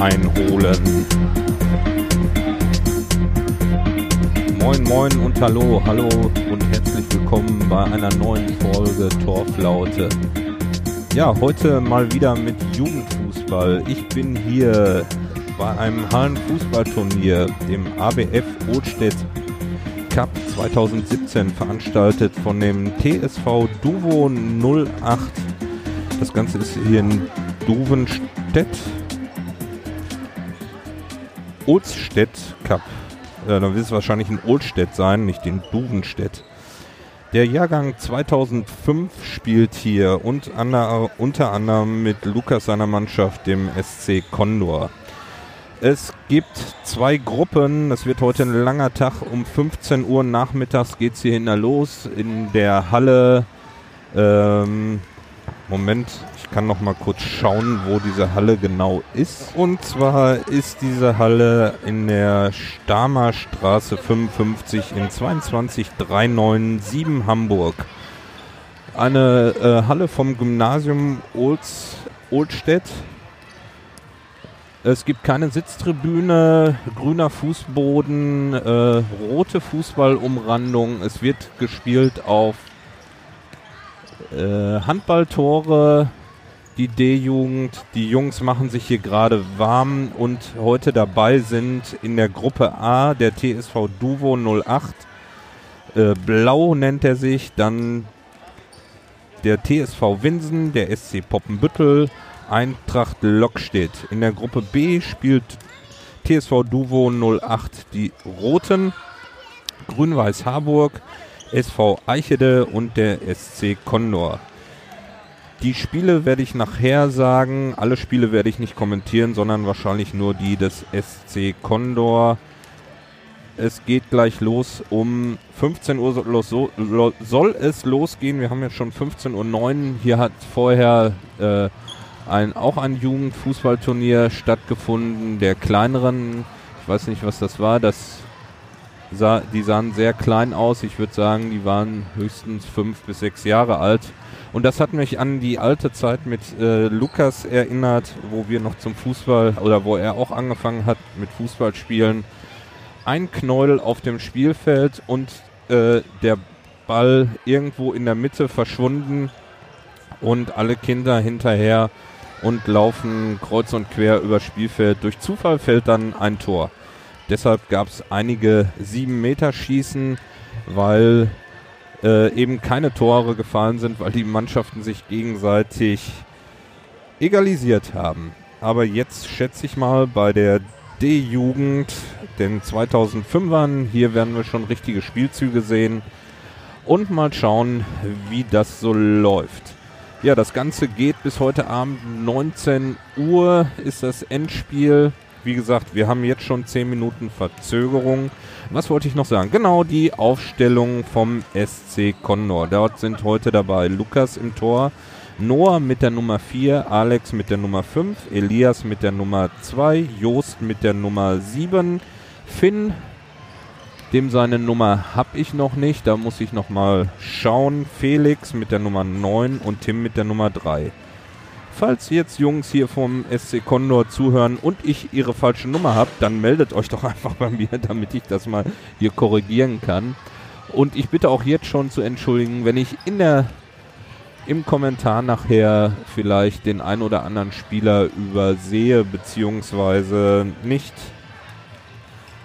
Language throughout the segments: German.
Einholen. Moin, moin und hallo, hallo und herzlich willkommen bei einer neuen Folge Torflaute. Ja, heute mal wieder mit Jugendfußball. Ich bin hier bei einem Hallenfußballturnier, dem ABF Oldstedt Cup 2017, veranstaltet von dem TSV Duvo 08. Das Ganze ist hier in Duvenstedt. Olstedt Cup. Ja, dann wird es wahrscheinlich in Oldstedt sein, nicht in Duvenstedt. Der Jahrgang 2005 spielt hier und ander, unter anderem mit Lukas seiner Mannschaft, dem SC Condor. Es gibt zwei Gruppen. Es wird heute ein langer Tag. Um 15 Uhr nachmittags geht es hier hinter los in der Halle. Ähm, Moment, ich kann noch mal kurz schauen, wo diese Halle genau ist. Und zwar ist diese Halle in der Stamer Straße 55 in 22397 Hamburg. Eine äh, Halle vom Gymnasium Olds, Oldstedt. Es gibt keine Sitztribüne, grüner Fußboden, äh, rote Fußballumrandung. Es wird gespielt auf äh, Handballtore, die D-Jugend. Die Jungs machen sich hier gerade warm und heute dabei sind in der Gruppe A der TSV Duvo 08. Äh, Blau nennt er sich, dann der TSV Winsen, der SC Poppenbüttel, Eintracht Lockstedt. In der Gruppe B spielt TSV Duvo 08 die Roten, Grün-Weiß Harburg, SV Eichede und der SC Condor. Die Spiele werde ich nachher sagen. Alle Spiele werde ich nicht kommentieren, sondern wahrscheinlich nur die des SC Condor. Es geht gleich los. Um 15 Uhr soll, soll es losgehen. Wir haben jetzt schon 15.09 Uhr. Hier hat vorher äh, ein, auch ein Jugendfußballturnier stattgefunden, der kleineren. Ich weiß nicht, was das war. Das sah, die sahen sehr klein aus. Ich würde sagen, die waren höchstens fünf bis sechs Jahre alt. Und das hat mich an die alte Zeit mit äh, Lukas erinnert, wo wir noch zum Fußball oder wo er auch angefangen hat mit Fußballspielen. Ein Knäuel auf dem Spielfeld und äh, der Ball irgendwo in der Mitte verschwunden und alle Kinder hinterher und laufen kreuz und quer über Spielfeld. Durch Zufall fällt dann ein Tor. Deshalb gab es einige 7 Meter Schießen, weil äh, eben keine Tore gefallen sind, weil die Mannschaften sich gegenseitig egalisiert haben. Aber jetzt schätze ich mal bei der D-Jugend, den 2005ern, hier werden wir schon richtige Spielzüge sehen und mal schauen, wie das so läuft. Ja, das Ganze geht bis heute Abend 19 Uhr ist das Endspiel. Wie gesagt, wir haben jetzt schon 10 Minuten Verzögerung. Was wollte ich noch sagen? Genau, die Aufstellung vom SC Condor. Dort sind heute dabei Lukas im Tor, Noah mit der Nummer 4, Alex mit der Nummer 5, Elias mit der Nummer 2, Joost mit der Nummer 7, Finn, dem seine Nummer habe ich noch nicht, da muss ich noch mal schauen, Felix mit der Nummer 9 und Tim mit der Nummer 3. Falls jetzt Jungs hier vom SC Condor zuhören und ich ihre falsche Nummer habe, dann meldet euch doch einfach bei mir, damit ich das mal hier korrigieren kann. Und ich bitte auch jetzt schon zu entschuldigen, wenn ich in der im Kommentar nachher vielleicht den ein oder anderen Spieler übersehe beziehungsweise nicht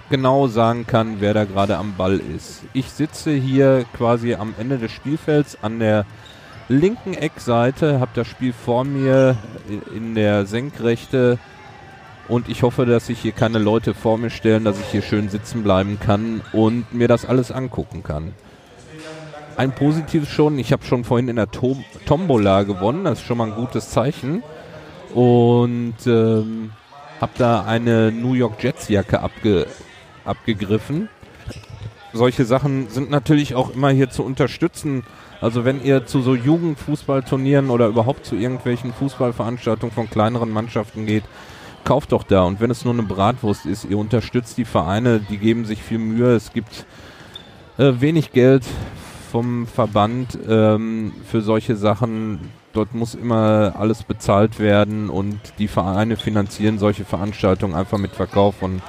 genau sagen kann, wer da gerade am Ball ist. Ich sitze hier quasi am Ende des Spielfelds an der linken Eckseite, habe das Spiel vor mir in der Senkrechte und ich hoffe, dass sich hier keine Leute vor mir stellen, dass ich hier schön sitzen bleiben kann und mir das alles angucken kann. Ein positives schon, ich habe schon vorhin in der Tom Tombola gewonnen, das ist schon mal ein gutes Zeichen und ähm, habe da eine New York Jets Jacke abge abgegriffen. Solche Sachen sind natürlich auch immer hier zu unterstützen also wenn ihr zu so Jugendfußballturnieren oder überhaupt zu irgendwelchen Fußballveranstaltungen von kleineren Mannschaften geht, kauft doch da. Und wenn es nur eine Bratwurst ist, ihr unterstützt die Vereine, die geben sich viel Mühe. Es gibt äh, wenig Geld vom Verband ähm, für solche Sachen. Dort muss immer alles bezahlt werden und die Vereine finanzieren solche Veranstaltungen einfach mit Verkauf von,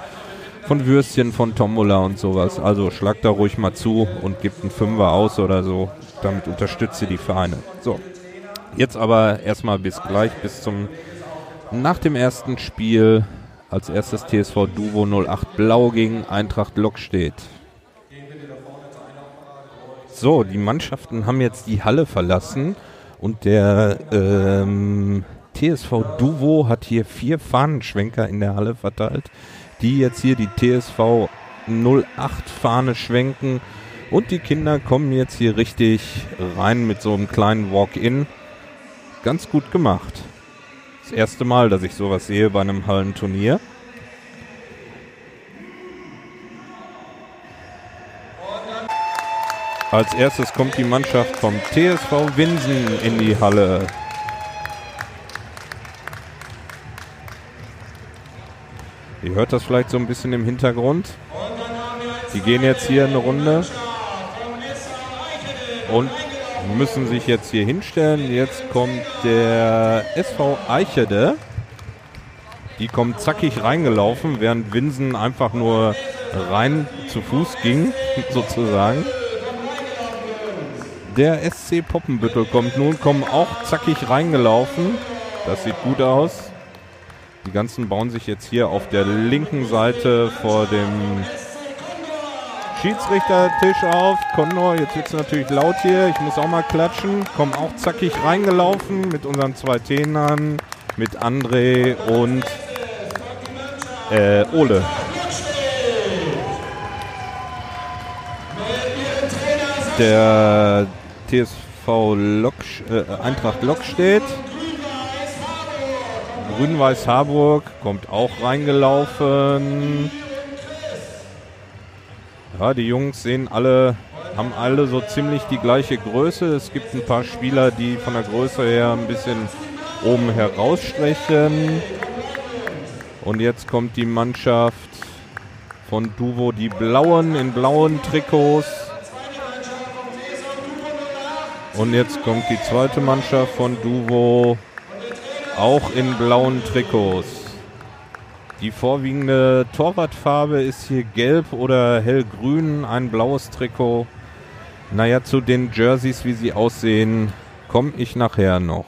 von Würstchen, von Tombola und sowas. Also schlag da ruhig mal zu und gebt einen Fünfer aus oder so. Damit unterstütze die Vereine. So, jetzt aber erstmal bis gleich, bis zum nach dem ersten Spiel als erstes TSV Duvo 08 Blau gegen Eintracht Lok steht. So, die Mannschaften haben jetzt die Halle verlassen und der ähm, TSV Duvo hat hier vier Fahnenschwenker in der Halle verteilt, die jetzt hier die TSV 08 Fahne schwenken und die Kinder kommen jetzt hier richtig rein mit so einem kleinen Walk-in. Ganz gut gemacht. Das erste Mal, dass ich sowas sehe bei einem Hallenturnier. Als erstes kommt die Mannschaft vom TSV Winsen in die Halle. Ihr hört das vielleicht so ein bisschen im Hintergrund. Die gehen jetzt hier eine Runde und müssen sich jetzt hier hinstellen. Jetzt kommt der SV Eichede. Die kommen zackig reingelaufen, während Winsen einfach nur rein zu Fuß ging, sozusagen. Der SC Poppenbüttel kommt nun, kommen auch zackig reingelaufen. Das sieht gut aus. Die ganzen bauen sich jetzt hier auf der linken Seite vor dem Schiedsrichtertisch auf. Condor, jetzt wird es natürlich laut hier. Ich muss auch mal klatschen. Kommen auch zackig reingelaufen mit unseren zwei Tenern, mit André und äh, Ole. Der TSV Lok, äh, Eintracht Lok steht. Grün-Weiß Harburg kommt auch reingelaufen. Ja, die Jungs sehen alle, haben alle so ziemlich die gleiche Größe. Es gibt ein paar Spieler, die von der Größe her ein bisschen oben herausstechen. Und jetzt kommt die Mannschaft von Duvo, die Blauen in blauen Trikots. Und jetzt kommt die zweite Mannschaft von Duvo, auch in blauen Trikots. Die vorwiegende Torwartfarbe ist hier gelb oder hellgrün, ein blaues Trikot. Naja, zu den Jerseys, wie sie aussehen, komme ich nachher noch.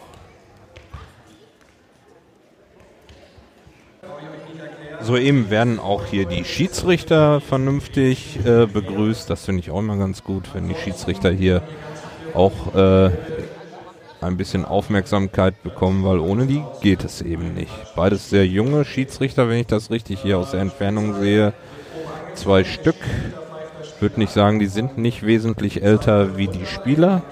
Soeben werden auch hier die Schiedsrichter vernünftig äh, begrüßt. Das finde ich auch immer ganz gut, wenn die Schiedsrichter hier auch äh, ein bisschen Aufmerksamkeit bekommen, weil ohne die geht es eben nicht. Beides sehr junge Schiedsrichter, wenn ich das richtig hier aus der Entfernung sehe. Zwei Stück. Ich würde nicht sagen, die sind nicht wesentlich älter wie die Spieler.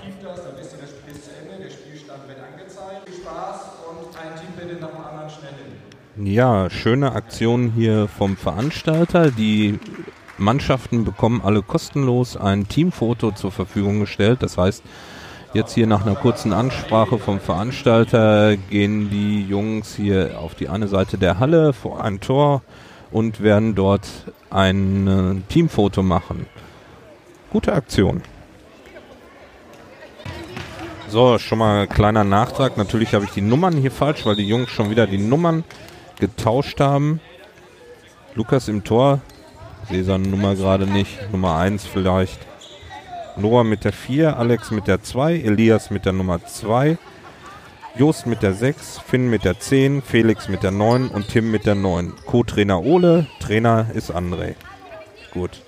Ja, schöne Aktion hier vom Veranstalter. Die Mannschaften bekommen alle kostenlos ein Teamfoto zur Verfügung gestellt. Das heißt, jetzt hier nach einer kurzen Ansprache vom Veranstalter gehen die Jungs hier auf die eine Seite der Halle vor ein Tor und werden dort ein äh, Teamfoto machen. Gute Aktion. So, schon mal ein kleiner Nachtrag. Natürlich habe ich die Nummern hier falsch, weil die Jungs schon wieder die Nummern getauscht haben. Lukas im Tor sehe seine Nummer gerade nicht. Nummer 1 vielleicht. Noah mit der 4, Alex mit der 2, Elias mit der Nummer 2, Jost mit der 6, Finn mit der 10, Felix mit der 9 und Tim mit der 9. Co-Trainer Ole, Trainer ist André. Gut.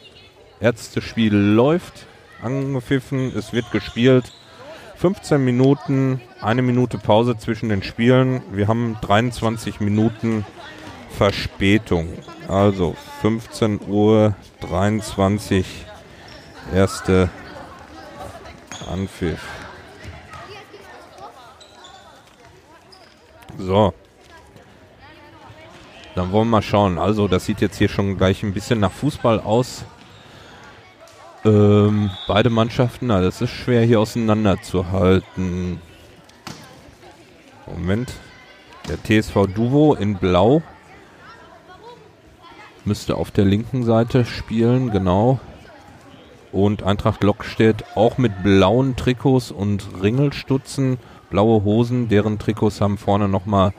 Erstes Spiel läuft, angepfiffen, es wird gespielt. 15 Minuten, eine Minute Pause zwischen den Spielen. Wir haben 23 Minuten Verspätung. Also 15 Uhr 23 erste Anpfiff. So. Dann wollen wir mal schauen. Also das sieht jetzt hier schon gleich ein bisschen nach Fußball aus. Ähm, beide Mannschaften, na, das ist schwer hier auseinanderzuhalten. Moment. Der TSV Duvo in Blau müsste auf der linken Seite spielen, genau. Und Eintracht Lockstedt auch mit blauen Trikots und Ringelstutzen, blaue Hosen, deren Trikots haben vorne nochmal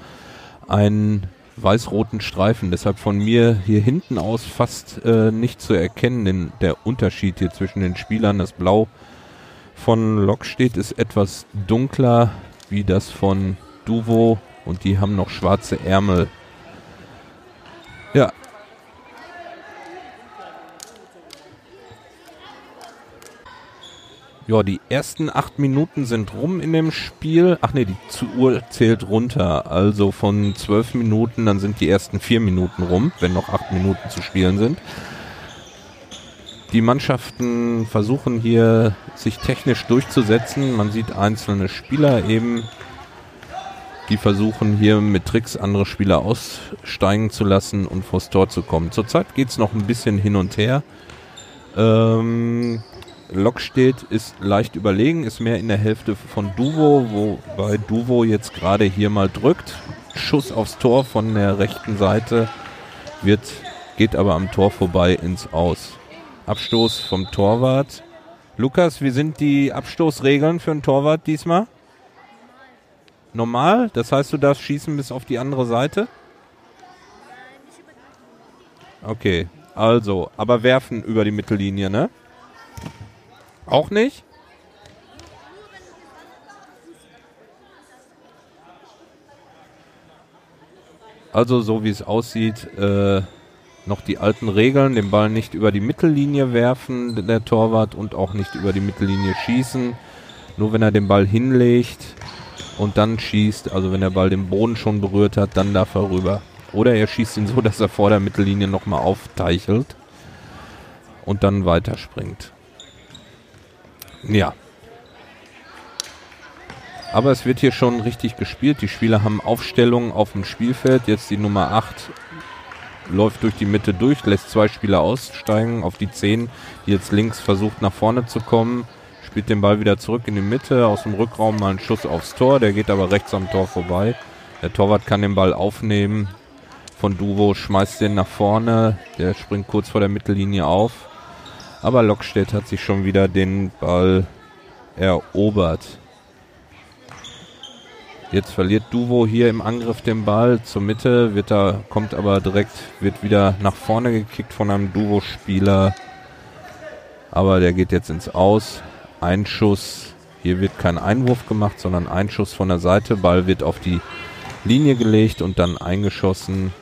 einen weiß-roten Streifen. Deshalb von mir hier hinten aus fast äh, nicht zu erkennen, denn der Unterschied hier zwischen den Spielern. Das Blau von Lockstedt ist etwas dunkler wie das von Duvo und die haben noch schwarze Ärmel. Ja. Ja, die ersten acht Minuten sind rum in dem Spiel. Ach nee, die Uhr zählt runter. Also von zwölf Minuten, dann sind die ersten vier Minuten rum, wenn noch acht Minuten zu spielen sind. Die Mannschaften versuchen hier sich technisch durchzusetzen. Man sieht einzelne Spieler eben die versuchen hier mit Tricks andere Spieler aussteigen zu lassen und vors Tor zu kommen. Zurzeit geht es noch ein bisschen hin und her. Ähm, Lockstedt ist leicht überlegen, ist mehr in der Hälfte von Duvo, wobei Duvo jetzt gerade hier mal drückt. Schuss aufs Tor von der rechten Seite wird, geht aber am Tor vorbei ins Aus. Abstoß vom Torwart. Lukas, wie sind die Abstoßregeln für einen Torwart diesmal? normal? Das heißt, du darfst schießen bis auf die andere Seite? Okay, also, aber werfen über die Mittellinie, ne? Auch nicht? Also, so wie es aussieht, äh, noch die alten Regeln, den Ball nicht über die Mittellinie werfen, der Torwart, und auch nicht über die Mittellinie schießen. Nur wenn er den Ball hinlegt, und dann schießt, also wenn der Ball den Boden schon berührt hat, dann darf er rüber. Oder er schießt ihn so, dass er vor der Mittellinie nochmal aufteichelt und dann weiterspringt. Ja. Aber es wird hier schon richtig gespielt. Die Spieler haben Aufstellungen auf dem Spielfeld. Jetzt die Nummer 8 läuft durch die Mitte durch, lässt zwei Spieler aussteigen auf die 10, die jetzt links versucht nach vorne zu kommen spielt den Ball wieder zurück in die Mitte, aus dem Rückraum mal einen Schuss aufs Tor, der geht aber rechts am Tor vorbei. Der Torwart kann den Ball aufnehmen von Duvo, schmeißt den nach vorne, der springt kurz vor der Mittellinie auf. Aber Lockstedt hat sich schon wieder den Ball erobert. Jetzt verliert Duvo hier im Angriff den Ball zur Mitte, wird da, kommt aber direkt, wird wieder nach vorne gekickt von einem Duvo-Spieler. Aber der geht jetzt ins Aus. Einschuss. Hier wird kein Einwurf gemacht, sondern Einschuss von der Seite. Ball wird auf die Linie gelegt und dann eingeschossen.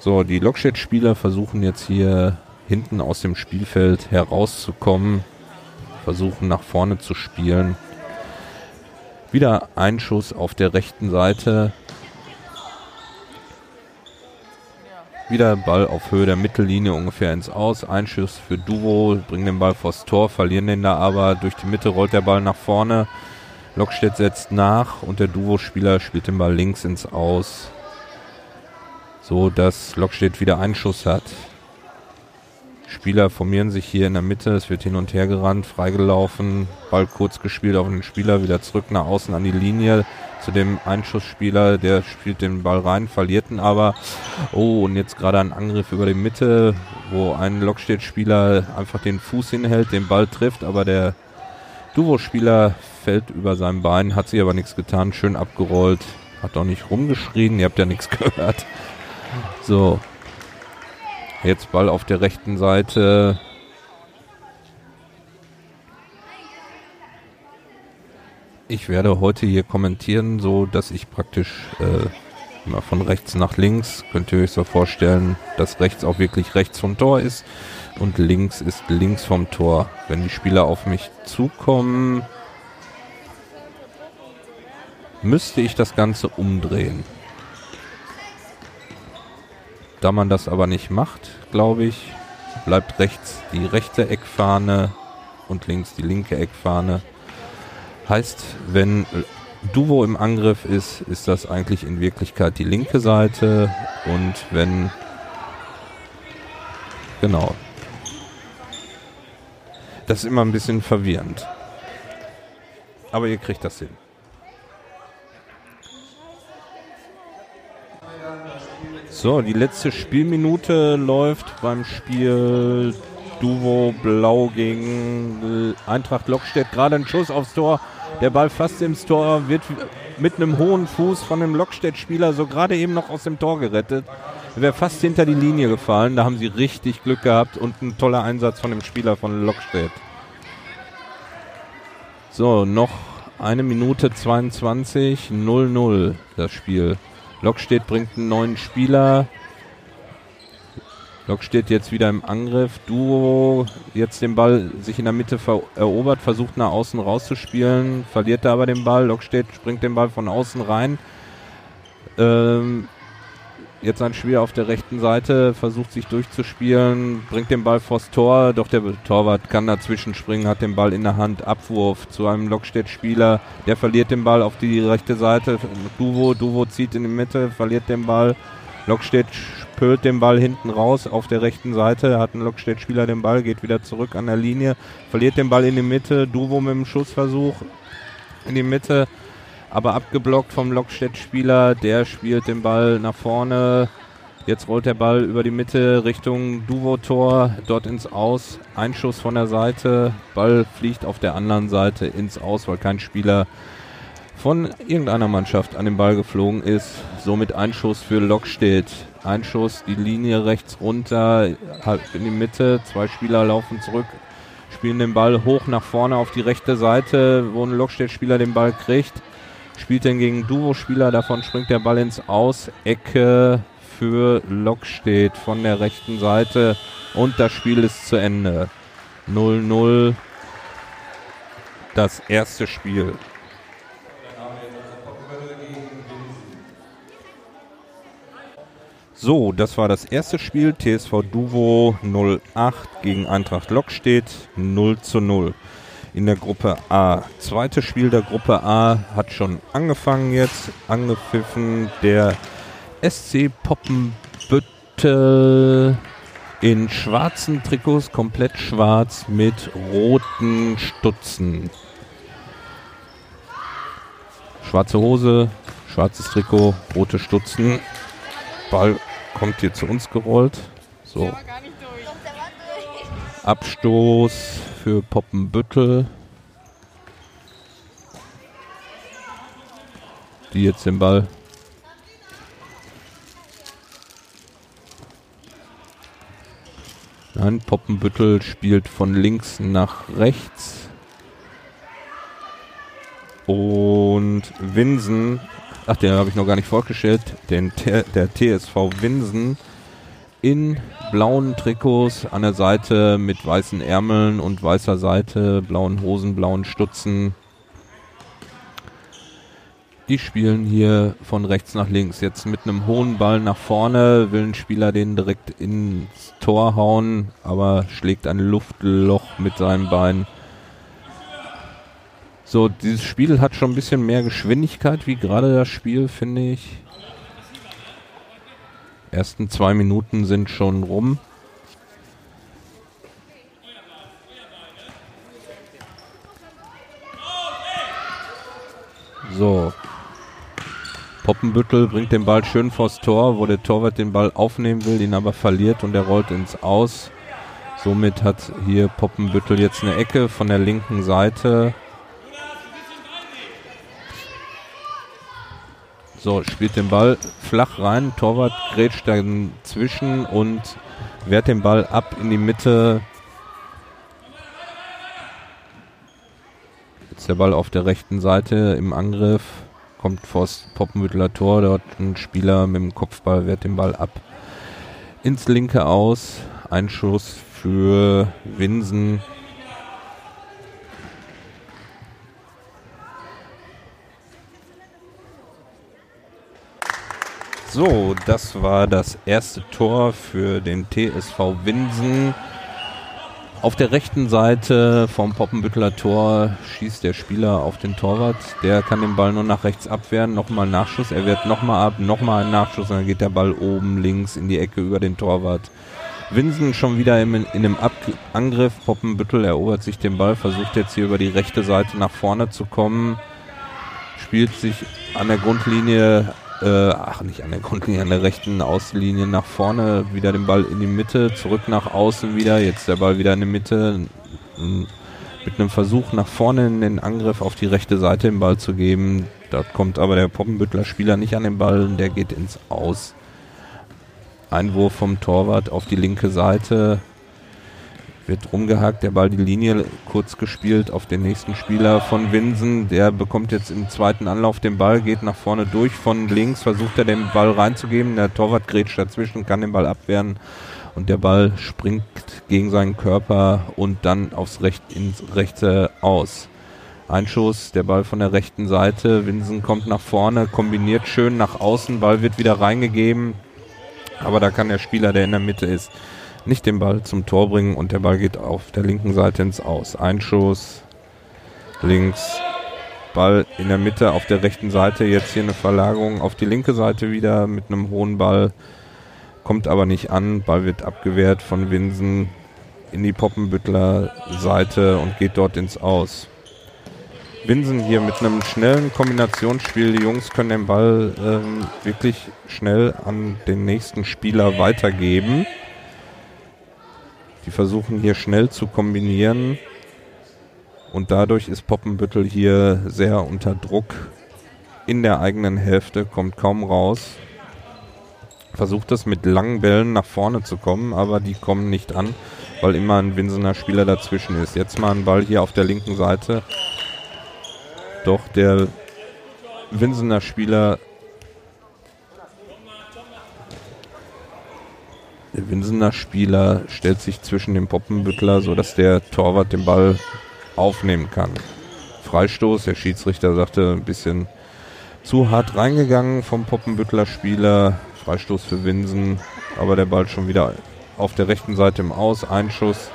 So, die Lockstedt-Spieler versuchen jetzt hier hinten aus dem Spielfeld herauszukommen. Versuchen nach vorne zu spielen. Wieder Einschuss auf der rechten Seite. Wieder Ball auf Höhe der Mittellinie ungefähr ins Aus. Einschuss für Duvo, bringen den Ball vors Tor, verlieren den da aber. Durch die Mitte rollt der Ball nach vorne. Lockstedt setzt nach und der Duvo-Spieler spielt den Ball links ins Aus. So dass Lockstedt wieder Einschuss hat. Spieler formieren sich hier in der Mitte, es wird hin und her gerannt, freigelaufen, Ball kurz gespielt auf den Spieler, wieder zurück nach außen an die Linie zu dem Einschussspieler, der spielt den Ball rein, verliert ihn aber. Oh, und jetzt gerade ein Angriff über die Mitte, wo ein Lockstedt-Spieler einfach den Fuß hinhält, den Ball trifft, aber der Duvo-Spieler fällt über sein Bein, hat sich aber nichts getan, schön abgerollt, hat auch nicht rumgeschrien, ihr habt ja nichts gehört. So, Jetzt Ball auf der rechten Seite. Ich werde heute hier kommentieren, so dass ich praktisch äh, immer von rechts nach links, könnt ihr euch so vorstellen, dass rechts auch wirklich rechts vom Tor ist und links ist links vom Tor. Wenn die Spieler auf mich zukommen, müsste ich das Ganze umdrehen. Da man das aber nicht macht, glaube ich, bleibt rechts die rechte Eckfahne und links die linke Eckfahne. Heißt, wenn Duvo im Angriff ist, ist das eigentlich in Wirklichkeit die linke Seite und wenn genau. Das ist immer ein bisschen verwirrend. Aber ihr kriegt das hin. So, die letzte Spielminute läuft beim Spiel Duvo Blau gegen Eintracht Lockstedt. Gerade ein Schuss aufs Tor. Der Ball fast ins Tor, wird mit einem hohen Fuß von dem Lockstedt-Spieler so gerade eben noch aus dem Tor gerettet. Er wäre fast hinter die Linie gefallen. Da haben sie richtig Glück gehabt und ein toller Einsatz von dem Spieler von Lockstedt. So, noch eine Minute 22, 0-0 das Spiel. Lockstedt bringt einen neuen Spieler. Lockstedt jetzt wieder im Angriff. Duo jetzt den Ball sich in der Mitte erobert, versucht nach außen rauszuspielen, verliert da aber den Ball. Lockstedt springt den Ball von außen rein. Ähm, Jetzt ein Spiel auf der rechten Seite, versucht sich durchzuspielen, bringt den Ball vors Tor, doch der Torwart kann dazwischen springen, hat den Ball in der Hand, Abwurf zu einem Lockstedt-Spieler, der verliert den Ball auf die rechte Seite, Duvo, Duvo zieht in die Mitte, verliert den Ball, Lockstedt spült den Ball hinten raus auf der rechten Seite, hat ein Lockstedt-Spieler den Ball, geht wieder zurück an der Linie, verliert den Ball in die Mitte, Duvo mit dem Schussversuch in die Mitte, aber abgeblockt vom Lockstedt-Spieler. Der spielt den Ball nach vorne. Jetzt rollt der Ball über die Mitte Richtung Duvo-Tor, dort ins Aus. Einschuss von der Seite. Ball fliegt auf der anderen Seite ins Aus, weil kein Spieler von irgendeiner Mannschaft an den Ball geflogen ist. Somit Einschuss für Lockstedt. Einschuss, die Linie rechts runter, halt in die Mitte. Zwei Spieler laufen zurück, spielen den Ball hoch nach vorne auf die rechte Seite, wo ein Lockstedt-Spieler den Ball kriegt spielt dann gegen Duo-Spieler, davon springt der Ball ins Aus, Ecke für Lockstedt von der rechten Seite und das Spiel ist zu Ende. 0-0 das erste Spiel. So, das war das erste Spiel. TSV Duvo 08 gegen Eintracht Lockstedt 0 zu 0 in der Gruppe A. Zweites Spiel der Gruppe A hat schon angefangen jetzt, angepfiffen der SC Poppenbüttel in schwarzen Trikots, komplett schwarz mit roten Stutzen. Schwarze Hose, schwarzes Trikot, rote Stutzen. Ball kommt hier zu uns gerollt. So. Abstoß für Poppenbüttel. Die jetzt den Ball. Nein, Poppenbüttel spielt von links nach rechts. Und Winsen, ach, den habe ich noch gar nicht vorgestellt, den, der TSV Winsen in blauen Trikots an der Seite mit weißen Ärmeln und weißer Seite, blauen Hosen, blauen Stutzen. Die spielen hier von rechts nach links. Jetzt mit einem hohen Ball nach vorne will ein Spieler den direkt ins Tor hauen, aber schlägt ein Luftloch mit seinem Bein. So, dieses Spiel hat schon ein bisschen mehr Geschwindigkeit wie gerade das Spiel, finde ich ersten zwei Minuten sind schon rum. So. Poppenbüttel bringt den Ball schön vors Tor, wo der Torwart den Ball aufnehmen will, ihn aber verliert und er rollt ins Aus. Somit hat hier Poppenbüttel jetzt eine Ecke von der linken Seite. So, spielt den Ball flach rein. Torwart grätscht dann zwischen und wehrt den Ball ab in die Mitte. Jetzt der Ball auf der rechten Seite im Angriff. Kommt vors Poppenbütteler Tor. Dort ein Spieler mit dem Kopfball wehrt den Ball ab. Ins linke Aus. Ein Schuss für Winsen. So, das war das erste Tor für den TSV Winsen. Auf der rechten Seite vom Poppenbütteler Tor schießt der Spieler auf den Torwart. Der kann den Ball nur nach rechts abwehren. Nochmal Nachschuss. Er wehrt nochmal ab. Nochmal ein Nachschuss. Und dann geht der Ball oben links in die Ecke über den Torwart. Winsen schon wieder im, in einem Ab Angriff. Poppenbüttel erobert sich den Ball. Versucht jetzt hier über die rechte Seite nach vorne zu kommen. Spielt sich an der Grundlinie äh, ach nicht an der Grundlinie, an der rechten Außenlinie nach vorne, wieder den Ball in die Mitte, zurück nach außen wieder, jetzt der Ball wieder in die Mitte, mit einem Versuch nach vorne in den Angriff auf die rechte Seite den Ball zu geben. Dort kommt aber der Poppenbüttler Spieler nicht an den Ball, der geht ins Aus. Einwurf vom Torwart auf die linke Seite. Wird rumgehakt, der Ball die Linie kurz gespielt auf den nächsten Spieler von Winsen. Der bekommt jetzt im zweiten Anlauf den Ball, geht nach vorne durch. Von links versucht er den Ball reinzugeben. Der Torwart grätscht dazwischen, kann den Ball abwehren. Und der Ball springt gegen seinen Körper und dann aufs Recht, ins rechte Aus. Einschuss, der Ball von der rechten Seite. Winsen kommt nach vorne, kombiniert schön nach außen. Ball wird wieder reingegeben. Aber da kann der Spieler, der in der Mitte ist, nicht den Ball zum Tor bringen und der Ball geht auf der linken Seite ins Aus. Einschuss, links, Ball in der Mitte auf der rechten Seite. Jetzt hier eine Verlagerung auf die linke Seite wieder mit einem hohen Ball. Kommt aber nicht an. Ball wird abgewehrt von Winsen in die Poppenbüttler Seite und geht dort ins Aus. Winsen hier mit einem schnellen Kombinationsspiel. Die Jungs können den Ball ähm, wirklich schnell an den nächsten Spieler weitergeben. Die versuchen hier schnell zu kombinieren. Und dadurch ist Poppenbüttel hier sehr unter Druck in der eigenen Hälfte, kommt kaum raus. Versucht es mit langen Bällen nach vorne zu kommen, aber die kommen nicht an, weil immer ein Winsener Spieler dazwischen ist. Jetzt mal ein Ball hier auf der linken Seite doch der Winsener Spieler der Winsener Spieler stellt sich zwischen dem Poppenbüttler, sodass der Torwart den Ball aufnehmen kann. Freistoß, der Schiedsrichter sagte ein bisschen zu hart reingegangen vom Poppenbüttler Spieler. Freistoß für Winsen, aber der Ball schon wieder auf der rechten Seite im Aus. Einschuss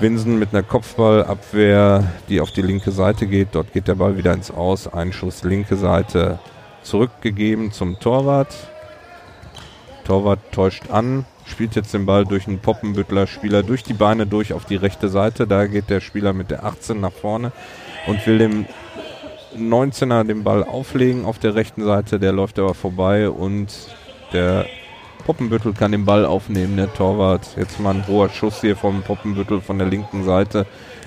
Winsen mit einer Kopfballabwehr, die auf die linke Seite geht. Dort geht der Ball wieder ins Aus. Einschuss linke Seite zurückgegeben zum Torwart. Torwart täuscht an, spielt jetzt den Ball durch einen Poppenbüttler Spieler durch die Beine durch auf die rechte Seite. Da geht der Spieler mit der 18 nach vorne und will dem 19er den Ball auflegen auf der rechten Seite. Der läuft aber vorbei und der Poppenbüttel kann den Ball aufnehmen, der Torwart. Jetzt mal ein hoher Schuss hier vom Poppenbüttel von der linken Seite.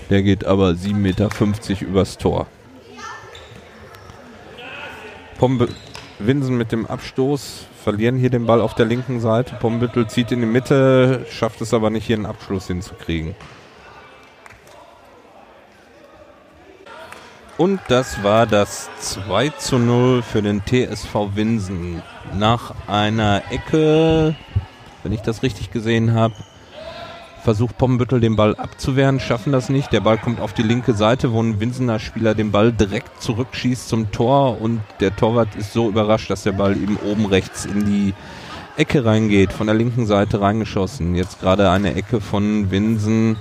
Der geht aber 7,50 Meter übers Tor. Pombe Winsen mit dem Abstoß verlieren hier den Ball auf der linken Seite. Pombüttel zieht in die Mitte, schafft es aber nicht, hier einen Abschluss hinzukriegen. Und das war das 2 zu 0 für den TSV Winsen. Nach einer Ecke, wenn ich das richtig gesehen habe, versucht Pommenbüttel den Ball abzuwehren, schaffen das nicht. Der Ball kommt auf die linke Seite, wo ein Winsener Spieler den Ball direkt zurückschießt zum Tor und der Torwart ist so überrascht, dass der Ball eben oben rechts in die Ecke reingeht, von der linken Seite reingeschossen. Jetzt gerade eine Ecke von Winsen,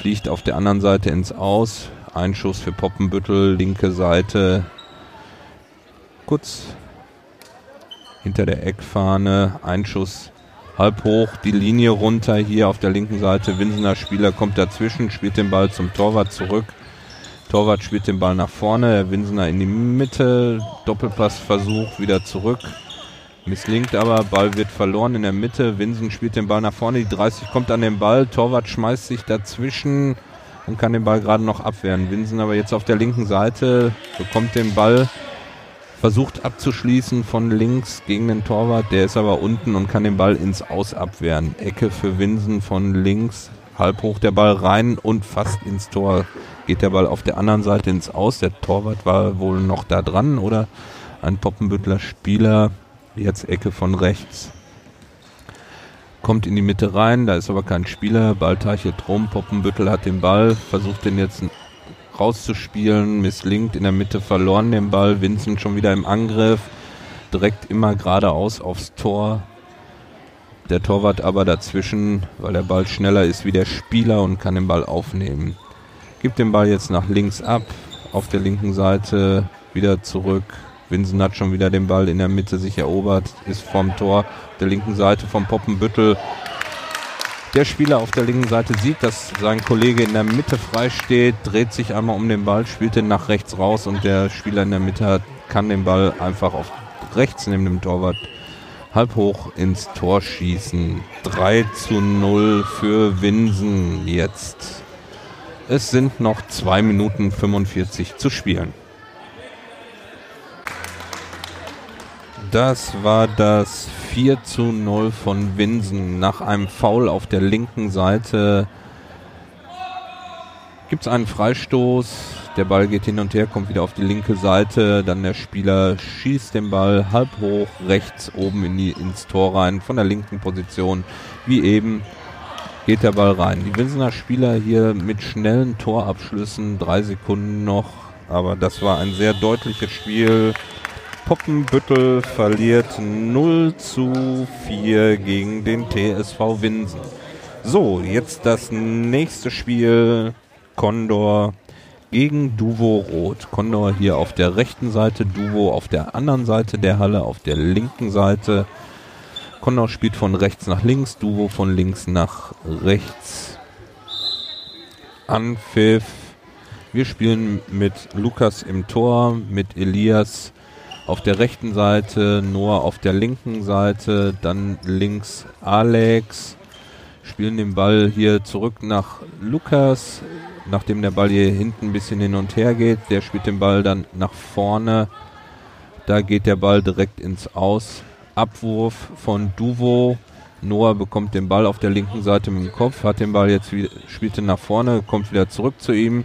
fliegt auf der anderen Seite ins Aus. Einschuss für Poppenbüttel, linke Seite. Kurz hinter der Eckfahne. Einschuss halb hoch, die Linie runter hier auf der linken Seite. Winsener Spieler kommt dazwischen, spielt den Ball zum Torwart zurück. Torwart spielt den Ball nach vorne, Winsener in die Mitte, Doppelpassversuch wieder zurück. Misslingt aber, Ball wird verloren in der Mitte. Winsen spielt den Ball nach vorne, die 30 kommt an den Ball, Torwart schmeißt sich dazwischen und kann den Ball gerade noch abwehren. Winsen aber jetzt auf der linken Seite, bekommt den Ball, versucht abzuschließen von links gegen den Torwart, der ist aber unten und kann den Ball ins Aus abwehren. Ecke für Winsen von links, halb hoch der Ball rein und fast ins Tor. Geht der Ball auf der anderen Seite ins Aus. Der Torwart war wohl noch da dran oder ein Poppenbüttler Spieler. Jetzt Ecke von rechts kommt in die Mitte rein, da ist aber kein Spieler, Ball teichelt rum, Poppenbüttel hat den Ball, versucht den jetzt rauszuspielen, misslingt, in der Mitte verloren den Ball, Vincent schon wieder im Angriff, direkt immer geradeaus aufs Tor. Der Torwart aber dazwischen, weil der Ball schneller ist wie der Spieler und kann den Ball aufnehmen. Gibt den Ball jetzt nach links ab, auf der linken Seite wieder zurück, Winsen hat schon wieder den Ball in der Mitte sich erobert, ist vorm Tor der linken Seite vom Poppenbüttel. Der Spieler auf der linken Seite sieht, dass sein Kollege in der Mitte frei steht, dreht sich einmal um den Ball, spielt den nach rechts raus und der Spieler in der Mitte kann den Ball einfach auf rechts neben dem Torwart halb hoch ins Tor schießen. 3 zu 0 für Winsen jetzt. Es sind noch 2 Minuten 45 zu spielen. Das war das 4 zu 0 von Winsen. Nach einem Foul auf der linken Seite gibt es einen Freistoß. Der Ball geht hin und her, kommt wieder auf die linke Seite. Dann der Spieler schießt den Ball halb hoch, rechts oben in die, ins Tor rein, von der linken Position. Wie eben geht der Ball rein. Die Winsener Spieler hier mit schnellen Torabschlüssen, drei Sekunden noch. Aber das war ein sehr deutliches Spiel. Poppenbüttel verliert 0 zu 4 gegen den TSV Winsen. So, jetzt das nächste Spiel. Condor gegen Duvo Rot. Condor hier auf der rechten Seite, Duvo auf der anderen Seite der Halle, auf der linken Seite. Condor spielt von rechts nach links, Duvo von links nach rechts. Anpfiff. Wir spielen mit Lukas im Tor, mit Elias auf der rechten Seite, Noah auf der linken Seite, dann links Alex, spielen den Ball hier zurück nach Lukas, nachdem der Ball hier hinten ein bisschen hin und her geht, der spielt den Ball dann nach vorne, da geht der Ball direkt ins Aus, Abwurf von Duvo, Noah bekommt den Ball auf der linken Seite mit dem Kopf, hat den Ball jetzt wieder, spielt ihn nach vorne, kommt wieder zurück zu ihm,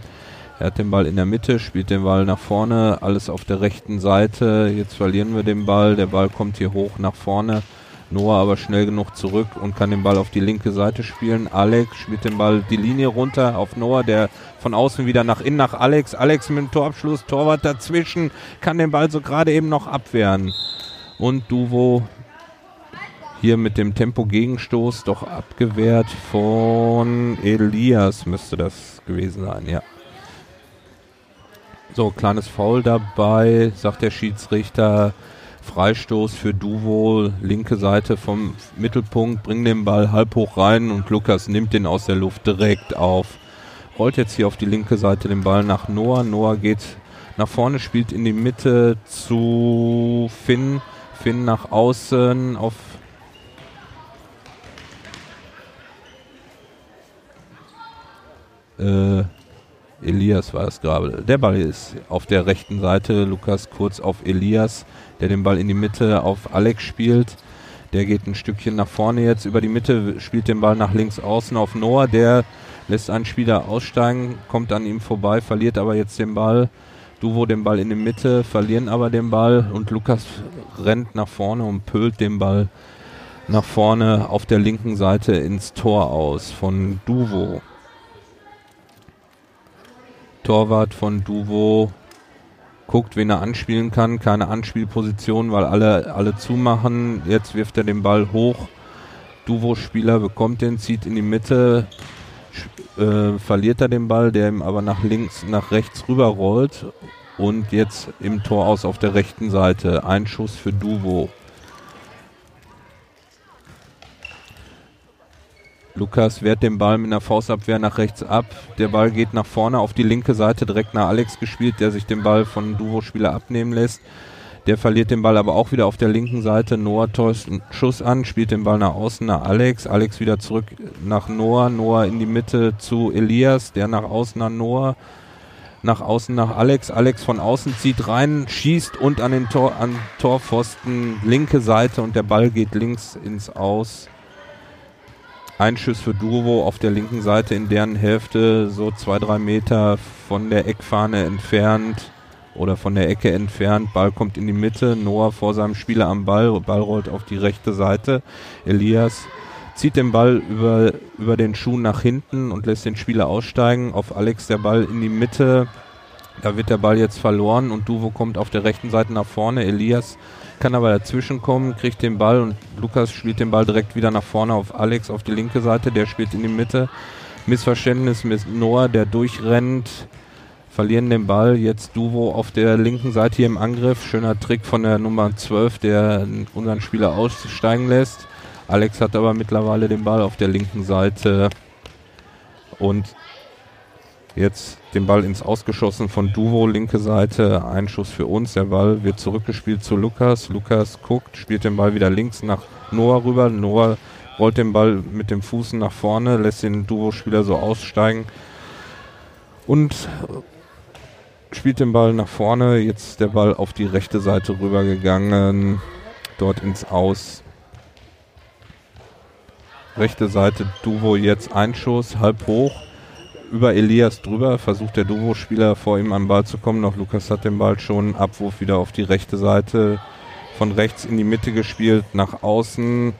er hat den Ball in der Mitte, spielt den Ball nach vorne, alles auf der rechten Seite. Jetzt verlieren wir den Ball. Der Ball kommt hier hoch nach vorne. Noah aber schnell genug zurück und kann den Ball auf die linke Seite spielen. Alex spielt den Ball die Linie runter auf Noah, der von außen wieder nach innen nach Alex. Alex mit dem Torabschluss, Torwart dazwischen, kann den Ball so gerade eben noch abwehren. Und Duvo hier mit dem Tempo-Gegenstoß doch abgewehrt von Elias müsste das gewesen sein, ja. So, kleines Foul dabei, sagt der Schiedsrichter. Freistoß für Duvo, linke Seite vom Mittelpunkt, bringt den Ball halb hoch rein und Lukas nimmt den aus der Luft direkt auf. Rollt jetzt hier auf die linke Seite den Ball nach Noah. Noah geht nach vorne, spielt in die Mitte zu Finn. Finn nach außen auf äh, Elias war es gerade. Der Ball ist auf der rechten Seite. Lukas kurz auf Elias, der den Ball in die Mitte auf Alex spielt. Der geht ein Stückchen nach vorne jetzt über die Mitte, spielt den Ball nach links außen auf Noah. Der lässt einen Spieler aussteigen, kommt an ihm vorbei, verliert aber jetzt den Ball. Duvo den Ball in die Mitte, verlieren aber den Ball und Lukas rennt nach vorne und pölt den Ball nach vorne auf der linken Seite ins Tor aus von Duvo. Torwart von Duvo guckt, wen er anspielen kann. Keine Anspielposition, weil alle, alle zumachen. Jetzt wirft er den Ball hoch. Duvo-Spieler bekommt den, zieht in die Mitte, äh, verliert er den Ball, der ihm aber nach links, nach rechts rüber rollt. Und jetzt im Tor aus auf der rechten Seite. Ein Schuss für Duvo. Lukas wehrt den Ball mit einer Faustabwehr nach rechts ab. Der Ball geht nach vorne auf die linke Seite, direkt nach Alex gespielt, der sich den Ball von Duvo-Spieler abnehmen lässt. Der verliert den Ball aber auch wieder auf der linken Seite. Noah täuscht einen Schuss an, spielt den Ball nach außen nach Alex. Alex wieder zurück nach Noah. Noah in die Mitte zu Elias, der nach außen nach Noah. Nach außen nach Alex. Alex von außen zieht rein, schießt und an den Tor, an Torpfosten linke Seite und der Ball geht links ins Aus. Ein Schuss für Duvo auf der linken Seite in deren Hälfte so zwei, drei Meter von der Eckfahne entfernt oder von der Ecke entfernt. Ball kommt in die Mitte. Noah vor seinem Spieler am Ball. Ball rollt auf die rechte Seite. Elias zieht den Ball über, über den Schuh nach hinten und lässt den Spieler aussteigen. Auf Alex der Ball in die Mitte. Da wird der Ball jetzt verloren und Duvo kommt auf der rechten Seite nach vorne. Elias kann aber dazwischen kommen, kriegt den Ball und Lukas spielt den Ball direkt wieder nach vorne auf Alex auf die linke Seite, der spielt in die Mitte. Missverständnis mit Noah, der durchrennt, verlieren den Ball. Jetzt Duvo auf der linken Seite hier im Angriff. Schöner Trick von der Nummer 12, der unseren Spieler aussteigen lässt. Alex hat aber mittlerweile den Ball auf der linken Seite und Jetzt den Ball ins Ausgeschossen von Duvo, linke Seite, ein Schuss für uns. Der Ball wird zurückgespielt zu Lukas. Lukas guckt, spielt den Ball wieder links nach Noah rüber. Noah rollt den Ball mit dem Fuß nach vorne, lässt den Duvo-Spieler so aussteigen und spielt den Ball nach vorne. Jetzt der Ball auf die rechte Seite rübergegangen, dort ins Aus. Rechte Seite Duvo jetzt Einschuss, halb hoch über Elias drüber, versucht der Duvo-Spieler vor ihm am Ball zu kommen. Noch Lukas hat den Ball schon, Abwurf wieder auf die rechte Seite, von rechts in die Mitte gespielt, nach außen.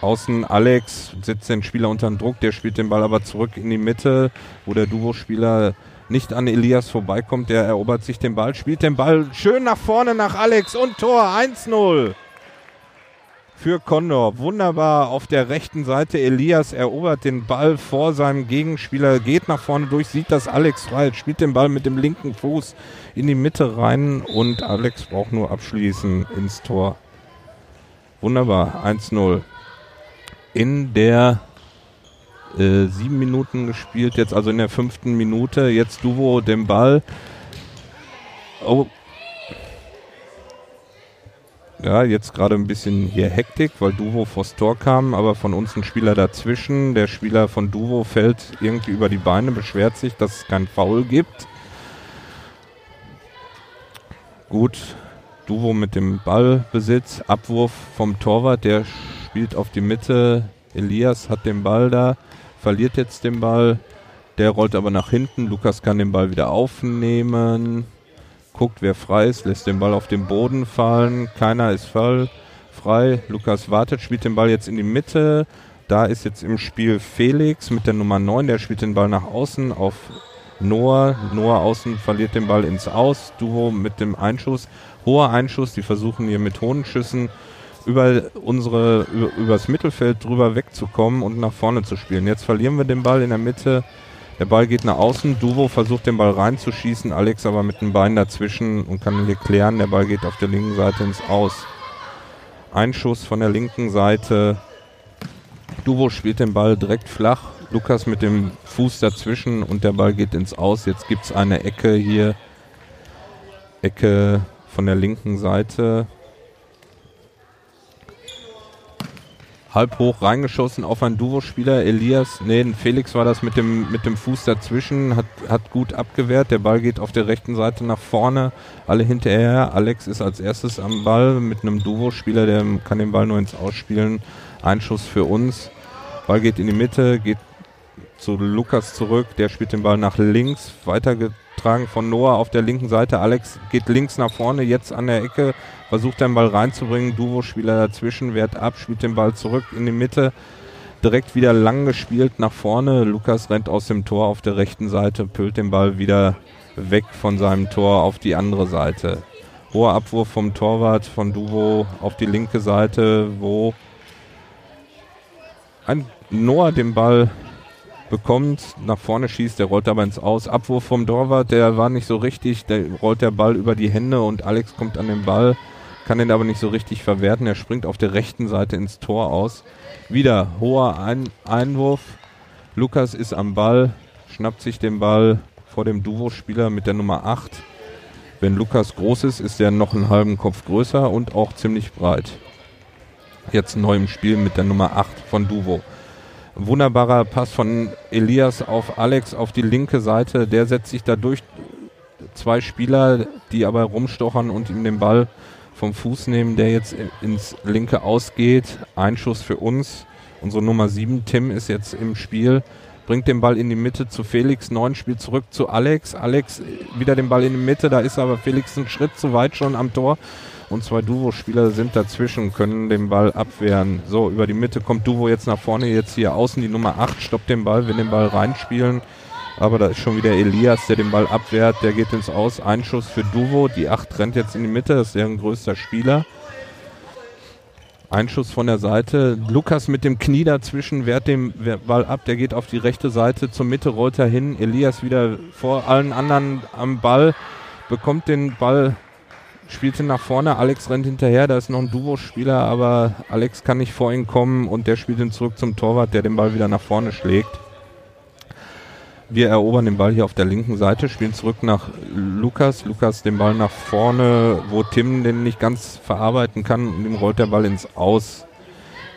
Außen Alex setzt den Spieler unter den Druck, der spielt den Ball aber zurück in die Mitte, wo der Duvo-Spieler nicht an Elias vorbeikommt. Der erobert sich den Ball, spielt den Ball schön nach vorne nach Alex und Tor 1-0 für Condor. Wunderbar auf der rechten Seite. Elias erobert den Ball vor seinem Gegenspieler, geht nach vorne durch, sieht das Alex frei, spielt den Ball mit dem linken Fuß in die Mitte rein und Alex braucht nur abschließen ins Tor. Wunderbar, 1-0. In der äh, sieben Minuten gespielt, jetzt also in der fünften Minute. Jetzt Duvo den Ball. Oh, ja, jetzt gerade ein bisschen hier Hektik, weil Duvo vors Tor kam, aber von uns ein Spieler dazwischen. Der Spieler von Duvo fällt irgendwie über die Beine, beschwert sich, dass es kein Foul gibt. Gut, Duvo mit dem Ballbesitz, Abwurf vom Torwart, der spielt auf die Mitte. Elias hat den Ball da, verliert jetzt den Ball. Der rollt aber nach hinten. Lukas kann den Ball wieder aufnehmen guckt, wer frei ist, lässt den Ball auf den Boden fallen. Keiner ist voll frei. Lukas wartet, spielt den Ball jetzt in die Mitte. Da ist jetzt im Spiel Felix mit der Nummer 9, der spielt den Ball nach außen auf Noah. Noah außen verliert den Ball ins Aus. Duo mit dem Einschuss. Hoher Einschuss, die versuchen hier mit hohen Schüssen über unsere, über, übers Mittelfeld drüber wegzukommen und nach vorne zu spielen. Jetzt verlieren wir den Ball in der Mitte. Der Ball geht nach außen. Duvo versucht den Ball reinzuschießen. Alex aber mit dem Bein dazwischen und kann hier klären. Der Ball geht auf der linken Seite ins Aus. Einschuss von der linken Seite. Duvo spielt den Ball direkt flach. Lukas mit dem Fuß dazwischen und der Ball geht ins Aus. Jetzt gibt es eine Ecke hier. Ecke von der linken Seite. Halb hoch reingeschossen auf einen Duo-Spieler. Elias, nee, Felix war das mit dem, mit dem Fuß dazwischen, hat, hat gut abgewehrt. Der Ball geht auf der rechten Seite nach vorne, alle hinterher. Alex ist als erstes am Ball mit einem Duo-Spieler, der kann den Ball nur ins Ausspielen. Einschuss für uns. Ball geht in die Mitte, geht zu Lukas zurück, der spielt den Ball nach links, weitergetragen von Noah auf der linken Seite. Alex geht links nach vorne, jetzt an der Ecke, versucht den Ball reinzubringen. Duvo-Spieler dazwischen, wehrt ab, spielt den Ball zurück in die Mitte. Direkt wieder lang gespielt nach vorne. Lukas rennt aus dem Tor auf der rechten Seite, pölt den Ball wieder weg von seinem Tor auf die andere Seite. Hoher Abwurf vom Torwart von Duvo auf die linke Seite, wo ein Noah den Ball bekommt, nach vorne schießt, der rollt aber ins Aus. Abwurf vom Torwart, der war nicht so richtig, der rollt der Ball über die Hände und Alex kommt an den Ball, kann den aber nicht so richtig verwerten. Er springt auf der rechten Seite ins Tor aus. Wieder hoher Ein Einwurf. Lukas ist am Ball, schnappt sich den Ball vor dem Duo-Spieler mit der Nummer 8. Wenn Lukas groß ist, ist er noch einen halben Kopf größer und auch ziemlich breit. Jetzt neu im Spiel mit der Nummer 8 von Duvo. Wunderbarer Pass von Elias auf Alex auf die linke Seite. Der setzt sich da durch. Zwei Spieler, die aber rumstochern und ihm den Ball vom Fuß nehmen, der jetzt ins linke ausgeht. Einschuss für uns. Unsere Nummer 7, Tim, ist jetzt im Spiel. Bringt den Ball in die Mitte zu Felix. Neun spielt zurück zu Alex. Alex wieder den Ball in die Mitte. Da ist aber Felix einen Schritt zu weit schon am Tor und zwei Duvo-Spieler sind dazwischen, können den Ball abwehren. So, über die Mitte kommt Duvo jetzt nach vorne, jetzt hier außen die Nummer 8, stoppt den Ball, will den Ball reinspielen. Aber da ist schon wieder Elias, der den Ball abwehrt, der geht ins Aus. Einschuss für Duvo, die 8 rennt jetzt in die Mitte, das ist deren größter Spieler. Einschuss von der Seite. Lukas mit dem Knie dazwischen wehrt den Ball ab. Der geht auf die rechte Seite zur Mitte, rollt er hin. Elias wieder vor allen anderen am Ball, bekommt den Ball spielt ihn nach vorne, Alex rennt hinterher, da ist noch ein Duo-Spieler, aber Alex kann nicht vor ihn kommen und der spielt ihn zurück zum Torwart, der den Ball wieder nach vorne schlägt. wir erobern den Ball hier auf der linken Seite, spielen zurück nach Lukas. Lukas den Ball nach vorne, wo Tim den nicht ganz verarbeiten kann und ihm rollt der Ball ins Aus.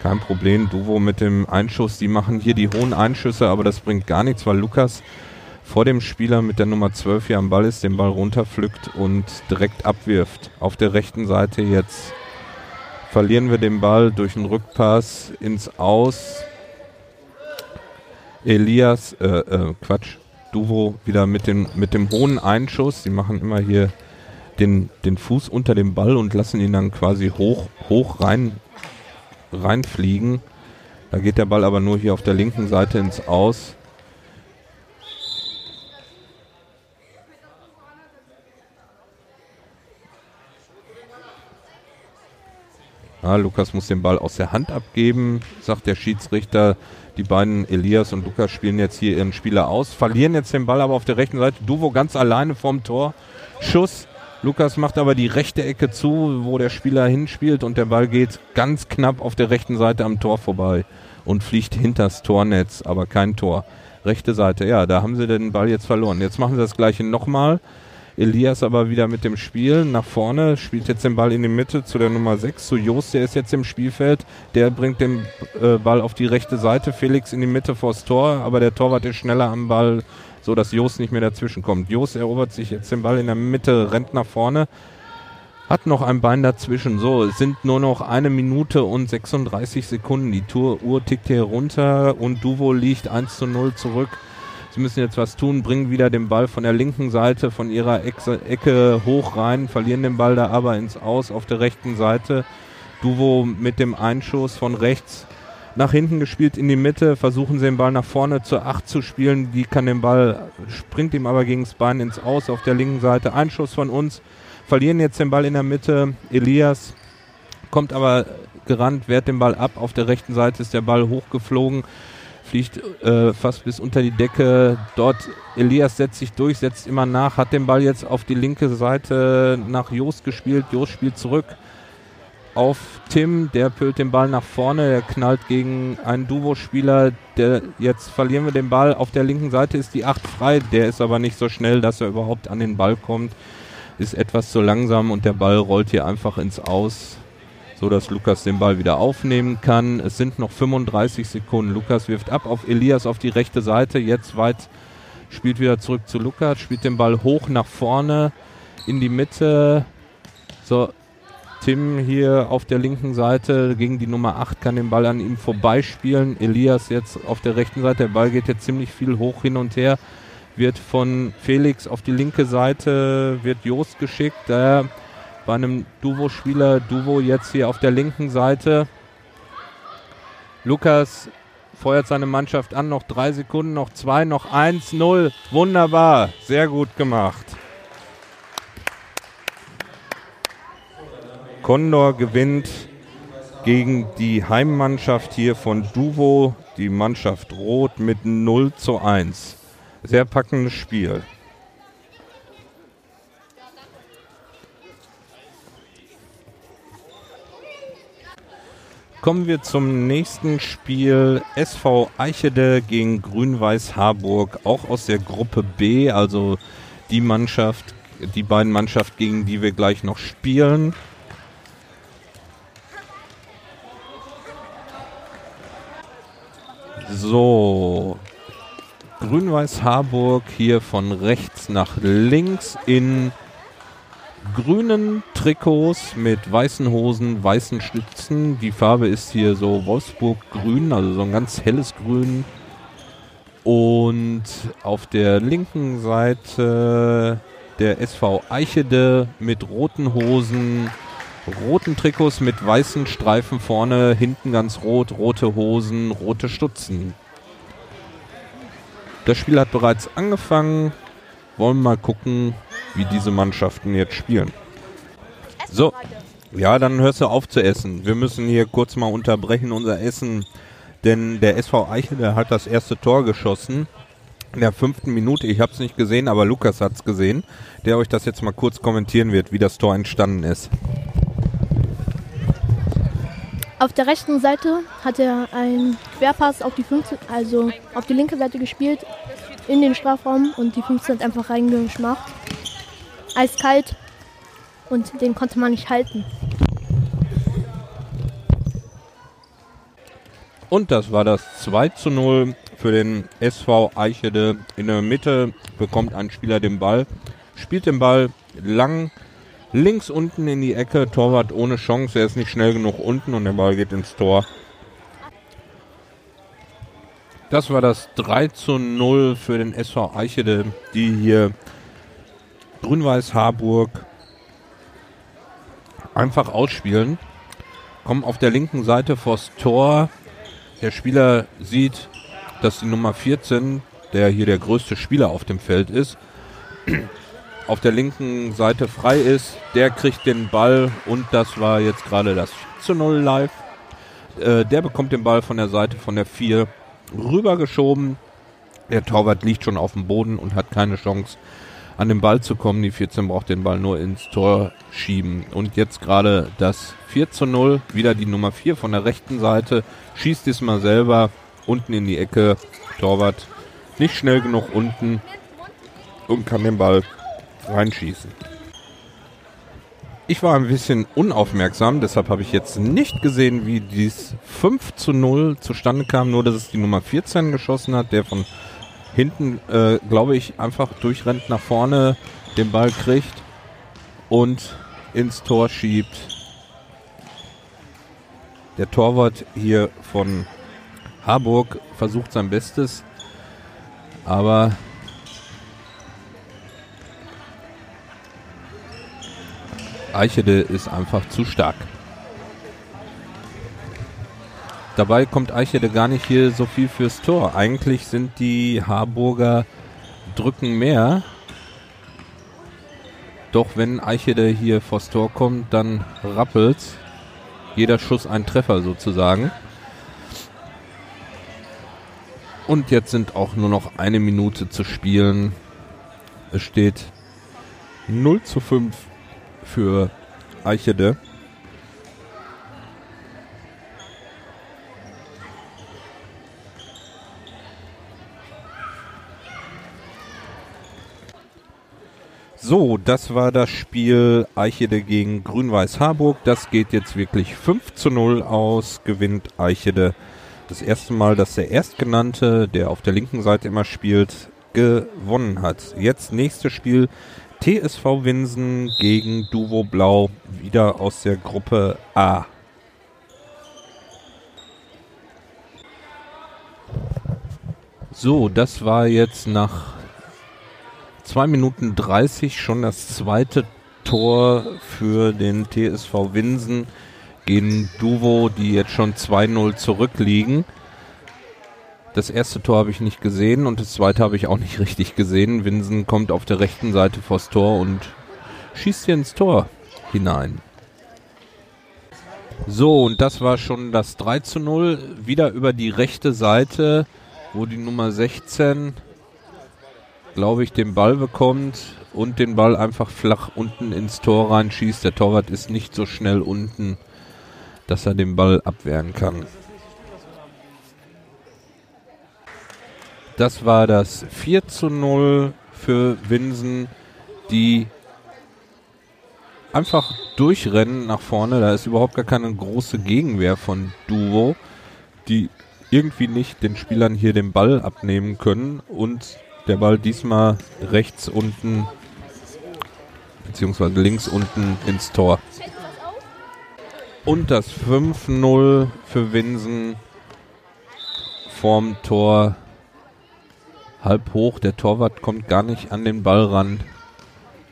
Kein Problem. Duvo mit dem Einschuss. Die machen hier die hohen Einschüsse, aber das bringt gar nichts, weil Lukas vor dem Spieler mit der Nummer 12 hier am Ball ist, den Ball runterpflückt und direkt abwirft. Auf der rechten Seite jetzt verlieren wir den Ball durch einen Rückpass ins Aus. Elias, äh, äh, Quatsch, Duvo wieder mit dem, mit dem hohen Einschuss. Sie machen immer hier den, den Fuß unter dem Ball und lassen ihn dann quasi hoch, hoch rein, reinfliegen. Da geht der Ball aber nur hier auf der linken Seite ins Aus. Ja, Lukas muss den Ball aus der Hand abgeben, sagt der Schiedsrichter. Die beiden Elias und Lukas spielen jetzt hier ihren Spieler aus, verlieren jetzt den Ball aber auf der rechten Seite. Duvo ganz alleine vorm Tor. Schuss. Lukas macht aber die rechte Ecke zu, wo der Spieler hinspielt und der Ball geht ganz knapp auf der rechten Seite am Tor vorbei und fliegt hinters Tornetz, aber kein Tor. Rechte Seite, ja, da haben sie den Ball jetzt verloren. Jetzt machen sie das gleiche nochmal. Elias aber wieder mit dem Spiel nach vorne, spielt jetzt den Ball in die Mitte zu der Nummer 6, zu Jost, der ist jetzt im Spielfeld. Der bringt den äh, Ball auf die rechte Seite, Felix in die Mitte vors Tor, aber der Torwart ist schneller am Ball, so dass Jost nicht mehr dazwischen kommt. Jost erobert sich jetzt den Ball in der Mitte, rennt nach vorne, hat noch ein Bein dazwischen. So, es sind nur noch eine Minute und 36 Sekunden. Die Tour Uhr tickt hier runter und Duvo liegt 1 zu 0 zurück. Sie müssen jetzt was tun, bringen wieder den Ball von der linken Seite, von ihrer Ecke hoch rein, verlieren den Ball da aber ins Aus auf der rechten Seite. Duvo mit dem Einschuss von rechts nach hinten gespielt in die Mitte, versuchen sie den Ball nach vorne zur 8 zu spielen. Die kann den Ball, springt ihm aber gegen das Bein ins Aus auf der linken Seite. Einschuss von uns, verlieren jetzt den Ball in der Mitte. Elias kommt aber gerannt, wehrt den Ball ab. Auf der rechten Seite ist der Ball hochgeflogen fliegt äh, fast bis unter die Decke. Dort Elias setzt sich durch, setzt immer nach, hat den Ball jetzt auf die linke Seite nach Jost gespielt. Jost spielt zurück auf Tim, der pölt den Ball nach vorne, der knallt gegen einen Duvo-Spieler, der jetzt verlieren wir den Ball. Auf der linken Seite ist die 8 frei, der ist aber nicht so schnell, dass er überhaupt an den Ball kommt. Ist etwas zu langsam und der Ball rollt hier einfach ins Aus so dass Lukas den Ball wieder aufnehmen kann. Es sind noch 35 Sekunden. Lukas wirft ab auf Elias auf die rechte Seite. Jetzt weit spielt wieder zurück zu Lukas, spielt den Ball hoch nach vorne in die Mitte. So, Tim hier auf der linken Seite gegen die Nummer 8 kann den Ball an ihm vorbeispielen. Elias jetzt auf der rechten Seite. Der Ball geht jetzt ziemlich viel hoch hin und her. Wird von Felix auf die linke Seite, wird Jost geschickt. Der bei einem Duvo-Spieler. Duvo jetzt hier auf der linken Seite. Lukas feuert seine Mannschaft an. Noch drei Sekunden, noch zwei, noch eins, null. Wunderbar. Sehr gut gemacht. Condor gewinnt gegen die Heimmannschaft hier von Duvo, die Mannschaft Rot mit 0 zu 1. Sehr packendes Spiel. Kommen wir zum nächsten Spiel. SV Eichede gegen Grün-Weiß Harburg, auch aus der Gruppe B, also die Mannschaft, die beiden Mannschaften, gegen die wir gleich noch spielen. So, Grün-Weiß Harburg hier von rechts nach links in grünen Trikots mit weißen Hosen, weißen Stützen. Die Farbe ist hier so Wolfsburg-Grün, also so ein ganz helles Grün. Und auf der linken Seite der SV Eichede mit roten Hosen, roten Trikots mit weißen Streifen vorne, hinten ganz rot, rote Hosen, rote Stutzen. Das Spiel hat bereits angefangen. Wollen wir mal gucken, wie diese Mannschaften jetzt spielen. So, ja, dann hörst du auf zu essen. Wir müssen hier kurz mal unterbrechen unser Essen, denn der SV Eichel, hat das erste Tor geschossen. In der fünften Minute, ich habe es nicht gesehen, aber Lukas hat es gesehen, der euch das jetzt mal kurz kommentieren wird, wie das Tor entstanden ist. Auf der rechten Seite hat er einen Querpass auf die 15, also auf die linke Seite gespielt in den Strafraum und die 15 hat einfach reingeschmacht. Eiskalt und den konnte man nicht halten. Und das war das 2 zu 0 für den SV Eichede. In der Mitte bekommt ein Spieler den Ball, spielt den Ball lang links unten in die Ecke. Torwart ohne Chance, er ist nicht schnell genug unten und der Ball geht ins Tor. Das war das 3 zu 0 für den SV Eichede, die hier Grün-Weiß Harburg einfach ausspielen. Kommen auf der linken Seite vors Tor. Der Spieler sieht, dass die Nummer 14, der hier der größte Spieler auf dem Feld ist, auf der linken Seite frei ist. Der kriegt den Ball und das war jetzt gerade das 4 zu 0 live. Äh, der bekommt den Ball von der Seite von der 4 rübergeschoben. Der Torwart liegt schon auf dem Boden und hat keine Chance an den Ball zu kommen. Die 14 braucht den Ball nur ins Tor schieben. Und jetzt gerade das 4 zu 0. Wieder die Nummer 4 von der rechten Seite. Schießt diesmal selber unten in die Ecke. Torwart nicht schnell genug unten und kann den Ball reinschießen. Ich war ein bisschen unaufmerksam, deshalb habe ich jetzt nicht gesehen, wie dies 5 zu 0 zustande kam, nur dass es die Nummer 14 geschossen hat, der von hinten, äh, glaube ich, einfach durchrennt nach vorne, den Ball kriegt und ins Tor schiebt. Der Torwart hier von Harburg versucht sein Bestes, aber Eichede ist einfach zu stark. Dabei kommt Eichede gar nicht hier so viel fürs Tor. Eigentlich sind die Harburger drücken mehr. Doch wenn Eichede hier vors Tor kommt, dann rappelt's. Jeder Schuss ein Treffer sozusagen. Und jetzt sind auch nur noch eine Minute zu spielen. Es steht 0 zu 5 für Eichede. So, das war das Spiel Eichede gegen Grün-Weiß Harburg. Das geht jetzt wirklich 5 zu 0 aus, gewinnt Eichede. Das erste Mal, dass der Erstgenannte, der auf der linken Seite immer spielt, gewonnen hat. Jetzt nächstes Spiel TSV Winsen gegen Duvo Blau, wieder aus der Gruppe A. So, das war jetzt nach 2 Minuten 30 schon das zweite Tor für den TSV Winsen gegen Duvo, die jetzt schon 2-0 zurückliegen. Das erste Tor habe ich nicht gesehen und das zweite habe ich auch nicht richtig gesehen. Winsen kommt auf der rechten Seite vors Tor und schießt hier ins Tor hinein. So, und das war schon das 3 zu 0. Wieder über die rechte Seite, wo die Nummer 16 glaube ich, den Ball bekommt und den Ball einfach flach unten ins Tor reinschießt. Der Torwart ist nicht so schnell unten, dass er den Ball abwehren kann. Das war das 4 zu 0 für Winsen, die einfach durchrennen nach vorne. Da ist überhaupt gar keine große Gegenwehr von Duo, die irgendwie nicht den Spielern hier den Ball abnehmen können und der Ball diesmal rechts unten beziehungsweise links unten ins Tor. Und das 5-0 für Winsen vorm Tor halb hoch. Der Torwart kommt gar nicht an den Ball ran.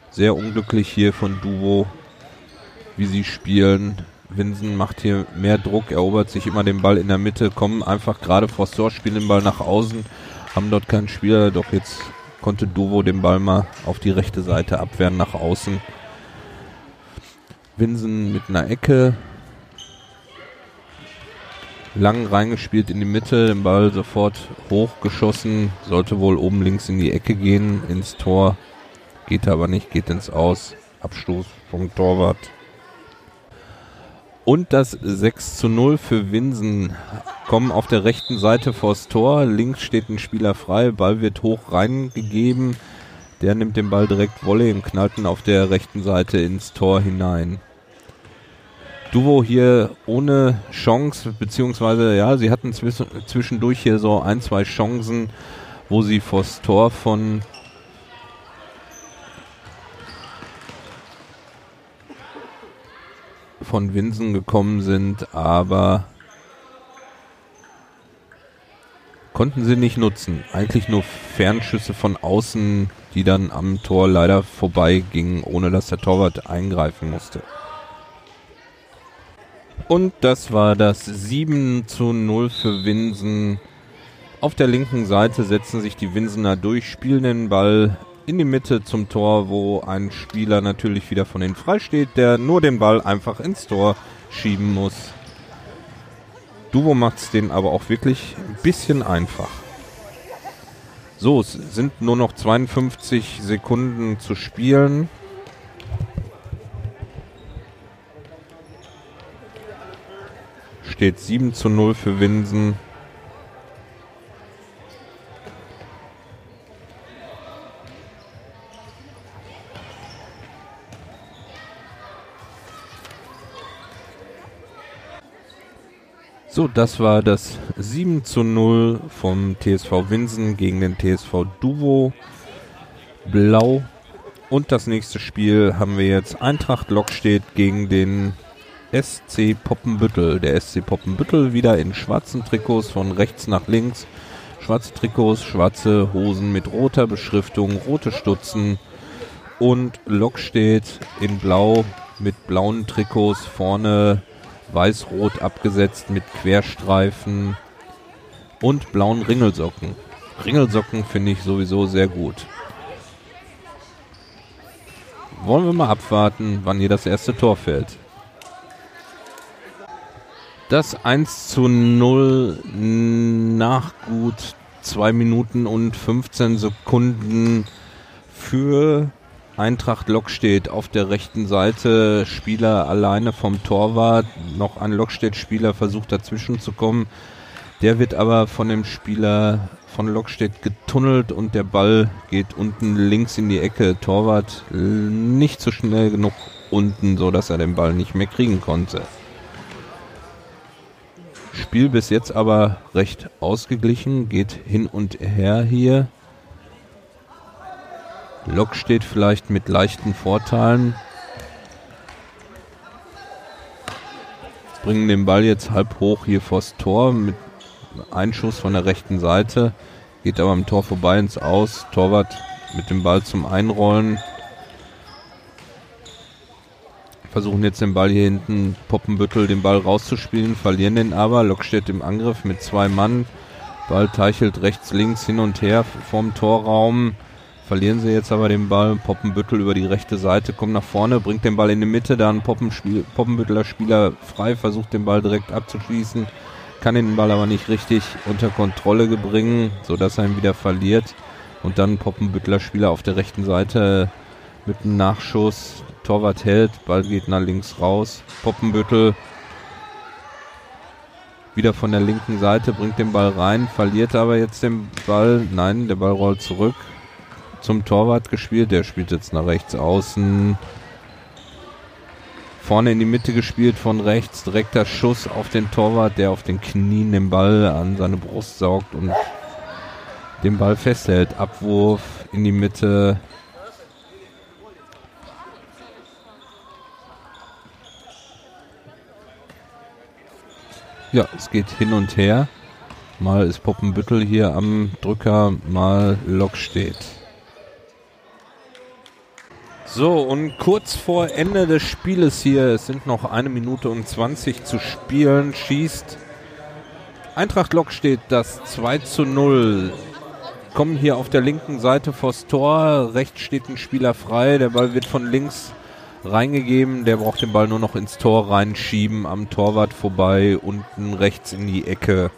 Sehr unglücklich hier von Duo, wie sie spielen. Winsen macht hier mehr Druck, erobert sich immer den Ball in der Mitte, kommen einfach gerade vor Tor, spielen den Ball nach außen haben dort keinen Spieler, doch jetzt konnte Dovo den Ball mal auf die rechte Seite abwehren nach außen. Winsen mit einer Ecke. Lang reingespielt in die Mitte, den Ball sofort hochgeschossen. Sollte wohl oben links in die Ecke gehen, ins Tor. Geht aber nicht, geht ins Aus. Abstoß vom Torwart. Und das 6 zu 0 für Winsen. Kommen auf der rechten Seite vors Tor. Links steht ein Spieler frei. Ball wird hoch reingegeben. Der nimmt den Ball direkt Volley und knallt ihn auf der rechten Seite ins Tor hinein. Duo hier ohne Chance, beziehungsweise ja, sie hatten zwischendurch hier so ein, zwei Chancen, wo sie vors Tor von von Winsen gekommen sind, aber konnten sie nicht nutzen. Eigentlich nur Fernschüsse von außen, die dann am Tor leider vorbeigingen, ohne dass der Torwart eingreifen musste. Und das war das 7 zu 0 für Winsen. Auf der linken Seite setzen sich die Winsener durch, spielen den Ball in die Mitte zum Tor, wo ein Spieler natürlich wieder von ihnen frei steht, der nur den Ball einfach ins Tor schieben muss. Duvo macht es den aber auch wirklich ein bisschen einfach. So, es sind nur noch 52 Sekunden zu spielen. Steht 7 zu 0 für Winsen. So, das war das 7 zu 0 vom TSV Winsen gegen den TSV Duvo Blau. Und das nächste Spiel haben wir jetzt Eintracht Lockstedt gegen den SC Poppenbüttel. Der SC Poppenbüttel wieder in schwarzen Trikots von rechts nach links. Schwarze Trikots, schwarze Hosen mit roter Beschriftung, rote Stutzen und Lockstedt in blau mit blauen Trikots vorne weiß-rot abgesetzt mit Querstreifen und blauen Ringelsocken. Ringelsocken finde ich sowieso sehr gut. Wollen wir mal abwarten, wann hier das erste Tor fällt. Das 1 zu 0 nach gut 2 Minuten und 15 Sekunden für Eintracht Lockstedt auf der rechten Seite, Spieler alleine vom Torwart, noch ein Lockstedt-Spieler versucht dazwischen zu kommen. Der wird aber von dem Spieler von Lockstedt getunnelt und der Ball geht unten links in die Ecke. Torwart nicht so schnell genug unten, so dass er den Ball nicht mehr kriegen konnte. Spiel bis jetzt aber recht ausgeglichen, geht hin und her hier. Lok steht vielleicht mit leichten Vorteilen. Bringen den Ball jetzt halb hoch hier vors Tor mit Einschuss von der rechten Seite. Geht aber am Tor vorbei ins Aus. Torwart mit dem Ball zum Einrollen. Versuchen jetzt den Ball hier hinten, Poppenbüttel den Ball rauszuspielen, verlieren den aber. Lok steht im Angriff mit zwei Mann. Ball teichelt rechts, links hin und her vorm Torraum. Verlieren sie jetzt aber den Ball. Poppenbüttel über die rechte Seite, kommt nach vorne, bringt den Ball in die Mitte, dann Poppenbütteler Spieler frei, versucht den Ball direkt abzuschließen, kann den Ball aber nicht richtig unter Kontrolle bringen, sodass er ihn wieder verliert. Und dann Poppenbüttler Spieler auf der rechten Seite mit einem Nachschuss. Torwart hält, Ball geht nach links raus. Poppenbüttel wieder von der linken Seite, bringt den Ball rein, verliert aber jetzt den Ball. Nein, der Ball rollt zurück zum Torwart gespielt. Der spielt jetzt nach rechts außen. Vorne in die Mitte gespielt von rechts. Direkter Schuss auf den Torwart, der auf den Knien den Ball an seine Brust saugt und den Ball festhält. Abwurf in die Mitte. Ja, es geht hin und her. Mal ist Poppenbüttel hier am Drücker, mal Lok steht. So, und kurz vor Ende des Spieles hier, es sind noch eine Minute und 20 zu spielen, schießt Eintracht Lok steht das 2 zu 0. Kommen hier auf der linken Seite vors Tor, rechts steht ein Spieler frei, der Ball wird von links reingegeben, der braucht den Ball nur noch ins Tor reinschieben, am Torwart vorbei, unten rechts in die Ecke.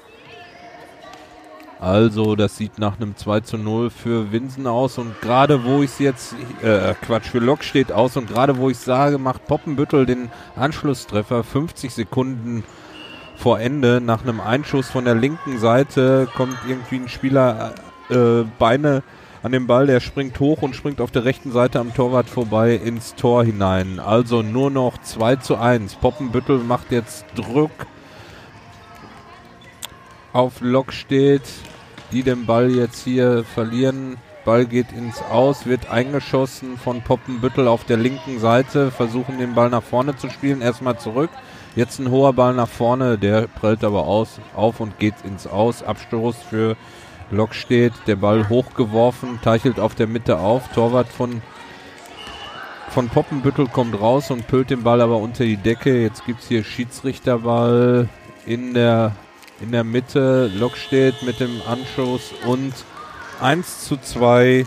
Also, das sieht nach einem 2 zu 0 für Winsen aus. Und gerade wo ich es jetzt, äh, Quatsch, für Lok steht aus. Und gerade wo ich sage, macht Poppenbüttel den Anschlusstreffer 50 Sekunden vor Ende. Nach einem Einschuss von der linken Seite kommt irgendwie ein Spieler äh, Beine an dem Ball, der springt hoch und springt auf der rechten Seite am Torwart vorbei ins Tor hinein. Also nur noch 2 zu 1. Poppenbüttel macht jetzt Druck auf Lok steht die den Ball jetzt hier verlieren. Ball geht ins Aus, wird eingeschossen von Poppenbüttel auf der linken Seite, versuchen den Ball nach vorne zu spielen, erstmal zurück. Jetzt ein hoher Ball nach vorne, der prellt aber aus, auf und geht ins Aus. Abstoß für Lok steht, der Ball hochgeworfen, teichelt auf der Mitte auf. Torwart von, von Poppenbüttel kommt raus und pölt den Ball aber unter die Decke. Jetzt gibt es hier Schiedsrichterball in der in der Mitte. Lok steht mit dem Anschluss und 1 zu 2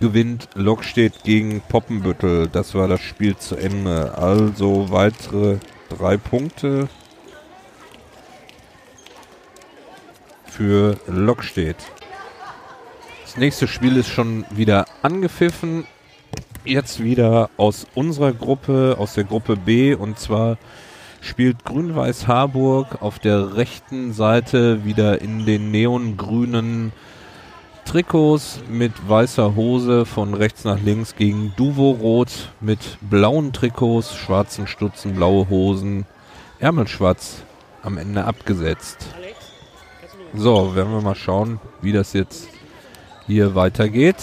gewinnt Lok steht gegen Poppenbüttel. Das war das Spiel zu Ende. Also weitere drei Punkte für Lokstedt. Das nächste Spiel ist schon wieder angepfiffen. Jetzt wieder aus unserer Gruppe, aus der Gruppe B und zwar spielt Grün-Weiß Harburg auf der rechten Seite wieder in den neongrünen Trikots mit weißer Hose von rechts nach links gegen Duvo-Rot mit blauen Trikots, schwarzen Stutzen, blaue Hosen, Ärmelschwarz am Ende abgesetzt. So, werden wir mal schauen, wie das jetzt hier weitergeht.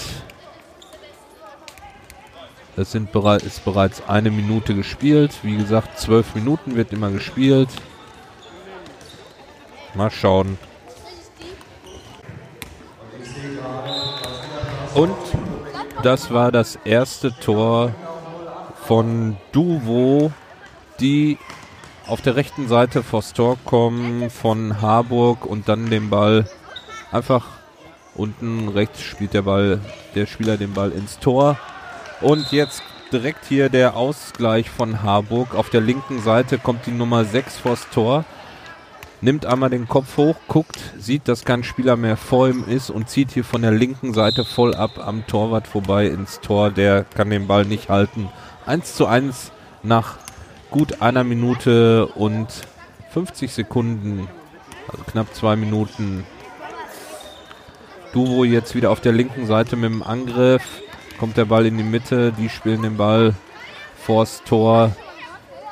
Es sind bere ist bereits eine Minute gespielt. Wie gesagt, zwölf Minuten wird immer gespielt. Mal schauen. Und das war das erste Tor von Duvo, die auf der rechten Seite vors Tor kommen von Harburg und dann den Ball einfach unten rechts spielt der Ball, der Spieler den Ball ins Tor. Und jetzt direkt hier der Ausgleich von Harburg. Auf der linken Seite kommt die Nummer 6 vors Tor. Nimmt einmal den Kopf hoch, guckt, sieht, dass kein Spieler mehr vor ihm ist und zieht hier von der linken Seite voll ab am Torwart vorbei ins Tor. Der kann den Ball nicht halten. 1 zu 1 nach gut einer Minute und 50 Sekunden, also knapp zwei Minuten. Duvo jetzt wieder auf der linken Seite mit dem Angriff kommt der Ball in die Mitte, die spielen den Ball vors Tor,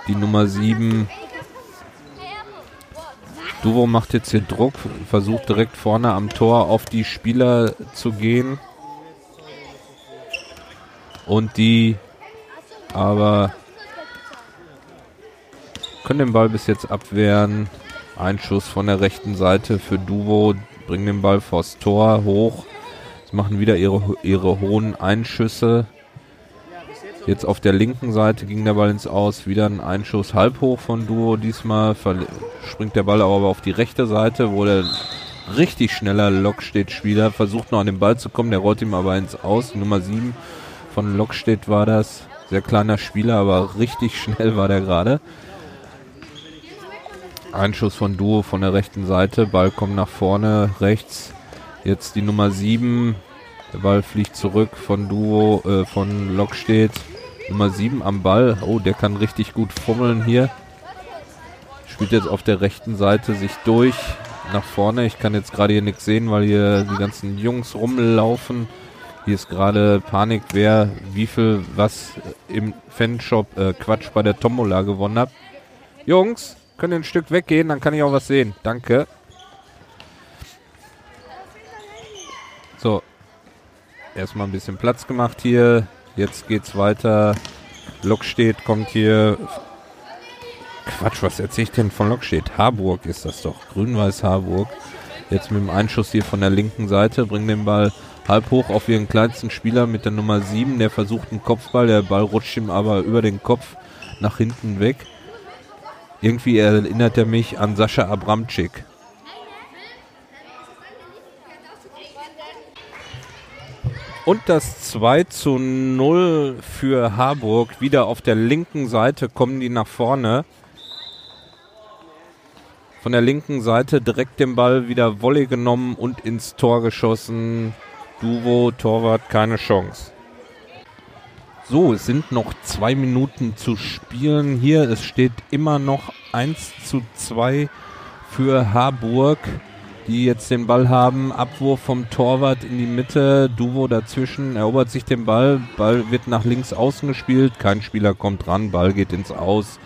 die Nummer 7. Duvo macht jetzt hier Druck, versucht direkt vorne am Tor auf die Spieler zu gehen. Und die aber können den Ball bis jetzt abwehren. Ein Schuss von der rechten Seite für Duvo, bringen den Ball vors Tor hoch machen wieder ihre, ihre hohen Einschüsse. Jetzt auf der linken Seite ging der Ball ins Aus. Wieder ein Einschuss halb hoch von Duo. Diesmal springt der Ball aber auf die rechte Seite, wo der richtig schneller Lokstedt-Spieler versucht noch an den Ball zu kommen. Der rollt ihm aber ins Aus. Nummer 7 von Lokstedt war das. Sehr kleiner Spieler, aber richtig schnell war der gerade. Einschuss von Duo von der rechten Seite. Ball kommt nach vorne, rechts. Jetzt die Nummer 7. Der Ball fliegt zurück von Duo, äh, von Lokstedt. Nummer 7 am Ball. Oh, der kann richtig gut fummeln hier. Spielt jetzt auf der rechten Seite sich durch nach vorne. Ich kann jetzt gerade hier nichts sehen, weil hier die ganzen Jungs rumlaufen. Hier ist gerade Panik, wer wie viel was im Fanshop äh, Quatsch bei der Tombola gewonnen hat. Jungs, können ein Stück weggehen, dann kann ich auch was sehen. Danke. So. Erstmal ein bisschen Platz gemacht hier. Jetzt geht's weiter. Lokstedt kommt hier. Quatsch, was erzähle ich denn von Lokstedt? Harburg ist das doch. Grün-Weiß Harburg. Jetzt mit dem Einschuss hier von der linken Seite. Bringen den Ball halb hoch auf ihren kleinsten Spieler mit der Nummer 7. Der versucht einen Kopfball. Der Ball rutscht ihm aber über den Kopf nach hinten weg. Irgendwie erinnert er mich an Sascha Abramczyk. Und das 2 zu 0 für Harburg. Wieder auf der linken Seite kommen die nach vorne. von der linken Seite direkt den Ball wieder Volley genommen und ins Tor geschossen. Duvo, Torwart, keine Chance. So, es sind noch zwei Minuten zu spielen hier. Es steht immer noch 1 zu 2 für Harburg, die jetzt den Ball haben. Abwurf vom Torwart in die Mitte. Duvo dazwischen erobert sich den Ball. Ball wird nach links außen gespielt. Kein Spieler kommt ran. Ball geht ins Aus.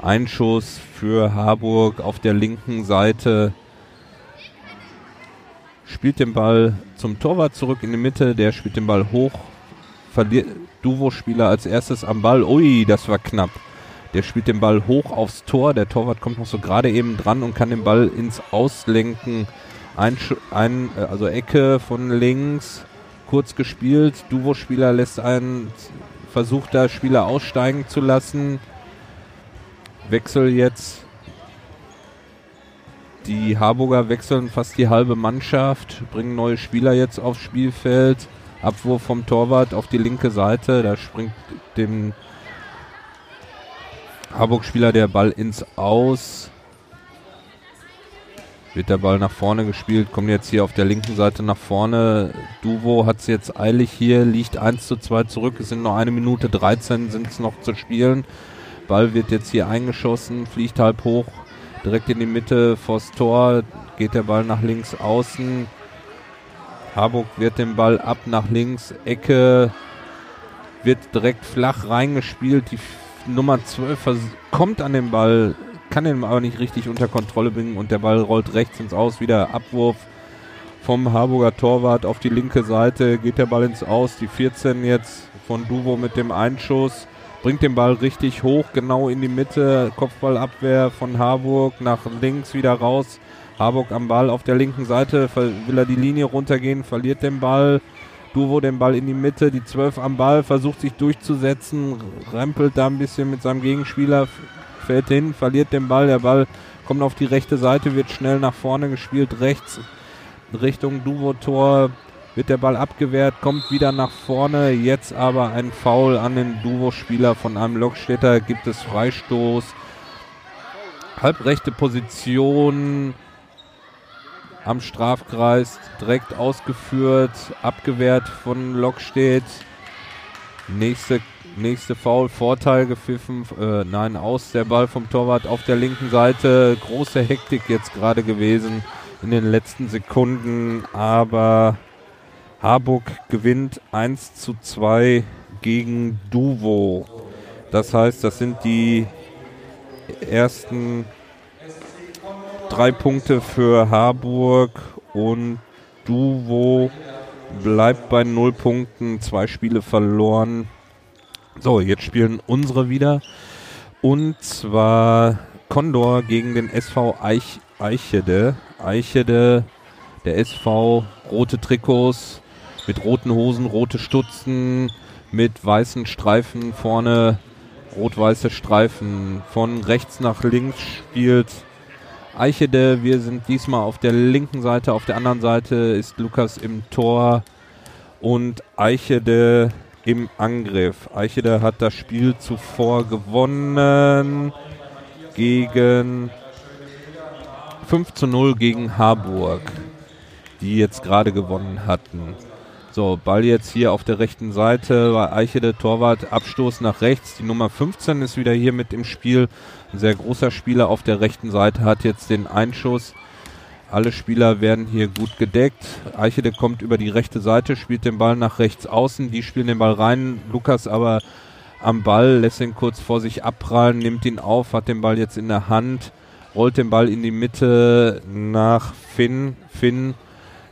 Einschuss für Harburg auf der linken Seite. Spielt den Ball zum Torwart zurück in die Mitte. Der spielt den Ball hoch verliert Duvo-Spieler als erstes am Ball. Ui, das war knapp. Der spielt den Ball hoch aufs Tor. Der Torwart kommt noch so gerade eben dran und kann den Ball ins Auslenken. Ein, ein, äh, also Ecke von links, kurz gespielt. Duvo-Spieler lässt einen, versucht da Spieler aussteigen zu lassen. Wechsel jetzt. Die Harburger wechseln fast die halbe Mannschaft, bringen neue Spieler jetzt aufs Spielfeld. Abwurf vom Torwart auf die linke Seite. Da springt dem Harburg-Spieler der Ball ins Aus. Wird der Ball nach vorne gespielt, kommt jetzt hier auf der linken Seite nach vorne. Duvo hat es jetzt eilig hier, liegt 1 zu 2 zurück. Es sind noch eine Minute 13 sind es noch zu spielen. Ball wird jetzt hier eingeschossen, fliegt halb hoch, direkt in die Mitte vors Tor. Geht der Ball nach links außen. Harburg wird den Ball ab nach links, Ecke wird direkt flach reingespielt. Die Nummer 12 kommt an den Ball, kann den aber nicht richtig unter Kontrolle bringen und der Ball rollt rechts ins Aus. Wieder Abwurf vom Harburger Torwart auf die linke Seite, geht der Ball ins Aus. Die 14 jetzt von Duvo mit dem Einschuss, bringt den Ball richtig hoch, genau in die Mitte. Kopfballabwehr von Harburg nach links wieder raus. Harburg am Ball auf der linken Seite, will er die Linie runtergehen, verliert den Ball. Duvo den Ball in die Mitte, die 12 am Ball, versucht sich durchzusetzen, rempelt da ein bisschen mit seinem Gegenspieler, fällt hin, verliert den Ball. Der Ball kommt auf die rechte Seite, wird schnell nach vorne gespielt, rechts Richtung Duvo-Tor. Wird der Ball abgewehrt, kommt wieder nach vorne. Jetzt aber ein Foul an den Duvo-Spieler von einem Lokstädter. Gibt es Freistoß. Halbrechte Position am Strafkreis direkt ausgeführt, abgewehrt von Lockstedt. Nächste, nächste Foul, Vorteil gepfiffen, äh, nein, aus der Ball vom Torwart auf der linken Seite. Große Hektik jetzt gerade gewesen in den letzten Sekunden, aber Harburg gewinnt 1 zu 2 gegen Duvo. Das heißt, das sind die ersten drei Punkte für Harburg und Duvo bleibt bei null Punkten, zwei Spiele verloren. So, jetzt spielen unsere wieder. Und zwar Condor gegen den SV Eich, Eichede. Eichede, der SV, rote Trikots mit roten Hosen, rote Stutzen, mit weißen Streifen vorne, rot-weiße Streifen. Von rechts nach links spielt Eichede, wir sind diesmal auf der linken Seite, auf der anderen Seite ist Lukas im Tor und Eichede im Angriff. Eichede hat das Spiel zuvor gewonnen gegen 5 zu 0 gegen Harburg, die jetzt gerade gewonnen hatten. So, Ball jetzt hier auf der rechten Seite bei Eichede, Torwart, Abstoß nach rechts. Die Nummer 15 ist wieder hier mit im Spiel. Ein sehr großer Spieler auf der rechten Seite hat jetzt den Einschuss. Alle Spieler werden hier gut gedeckt. Eichede kommt über die rechte Seite, spielt den Ball nach rechts außen. Die spielen den Ball rein. Lukas aber am Ball, lässt ihn kurz vor sich abprallen, nimmt ihn auf, hat den Ball jetzt in der Hand, rollt den Ball in die Mitte nach Finn. Finn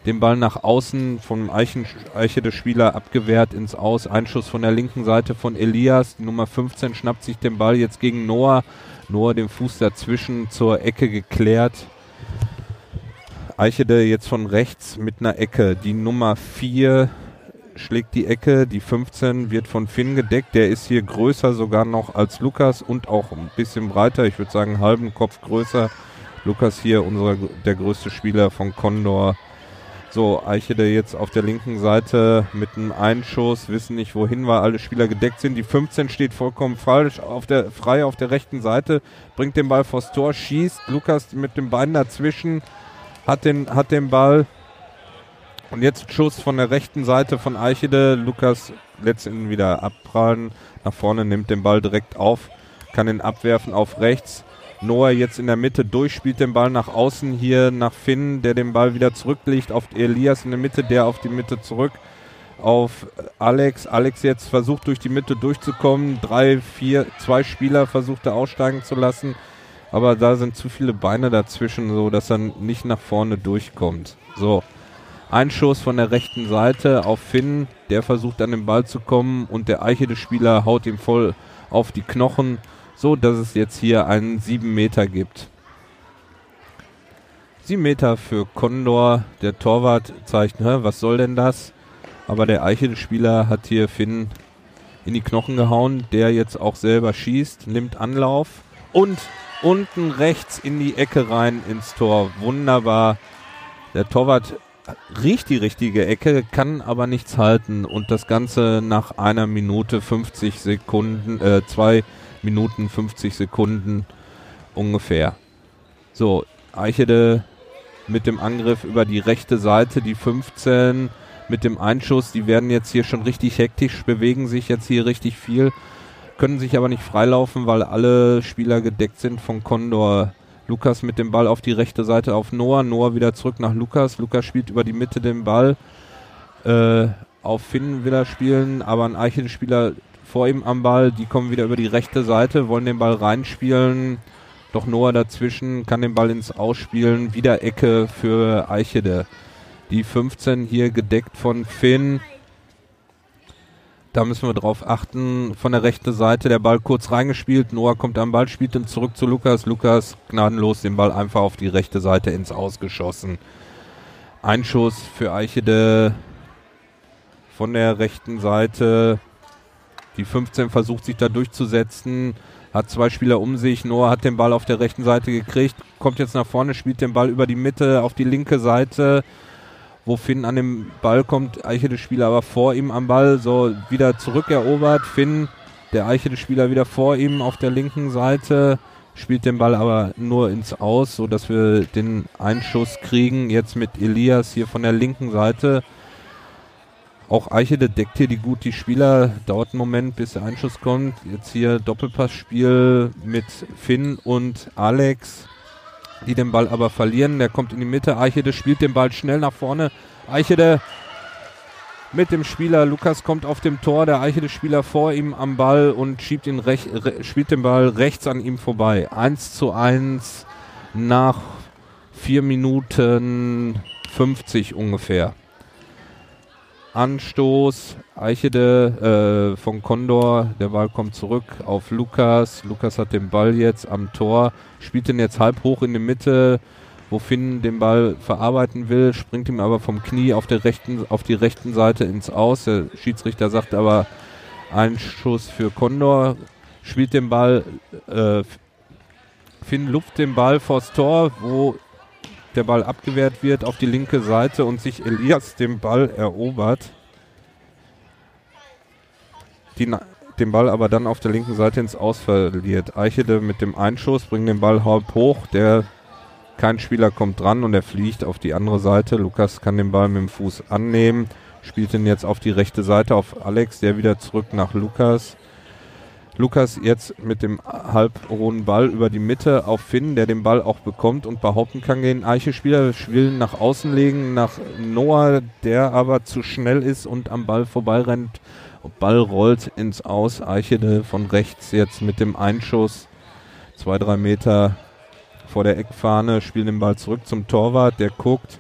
den Ball nach außen vom Eichen, Eiche des Spieler abgewehrt ins Aus. Einschuss von der linken Seite von Elias. Die Nummer 15 schnappt sich den Ball jetzt gegen Noah. Noah den Fuß dazwischen zur Ecke geklärt. Eichede jetzt von rechts mit einer Ecke. Die Nummer 4 schlägt die Ecke. Die 15 wird von Finn gedeckt. Der ist hier größer sogar noch als Lukas und auch ein bisschen breiter. Ich würde sagen, halben Kopf größer. Lukas hier, unser, der größte Spieler von Condor So, Eichede jetzt auf der linken Seite mit einem Einschuss, wissen nicht wohin, weil alle Spieler gedeckt sind. Die 15 steht vollkommen falsch, auf der, frei auf der rechten Seite, bringt den Ball vors Tor, schießt. Lukas mit dem Bein dazwischen, hat den, hat den Ball. Und jetzt Schuss von der rechten Seite von Eichede. Lukas lässt ihn wieder abprallen. Nach vorne nimmt den Ball direkt auf, kann ihn abwerfen auf rechts Noah jetzt in der Mitte durch, spielt den Ball nach außen hier nach Finn, der den Ball wieder zurücklegt auf Elias in der Mitte, der auf die Mitte zurück auf Alex. Alex jetzt versucht durch die Mitte durchzukommen. Drei, vier, zwei Spieler versucht er aussteigen zu lassen. Aber da sind zu viele Beine dazwischen, so dass er nicht nach vorne durchkommt. So. Ein Schuss von der rechten Seite auf Finn, der versucht an den Ball zu kommen und der Eiche Spieler haut ihm voll auf die Knochen so dass es jetzt hier einen 7 Meter gibt. 7 Meter für Condor. Der Torwart zeigt, Hä, was soll denn das? Aber der Eichel-Spieler hat hier Finn in die Knochen gehauen, der jetzt auch selber schießt, nimmt Anlauf und unten rechts in die Ecke rein ins Tor. Wunderbar. Der Torwart riecht die richtige Ecke, kann aber nichts halten und das Ganze nach einer Minute 50 Sekunden, äh, zwei Minuten 50 Sekunden ungefähr. So, Eichede mit dem Angriff über die rechte Seite, die 15 mit dem Einschuss, die werden jetzt hier schon richtig hektisch, bewegen sich jetzt hier richtig viel, können sich aber nicht freilaufen, weil alle Spieler gedeckt sind von Condor. Lukas mit dem Ball auf die rechte Seite auf Noah, Noah wieder zurück nach Lukas, Lukas spielt über die Mitte den Ball, äh, auf Finn will er spielen, aber ein Eichel-Spieler vor ihm am Ball. Die kommen wieder über die rechte Seite, wollen den Ball reinspielen. Doch Noah dazwischen kann den Ball ins Ausspielen. Wieder Ecke für Eichede. Die 15 hier gedeckt von Finn. Da müssen wir drauf achten. Von der rechten Seite der Ball kurz reingespielt. Noah kommt am Ball, spielt ihn zurück zu Lukas. Lukas gnadenlos den Ball einfach auf die rechte Seite ins Ausgeschossen. Einschuss für Eichede von der rechten Seite. Die 15 versucht sich da durchzusetzen, hat zwei Spieler um sich. Noah hat den Ball auf der rechten Seite gekriegt, kommt jetzt nach vorne, spielt den Ball über die Mitte auf die linke Seite. Wo Finn an den Ball kommt, Eichede Spieler aber vor ihm am Ball, so wieder zurückerobert. Finn, der Eichede Spieler wieder vor ihm auf der linken Seite, spielt den Ball aber nur ins Aus, so dass wir den Einschuss kriegen. Jetzt mit Elias hier von der linken Seite auch Eichede deckt hier die gut die Spieler. Dauert einen Moment, bis der Einschuss kommt. Jetzt hier Doppelpassspiel mit Finn und Alex, die den Ball aber verlieren. Der kommt in die Mitte. Eichede spielt den Ball schnell nach vorne. Eichede mit dem Spieler. Lukas kommt auf dem Tor. Der Eichede-Spieler vor ihm am Ball und schiebt ihn rech, re, spielt den Ball rechts an ihm vorbei. 1 zu 1 nach 4 Minuten 50 ungefähr. Anstoß. Eichede äh, von Condor, der Ball kommt zurück auf Lukas. Lukas hat den Ball jetzt am Tor, spielt ihn jetzt halb hoch in die Mitte, wo Finn den Ball verarbeiten will, springt ihm aber vom Knie auf, der rechten, auf die rechten Seite ins Aus. Der Schiedsrichter sagt aber Einschuss für Condor, spielt den Ball, äh, Finn luft den Ball vors Tor, wo der Ball abgewehrt wird auf die linke Seite und sich Elias den Ball erobert. Die, den Ball aber dann auf der linken Seite ins Aus verliert. Eichede mit dem Einschuss bringt den Ball halb hoch. Der kein Spieler kommt dran und er fliegt auf die andere Seite. Lukas kann den Ball mit dem Fuß annehmen, spielt ihn jetzt auf die rechte Seite auf Alex, der wieder zurück nach Lukas. Lukas jetzt mit dem halbhohen Ball über die Mitte auf Finn, der den Ball auch bekommt und behaupten kann gegen Eiche-Spieler. Will nach außen legen, nach Noah, der aber zu schnell ist und am Ball vorbeirennt. Ball rollt ins Aus. Eichede von rechts jetzt mit dem Einschuss. Zwei, drei Meter vor der Eckfahne, spielt den Ball zurück zum Torwart, der guckt,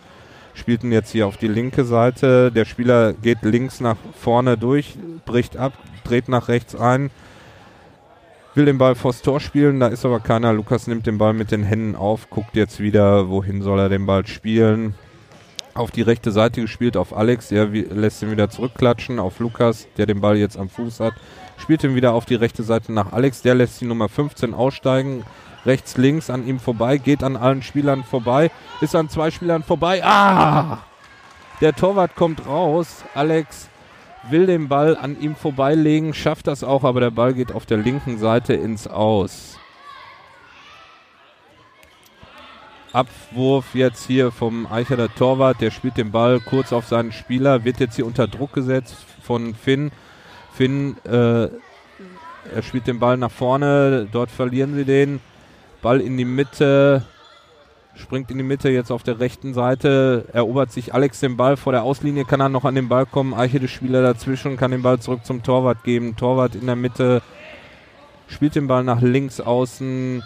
spielt ihn jetzt hier auf die linke Seite. Der Spieler geht links nach vorne durch, bricht ab, dreht nach rechts ein will den Ball vors Tor spielen, da ist aber keiner. Lukas nimmt den Ball mit den Händen auf, guckt jetzt wieder, wohin soll er den Ball spielen. Auf die rechte Seite gespielt, auf Alex, der lässt ihn wieder zurückklatschen, auf Lukas, der den Ball jetzt am Fuß hat. Spielt ihn wieder auf die rechte Seite nach Alex, der lässt die Nummer 15 aussteigen. Rechts, links an ihm vorbei, geht an allen Spielern vorbei, ist an zwei Spielern vorbei. Ah! Der Torwart kommt raus. Alex will den Ball an ihm vorbeilegen, schafft das auch, aber der Ball geht auf der linken Seite ins Aus. Abwurf jetzt hier vom Eicherter Torwart, der spielt den Ball kurz auf seinen Spieler, wird jetzt hier unter Druck gesetzt von Finn. Finn, äh, er spielt den Ball nach vorne, dort verlieren sie den. Ball in die Mitte, springt in die Mitte jetzt auf der rechten Seite, erobert sich Alex den Ball vor der Auslinie, kann er noch an den Ball kommen, Eiche des Spieler dazwischen, kann den Ball zurück zum Torwart geben. Torwart in der Mitte, spielt den Ball nach links außen,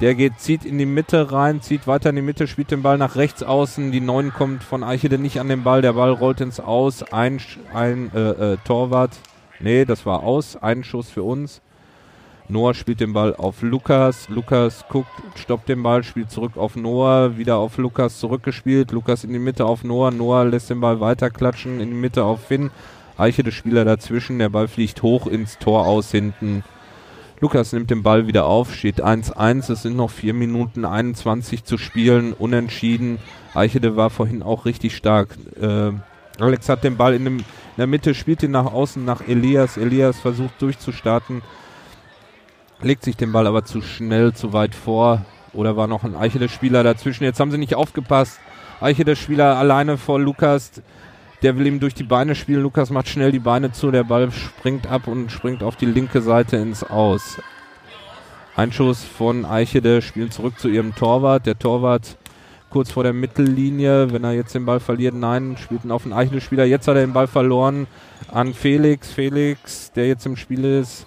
der geht, zieht in die Mitte rein, zieht weiter in die Mitte, spielt den Ball nach rechts außen. Die Neun kommt von Eichede nicht an den Ball. Der Ball rollt ins Aus. Ein, ein äh, äh, Torwart. Nee, das war aus. Ein Schuss für uns. Noah spielt den Ball auf Lukas. Lukas guckt, stoppt den Ball, spielt zurück auf Noah. Wieder auf Lukas zurückgespielt. Lukas in die Mitte auf Noah. Noah lässt den Ball weiterklatschen. In die Mitte auf Finn. Eichede Spieler dazwischen. Der Ball fliegt hoch ins Tor aus hinten. Lukas nimmt den Ball wieder auf, steht 1-1. Es sind noch 4 Minuten 21 zu spielen, unentschieden. Eichede war vorhin auch richtig stark. Äh, Alex hat den Ball in, dem, in, der Mitte, spielt ihn nach außen nach Elias. Elias versucht durchzustarten, legt sich den Ball aber zu schnell, zu weit vor. Oder war noch ein Eichede-Spieler dazwischen? Jetzt haben sie nicht aufgepasst. Eichede-Spieler alleine vor Lukas der will ihm durch die Beine spielen. Lukas macht schnell die Beine zu. Der Ball springt ab und springt auf die linke Seite ins Aus. Einschuss von Eichede, spielt zurück zu ihrem Torwart. Der Torwart kurz vor der Mittellinie, wenn er jetzt den Ball verliert, nein, spielt ihn auf den Eichede-Spieler. Jetzt hat er den Ball verloren an Felix. Felix, der jetzt im Spiel ist,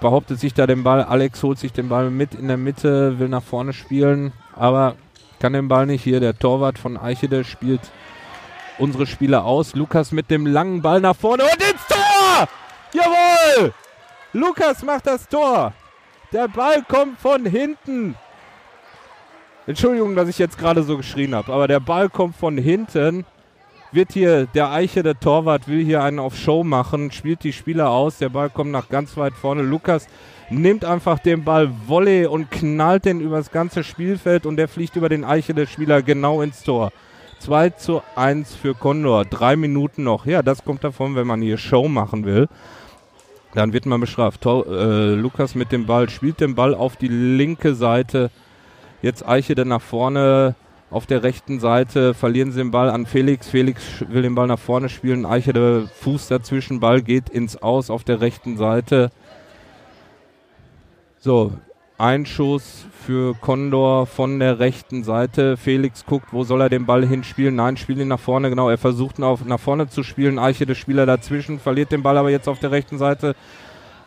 behauptet sich da den Ball. Alex holt sich den Ball mit in der Mitte, will nach vorne spielen, aber kann den Ball nicht. Hier der Torwart von Eichede spielt unsere Spieler aus. Lukas mit dem langen Ball nach vorne und ins Tor! Jawohl! Lukas macht das Tor. Der Ball kommt von hinten. Entschuldigung, dass ich jetzt gerade so geschrien habe, aber der Ball kommt von hinten. Wird hier der Eiche, der Torwart, will hier einen auf Show machen, spielt die Spieler aus. Der Ball kommt nach ganz weit vorne. Lukas nimmt einfach den Ball Volley und knallt den übers ganze Spielfeld und der fliegt über den Eiche der Spieler genau ins Tor. 2 zu 1 für Condor. Drei Minuten noch. Ja, das kommt davon, wenn man hier Show machen will. Dann wird man bestraft. Tor, äh, Lukas mit dem Ball spielt den Ball auf die linke Seite. Jetzt Eiche dann nach vorne. Auf der rechten Seite verlieren sie den Ball an Felix. Felix will den Ball nach vorne spielen. Eiche der Fuß dazwischen. Ball geht ins Aus auf der rechten Seite. So, Einschuss für Condor von der rechten Seite. Felix guckt, wo soll er den Ball hinspielen? Nein, spielt ihn nach vorne. Genau, er versucht nach vorne zu spielen. Eiche, der Spieler dazwischen, verliert den Ball aber jetzt auf der rechten Seite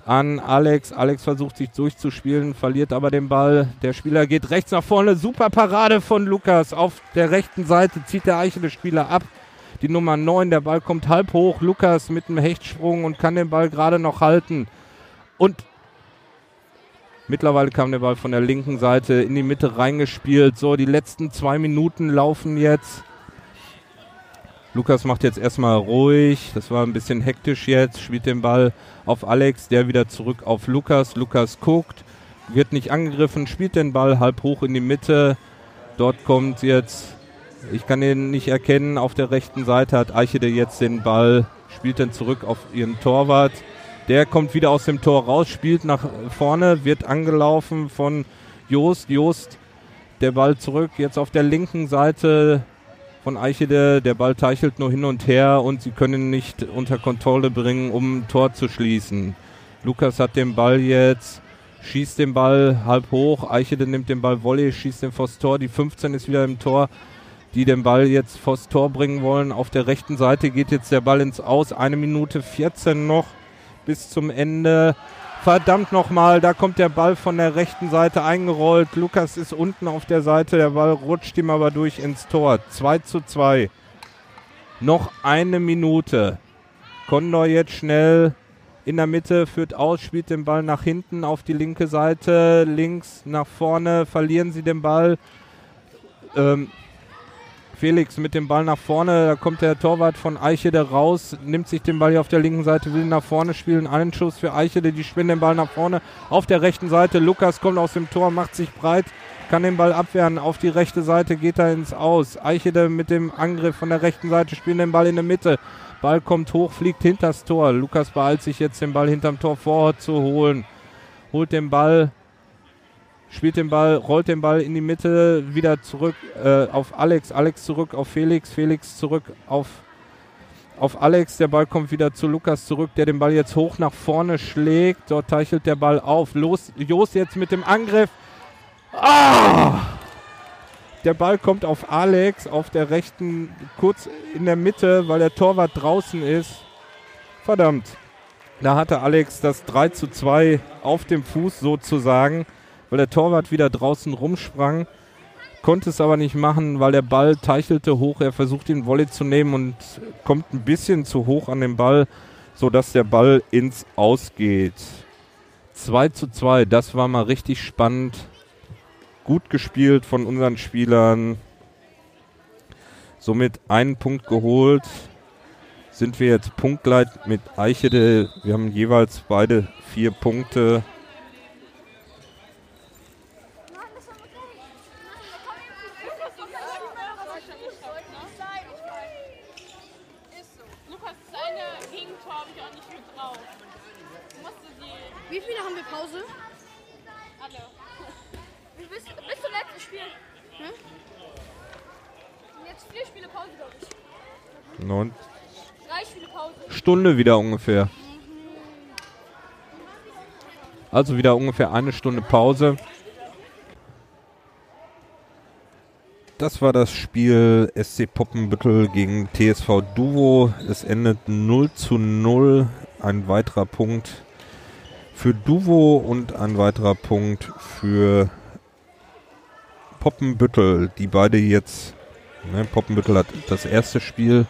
an Alex. Alex versucht sich durchzuspielen, verliert aber den Ball. Der Spieler geht rechts nach vorne. Super Parade von Lukas. Auf der rechten Seite zieht der Eiche, der Spieler ab. Die Nummer 9, der Ball kommt halb hoch. Lukas mit einem Hechtsprung und kann den Ball gerade noch halten. Und Mittlerweile kam der Ball von der linken Seite in die Mitte reingespielt. So, die letzten zwei Minuten laufen jetzt. Lukas macht jetzt erstmal ruhig. Das war ein bisschen hektisch jetzt. Spielt den Ball auf Alex, der wieder zurück auf Lukas. Lukas guckt, wird nicht angegriffen, spielt den Ball halb hoch in die Mitte. Dort kommt jetzt, ich kann ihn nicht erkennen, auf der rechten Seite hat Eichede jetzt den Ball, spielt den zurück auf ihren Torwart. Der kommt wieder aus dem Tor raus, spielt nach vorne, wird angelaufen von Joost. Joost, der Ball zurück, jetzt auf der linken Seite von Eichede. Der Ball teichelt nur hin und her und sie können nicht unter Kontrolle bringen, um ein Tor zu schließen. Lukas hat den Ball jetzt, schießt den Ball halb hoch. Eichede nimmt den Ball Volley, schießt den vors Tor. Die 15 ist wieder im Tor, die den Ball jetzt vors Tor bringen wollen. Auf der rechten Seite geht jetzt der Ball ins Aus. Eine Minute 14 noch bis zum Ende. Verdammt nochmal, da kommt der Ball von der rechten Seite eingerollt. Lukas ist unten auf der Seite, der Ball rutscht ihm aber durch ins Tor. 2 zu 2. Noch eine Minute. Condor jetzt schnell in der Mitte, führt aus, spielt den Ball nach hinten auf die linke Seite, links nach vorne, verlieren sie den Ball. Ähm, Felix mit dem Ball nach vorne, da kommt der Torwart von Eichede raus, nimmt sich den Ball hier auf der linken Seite, will nach vorne spielen. Einen Schuss für Eichede, die spinnen den Ball nach vorne. Auf der rechten Seite, Lukas kommt aus dem Tor, macht sich breit, kann den Ball abwehren. Auf die rechte Seite geht er ins Aus. Eichede mit dem Angriff von der rechten Seite spielen den Ball in der Mitte. Ball kommt hoch, fliegt hinters Tor. Lukas beeilt sich jetzt, den Ball hinterm Tor vorzuholen. Holt den Ball, spielt den Ball, rollt den Ball in die Mitte, wieder zurück äh, auf Alex. Alex zurück auf Felix. Felix zurück auf, auf Alex. Der Ball kommt wieder zu Lukas zurück, der den Ball jetzt hoch nach vorne schlägt. Dort teichelt der Ball auf. Los, Jos jetzt mit dem Angriff. Ah! Der Ball kommt auf Alex auf der rechten, kurz in der Mitte, weil der Torwart draußen ist. Verdammt. Da hatte Alex das 3 zu 2 auf dem Fuß sozusagen, weil der Torwart wieder draußen rumsprang. Konnte es aber nicht machen, weil der Ball teichelte hoch. Er versucht den Volley zu nehmen und kommt ein bisschen zu hoch an den Ball, sodass der Ball ins Ausgeht. 2 zu 2, das war mal richtig spannend gut gespielt von unseren Spielern. Somit einen Punkt geholt. Sind wir jetzt punktgleich mit Eichede. Wir haben jeweils beide vier Punkte. Wie viele haben wir Pause? Alle. Bis, bis zum letzten Spiel. Hm? Jetzt vier Spiele Pause, glaube Pause. Stunde wieder ungefähr. Also wieder ungefähr eine Stunde Pause. Das war das Spiel SC Poppenbüttel gegen TSV Duvo. Es endet 0 zu 0. Ein weiterer Punkt für Duvo und ein weiterer Punkt für Poppenbüttel, die beide jetzt, ne, Poppenbüttel hat das erste Spiel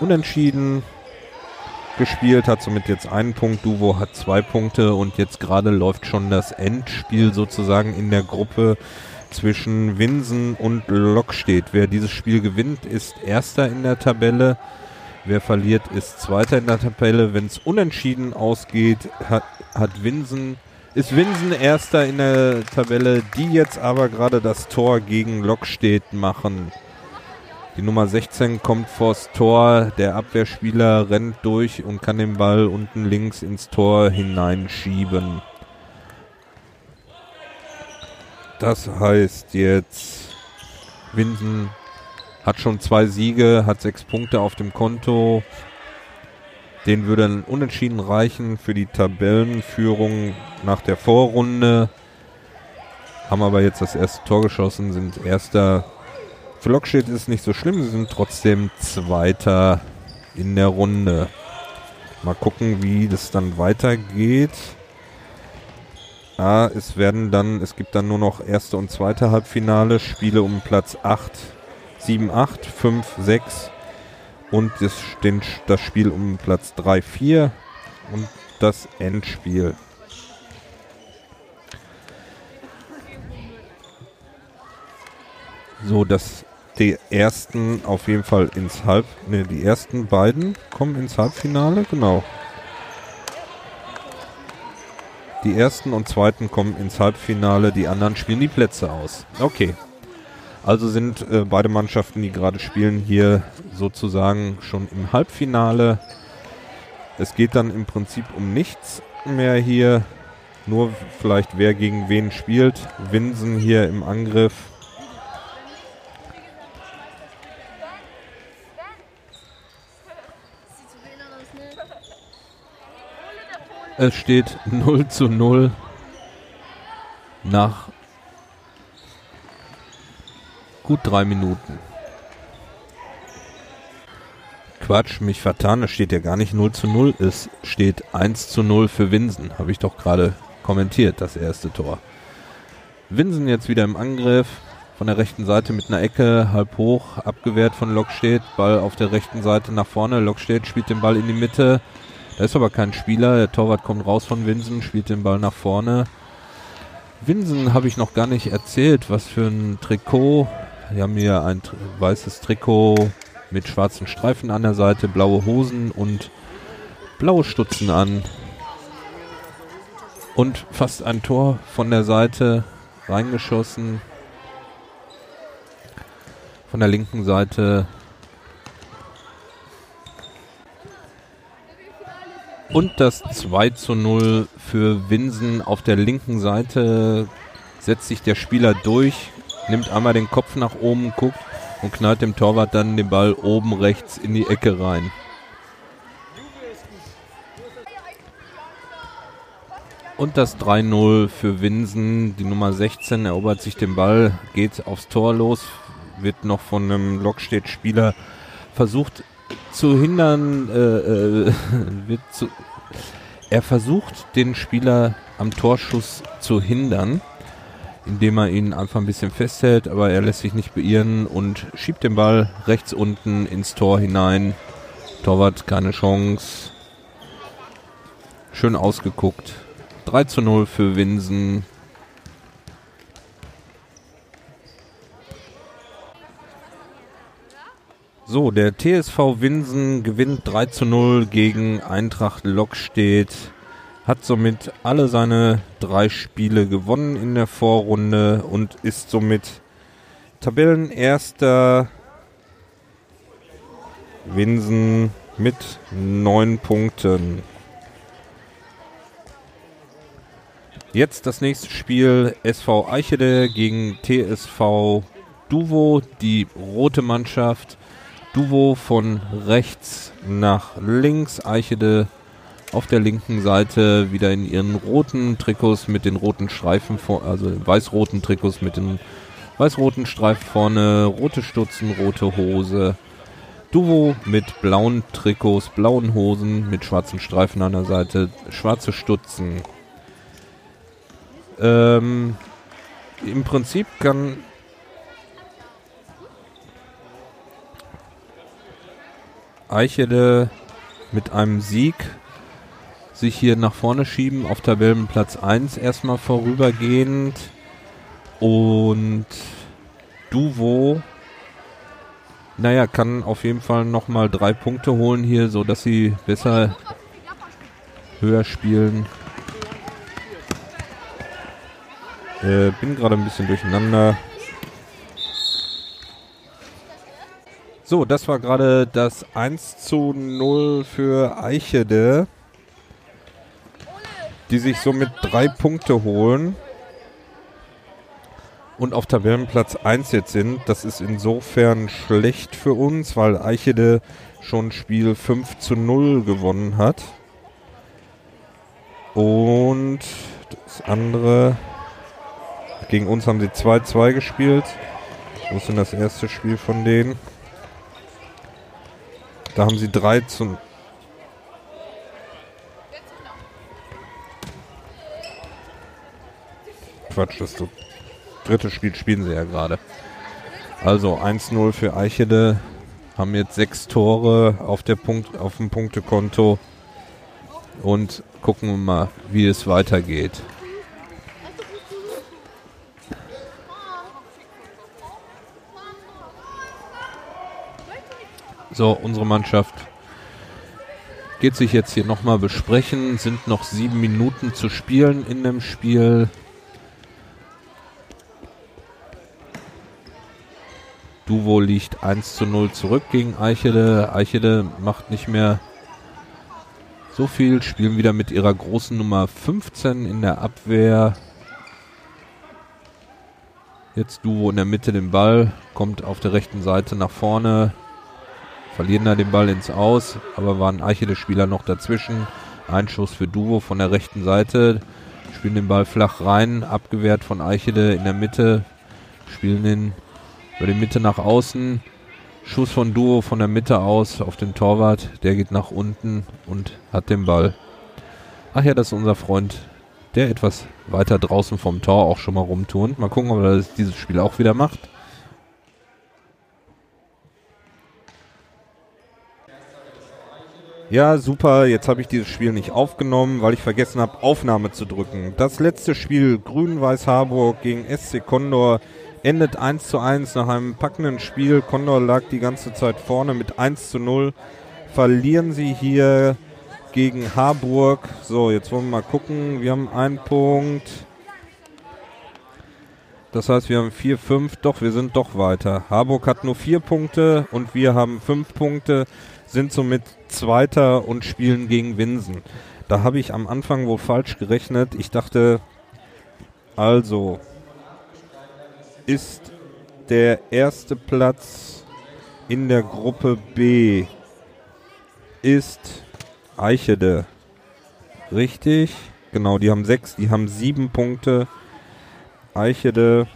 unentschieden gespielt, hat somit jetzt einen Punkt, Duvo hat zwei Punkte und jetzt gerade läuft schon das Endspiel sozusagen in der Gruppe zwischen Winsen und Lokstedt. Wer dieses Spiel gewinnt, ist Erster in der Tabelle. Wer verliert, ist Zweiter in der Tabelle. Wenn es unentschieden ausgeht, hat, hat Winsen ist Winsen erster in der Tabelle, die jetzt aber gerade das Tor gegen Lokstedt machen. Die Nummer 16 kommt vors Tor, der Abwehrspieler rennt durch und kann den Ball unten links ins Tor hineinschieben. Das heißt jetzt, Winsen hat schon zwei Siege, hat sechs Punkte auf dem Konto. Den würde ein Unentschieden reichen für die Tabellenführung nach der Vorrunde. Haben aber jetzt das erste Tor geschossen, sind erster. Für Lokstedt ist es nicht so schlimm, sie sind trotzdem Zweiter in der Runde. Mal gucken, wie das dann weitergeht. Ah, es werden dann, es gibt dann nur noch erste und zweite Halbfinale, Spiele um Platz 8, 7, 8, 5, 6 und das, den, das Spiel um Platz 3, 4 und das Endspiel. So, dass die ersten auf jeden Fall ins Halb, ne, die ersten beiden kommen ins Halbfinale, genau. Die ersten und zweiten kommen ins Halbfinale, die anderen spielen die Plätze aus. Okay. Also sind äh, beide Mannschaften, die gerade spielen, hier sozusagen schon im Halbfinale. Es geht dann im Prinzip um nichts mehr hier. Nur vielleicht wer gegen wen spielt. Winsen hier im Angriff. Es steht 0 zu 0 nach gut drei Minuten. Quatsch, mich vertan, es steht ja gar nicht 0 zu 0, es steht 1 zu 0 für Winsen, habe ich doch gerade kommentiert, das erste Tor. Winsen jetzt wieder im Angriff, von der rechten Seite mit einer Ecke, halb hoch, abgewehrt von Lokstedt, Ball auf der rechten Seite nach vorne, Lokstedt spielt den Ball in die Mitte, da ist aber kein Spieler, der Torwart kommt raus von Winsen, spielt den Ball nach vorne. Winsen habe ich noch gar nicht erzählt, was für ein Trikot. Die haben hier ein weißes Trikot mit schwarzen Streifen an der Seite, blaue Hosen und blaue Stutzen an. Und fast ein Tor von der Seite reingeschossen. von der linken Seite. Und das 2 zu 0 für Winsen auf der linken Seite setzt sich der Spieler durch, nimmt einmal den Kopf nach oben, guckt und knallt dem Torwart dann den Ball oben rechts in die Ecke rein. Und das 3-0 für Winsen. Die Nummer 16 erobert sich den Ball, geht aufs Tor los, wird noch von einem Lockstedt-Spieler versucht zu hindern, äh, äh, wird zu, er versucht den Spieler am Torschuss zu hindern, indem er ihn einfach ein bisschen festhält, aber er lässt sich nicht beirren und schiebt den Ball rechts unten ins Tor hinein. Torwart keine Chance. Schön ausgeguckt. 3 zu 0 für Winsen. So, der TSV Winsen gewinnt 3 zu 0 gegen Eintracht Lockstedt. Hat somit alle seine drei Spiele gewonnen in der Vorrunde und ist somit Tabellenerster Winsen mit neun Punkten. Jetzt das nächste Spiel SV Eichede gegen TSV Duvo, die rote Mannschaft. Duvo von rechts nach links. Eichede auf der linken Seite wieder in ihren roten Trikots mit den roten Streifen, vor, also weiß-roten Trikots mit den weiß-roten Streifen vorne, rote Stutzen, rote Hose. Duvo mit blauen Trikots, blauen Hosen mit schwarzen Streifen an der Seite, schwarze Stutzen. Ähm, Im Prinzip kann Eichede mit einem Sieg sich hier nach vorne schieben, auf Tabellenplatz 1 erstmal vorübergehend. Und Duvo, naja, kann auf jeden Fall nochmal drei Punkte holen hier, so dass sie besser höher spielen. Äh, bin gerade ein bisschen durcheinander. So, das war gerade das 1 zu 0 für Eichede, die sich somit drei Punkte holen und auf Tabellenplatz 1 jetzt sind. Das ist insofern schlecht für uns, weil Eichede schon Spiel 5 zu 0 gewonnen hat. Und das andere, gegen uns haben sie 2-2 gespielt. Wo ist denn das erste Spiel von denen? Da haben sie 3 zu. Quatsch, das dritte Spiel spielen sie ja gerade. Also 1-0 für Eichede. Haben jetzt sechs Tore auf, der Punkt, auf dem Punktekonto. Und gucken wir mal, wie es weitergeht. So, unsere Mannschaft geht sich jetzt hier nochmal besprechen. Sind noch sieben Minuten zu spielen in dem Spiel. Duvo liegt 1 zu 0 zurück gegen Eichede. Eichede macht nicht mehr so viel, spielen wieder mit ihrer großen Nummer 15 in der Abwehr. Jetzt Duvo in der Mitte den Ball, kommt auf der rechten Seite nach vorne, verlieren da den Ball ins Aus, aber waren Eichele-Spieler noch dazwischen. Einschuss für Duvo von der rechten Seite, spielen den Ball flach rein, abgewehrt von Eichele in der Mitte, spielen den über die Mitte nach außen. Schuss von Duo von der Mitte aus auf den Torwart, der geht nach unten und hat den Ball. Ach ja, das ist unser Freund, der etwas weiter draußen vom Tor auch schon mal rumturnt. Mal gucken, ob er dieses Spiel auch wieder macht. Ja, super. Jetzt habe ich dieses Spiel nicht aufgenommen, weil ich vergessen habe, Aufnahme zu drücken. Das letzte Spiel Grün-Weiß Harburg gegen SC Condor endet 1 zu 1 nach einem packenden Spiel. Condor lag die ganze Zeit vorne mit 1 zu 0. Verlieren sie hier gegen Harburg. So, jetzt wollen wir mal gucken. Wir haben einen Punkt. Das heißt, wir haben 4, 5, doch, wir sind doch weiter. Harburg hat nur 4 Punkte und wir haben 5 Punkte, sind somit Zweiter und spielen gegen Winsen. Da habe ich am Anfang wohl falsch gerechnet. Ich dachte, also ist der erste Platz in der Gruppe B ist Eichede. Richtig? Genau, die haben sechs, die haben sieben Punkte. Eichede.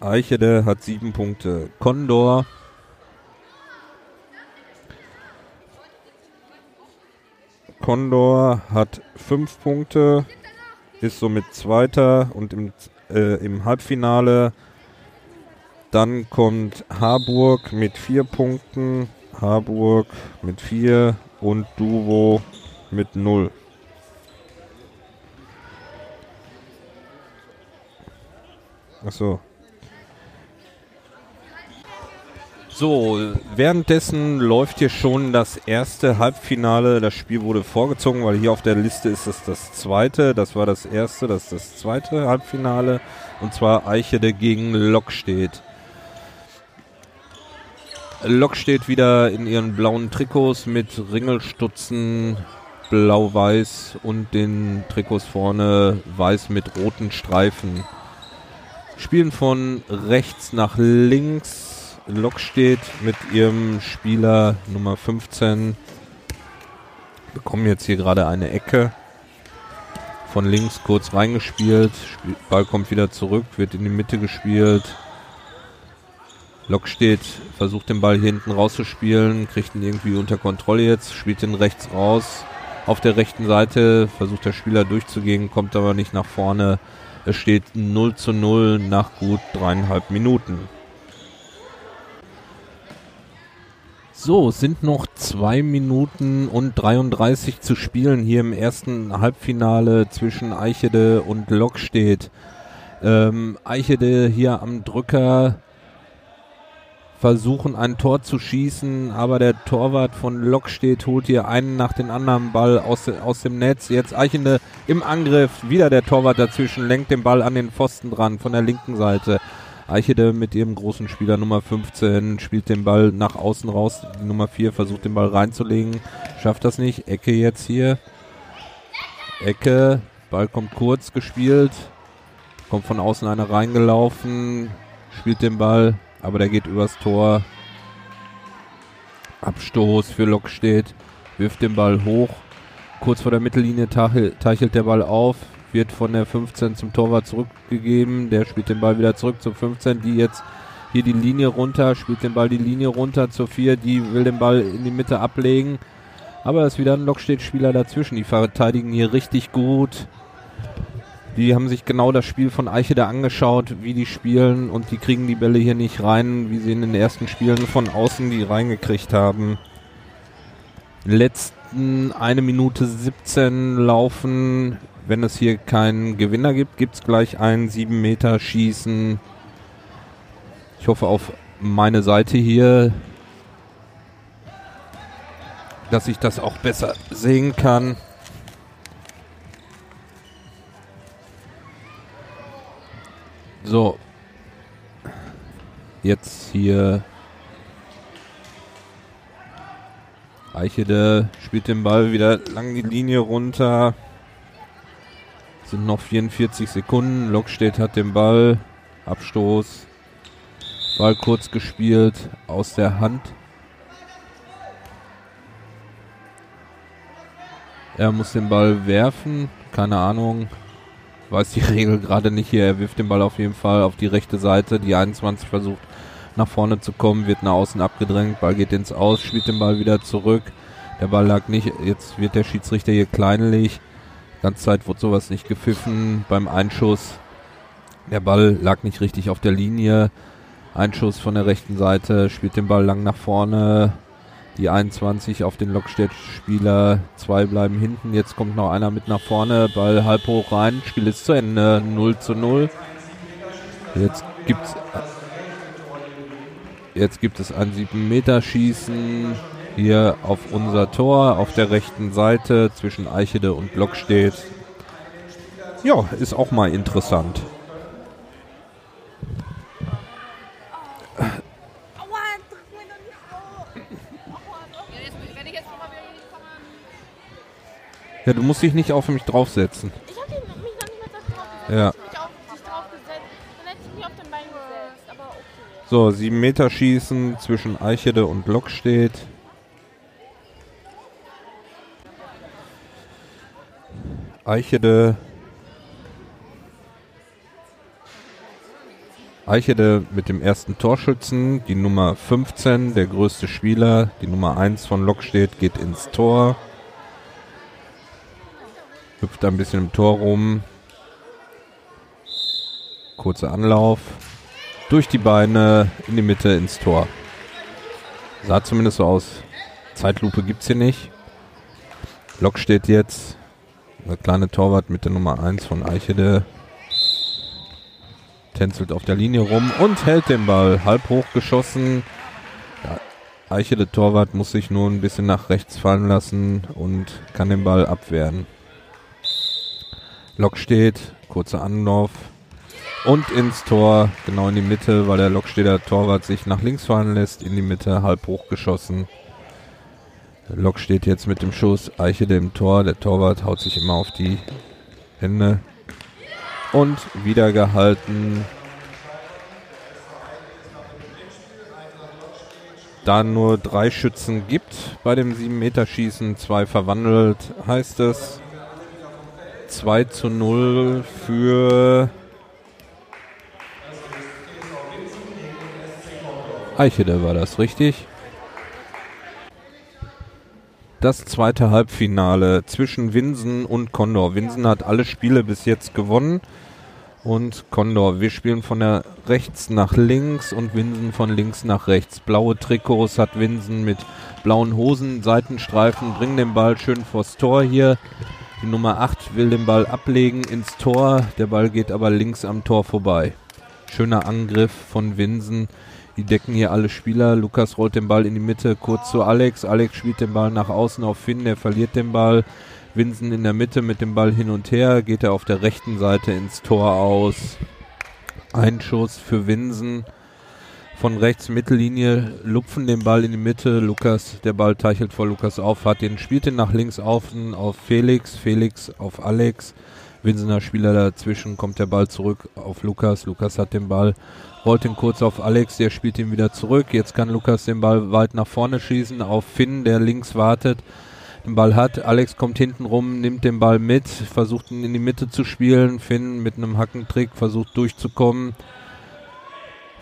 Eichede hat sieben Punkte. Condor. Condor hat fünf Punkte, ist somit Zweiter und im, äh, im Halbfinale. Dann kommt Harburg mit vier Punkten, Harburg mit vier und Duvo mit null. Achso. So, währenddessen läuft hier schon das erste Halbfinale. Das Spiel wurde vorgezogen, weil hier auf der Liste ist es das zweite. Das war das erste, das ist das zweite Halbfinale. Und zwar Eichede gegen Lockstedt. Lok steht wieder in ihren blauen Trikots mit Ringelstutzen blau-weiß und den Trikots vorne weiß mit roten Streifen. Spielen von rechts nach links. Lok steht mit ihrem Spieler Nummer 15. Bekommen jetzt hier gerade eine Ecke. Von links kurz reingespielt. Ball kommt wieder zurück, wird in die Mitte gespielt. Lok steht, versucht den Ball hier hinten rauszuspielen, kriegt ihn irgendwie unter Kontrolle jetzt, spielt ihn rechts raus. Auf der rechten Seite versucht der Spieler durchzugehen, kommt aber nicht nach vorne. Es steht 0 zu 0 nach gut dreieinhalb Minuten. So, es sind noch zwei Minuten und 33 zu spielen hier im ersten Halbfinale zwischen Eichede und Lokstedt. Ähm, Eichede hier am Drücker versuchen ein Tor zu schießen, aber der Torwart von Lokstedt holt hier einen nach den anderen Ball aus, aus dem Netz. Jetzt Eichende im Angriff, wieder der Torwart dazwischen, lenkt den Ball an den Pfosten dran von der linken Seite. Eichede mit ihrem großen Spieler Nummer 15 spielt den Ball nach außen raus. Nummer 4 versucht den Ball reinzulegen, schafft das nicht. Ecke jetzt hier. Ecke, Ball kommt kurz gespielt, kommt von außen einer reingelaufen, spielt den Ball aber der geht übers Tor. Abstoß für Lok steht, wirft den Ball hoch. Kurz vor der Mittellinie teichelt der Ball auf, wird von der 15 zum Torwart zurückgegeben. Der spielt den Ball wieder zurück zur 15, die jetzt hier die Linie runter, spielt den Ball die Linie runter zur 4, die will den Ball in die Mitte ablegen. Aber es ist wieder ein Lokstedt-Spieler dazwischen. Die verteidigen hier richtig gut. Die haben sich genau das Spiel von Eiche da angeschaut, wie die spielen und die kriegen die Bälle hier nicht rein, wie sie in den ersten Spielen von außen die reingekriegt haben. Letzten eine Minute 17 laufen. Wenn es hier keinen Gewinner gibt, gibt es gleich ein 7 Meter Schießen. Ich hoffe auf meine Seite hier, dass ich das auch besser sehen kann. So. Jetzt hier. Eichede spielt den Ball wieder lang die Linie runter. Sind noch 44 Sekunden. Lockstedt hat den Ball. Abstoß. Ball kurz gespielt. Aus der Hand. Er muss den Ball werfen. Keine Ahnung weiß die Regel gerade nicht hier. Er wirft den Ball auf jeden Fall auf die rechte Seite. Die 21 versucht nach vorne zu kommen, wird nach außen abgedrängt. Ball geht ins Aus, spielt den Ball wieder zurück. Der Ball lag nicht. Jetzt wird der Schiedsrichter hier kleinlich. Ganz Zeit wurde sowas nicht gepfiffen beim Einschuss. Der Ball lag nicht richtig auf der Linie. Einschuss von der rechten Seite, spielt den Ball lang nach vorne die 21 auf den Lockstedt-Spieler. Zwei bleiben hinten. Jetzt kommt noch einer mit nach vorne. Ball halb hoch rein. Spiel ist zu Ende. 0 zu 0. Jetzt gibt's Jetzt gibt es ein 7-Meter-Schießen hier auf unser Tor auf der rechten Seite zwischen Eichede und Lockstedt. Ja, ist auch mal interessant. Ja, du musst dich nicht auf mich draufsetzen. Ich hab mich noch nicht mal da drauf gesetzt. Ja. So, 7 Meter Schießen zwischen Eichede und Lok steht. Eichede. Eichede mit dem ersten Torschützen, die Nummer 15, der größte Spieler, die Nummer 1 von Lok steht, geht ins Tor. Hüpft ein bisschen im Tor rum. Kurzer Anlauf durch die Beine in die Mitte ins Tor. Sah zumindest so aus. Zeitlupe gibt's hier nicht. Lok steht jetzt. Der kleine Torwart mit der Nummer 1 von Eichede. Tänzelt auf der Linie rum und hält den Ball. Halb hoch geschossen. Der Eichede Torwart muss sich nur ein bisschen nach rechts fallen lassen und kann den Ball abwehren. Lok steht. Kurzer Anlauf und ins Tor, genau in die Mitte, weil der Loksteder Torwart sich nach links fallen lässt, in die Mitte, halb hoch geschossen. Lok steht jetzt mit dem Schuss, Eichede im Tor, der Torwart haut sich immer auf die Hände und wieder gehalten. Da nur drei Schützen gibt bei dem 7-Meter-Schießen, zwei verwandelt, heißt es 2 zu 0 für Eichede war das, richtig? Das zweite Halbfinale zwischen Winsen und Condor. Winsen hat alle Spiele bis jetzt gewonnen. Und Condor, wir spielen von der rechts nach links und Winsen von links nach rechts. Blaue Trikots hat Winsen mit blauen Hosen, Seitenstreifen, bringen den Ball schön vors Tor hier. Die Nummer 8 will den Ball ablegen ins Tor. Der Ball geht aber links am Tor vorbei. Schöner Angriff von Winsen. Die decken hier alle Spieler. Lukas rollt den Ball in die Mitte, kurz zu Alex. Alex spielt den Ball nach außen auf Finn, der verliert den Ball. Winsen in der Mitte mit dem Ball hin und her, geht er auf der rechten Seite ins Tor aus. Ein Schuss für Winsen. Von rechts Mittellinie, lupfen den Ball in die Mitte. Lukas, der Ball teichelt vor Lukas auf, hat den, spielt den nach links außen auf Felix. Felix auf Alex. Winsener Spieler dazwischen, kommt der Ball zurück auf Lukas. Lukas hat den Ball, rollt ihn kurz auf Alex, der spielt ihn wieder zurück. Jetzt kann Lukas den Ball weit nach vorne schießen auf Finn, der links wartet, den Ball hat. Alex kommt hinten rum, nimmt den Ball mit, versucht ihn in die Mitte zu spielen. Finn mit einem Hackentrick versucht durchzukommen,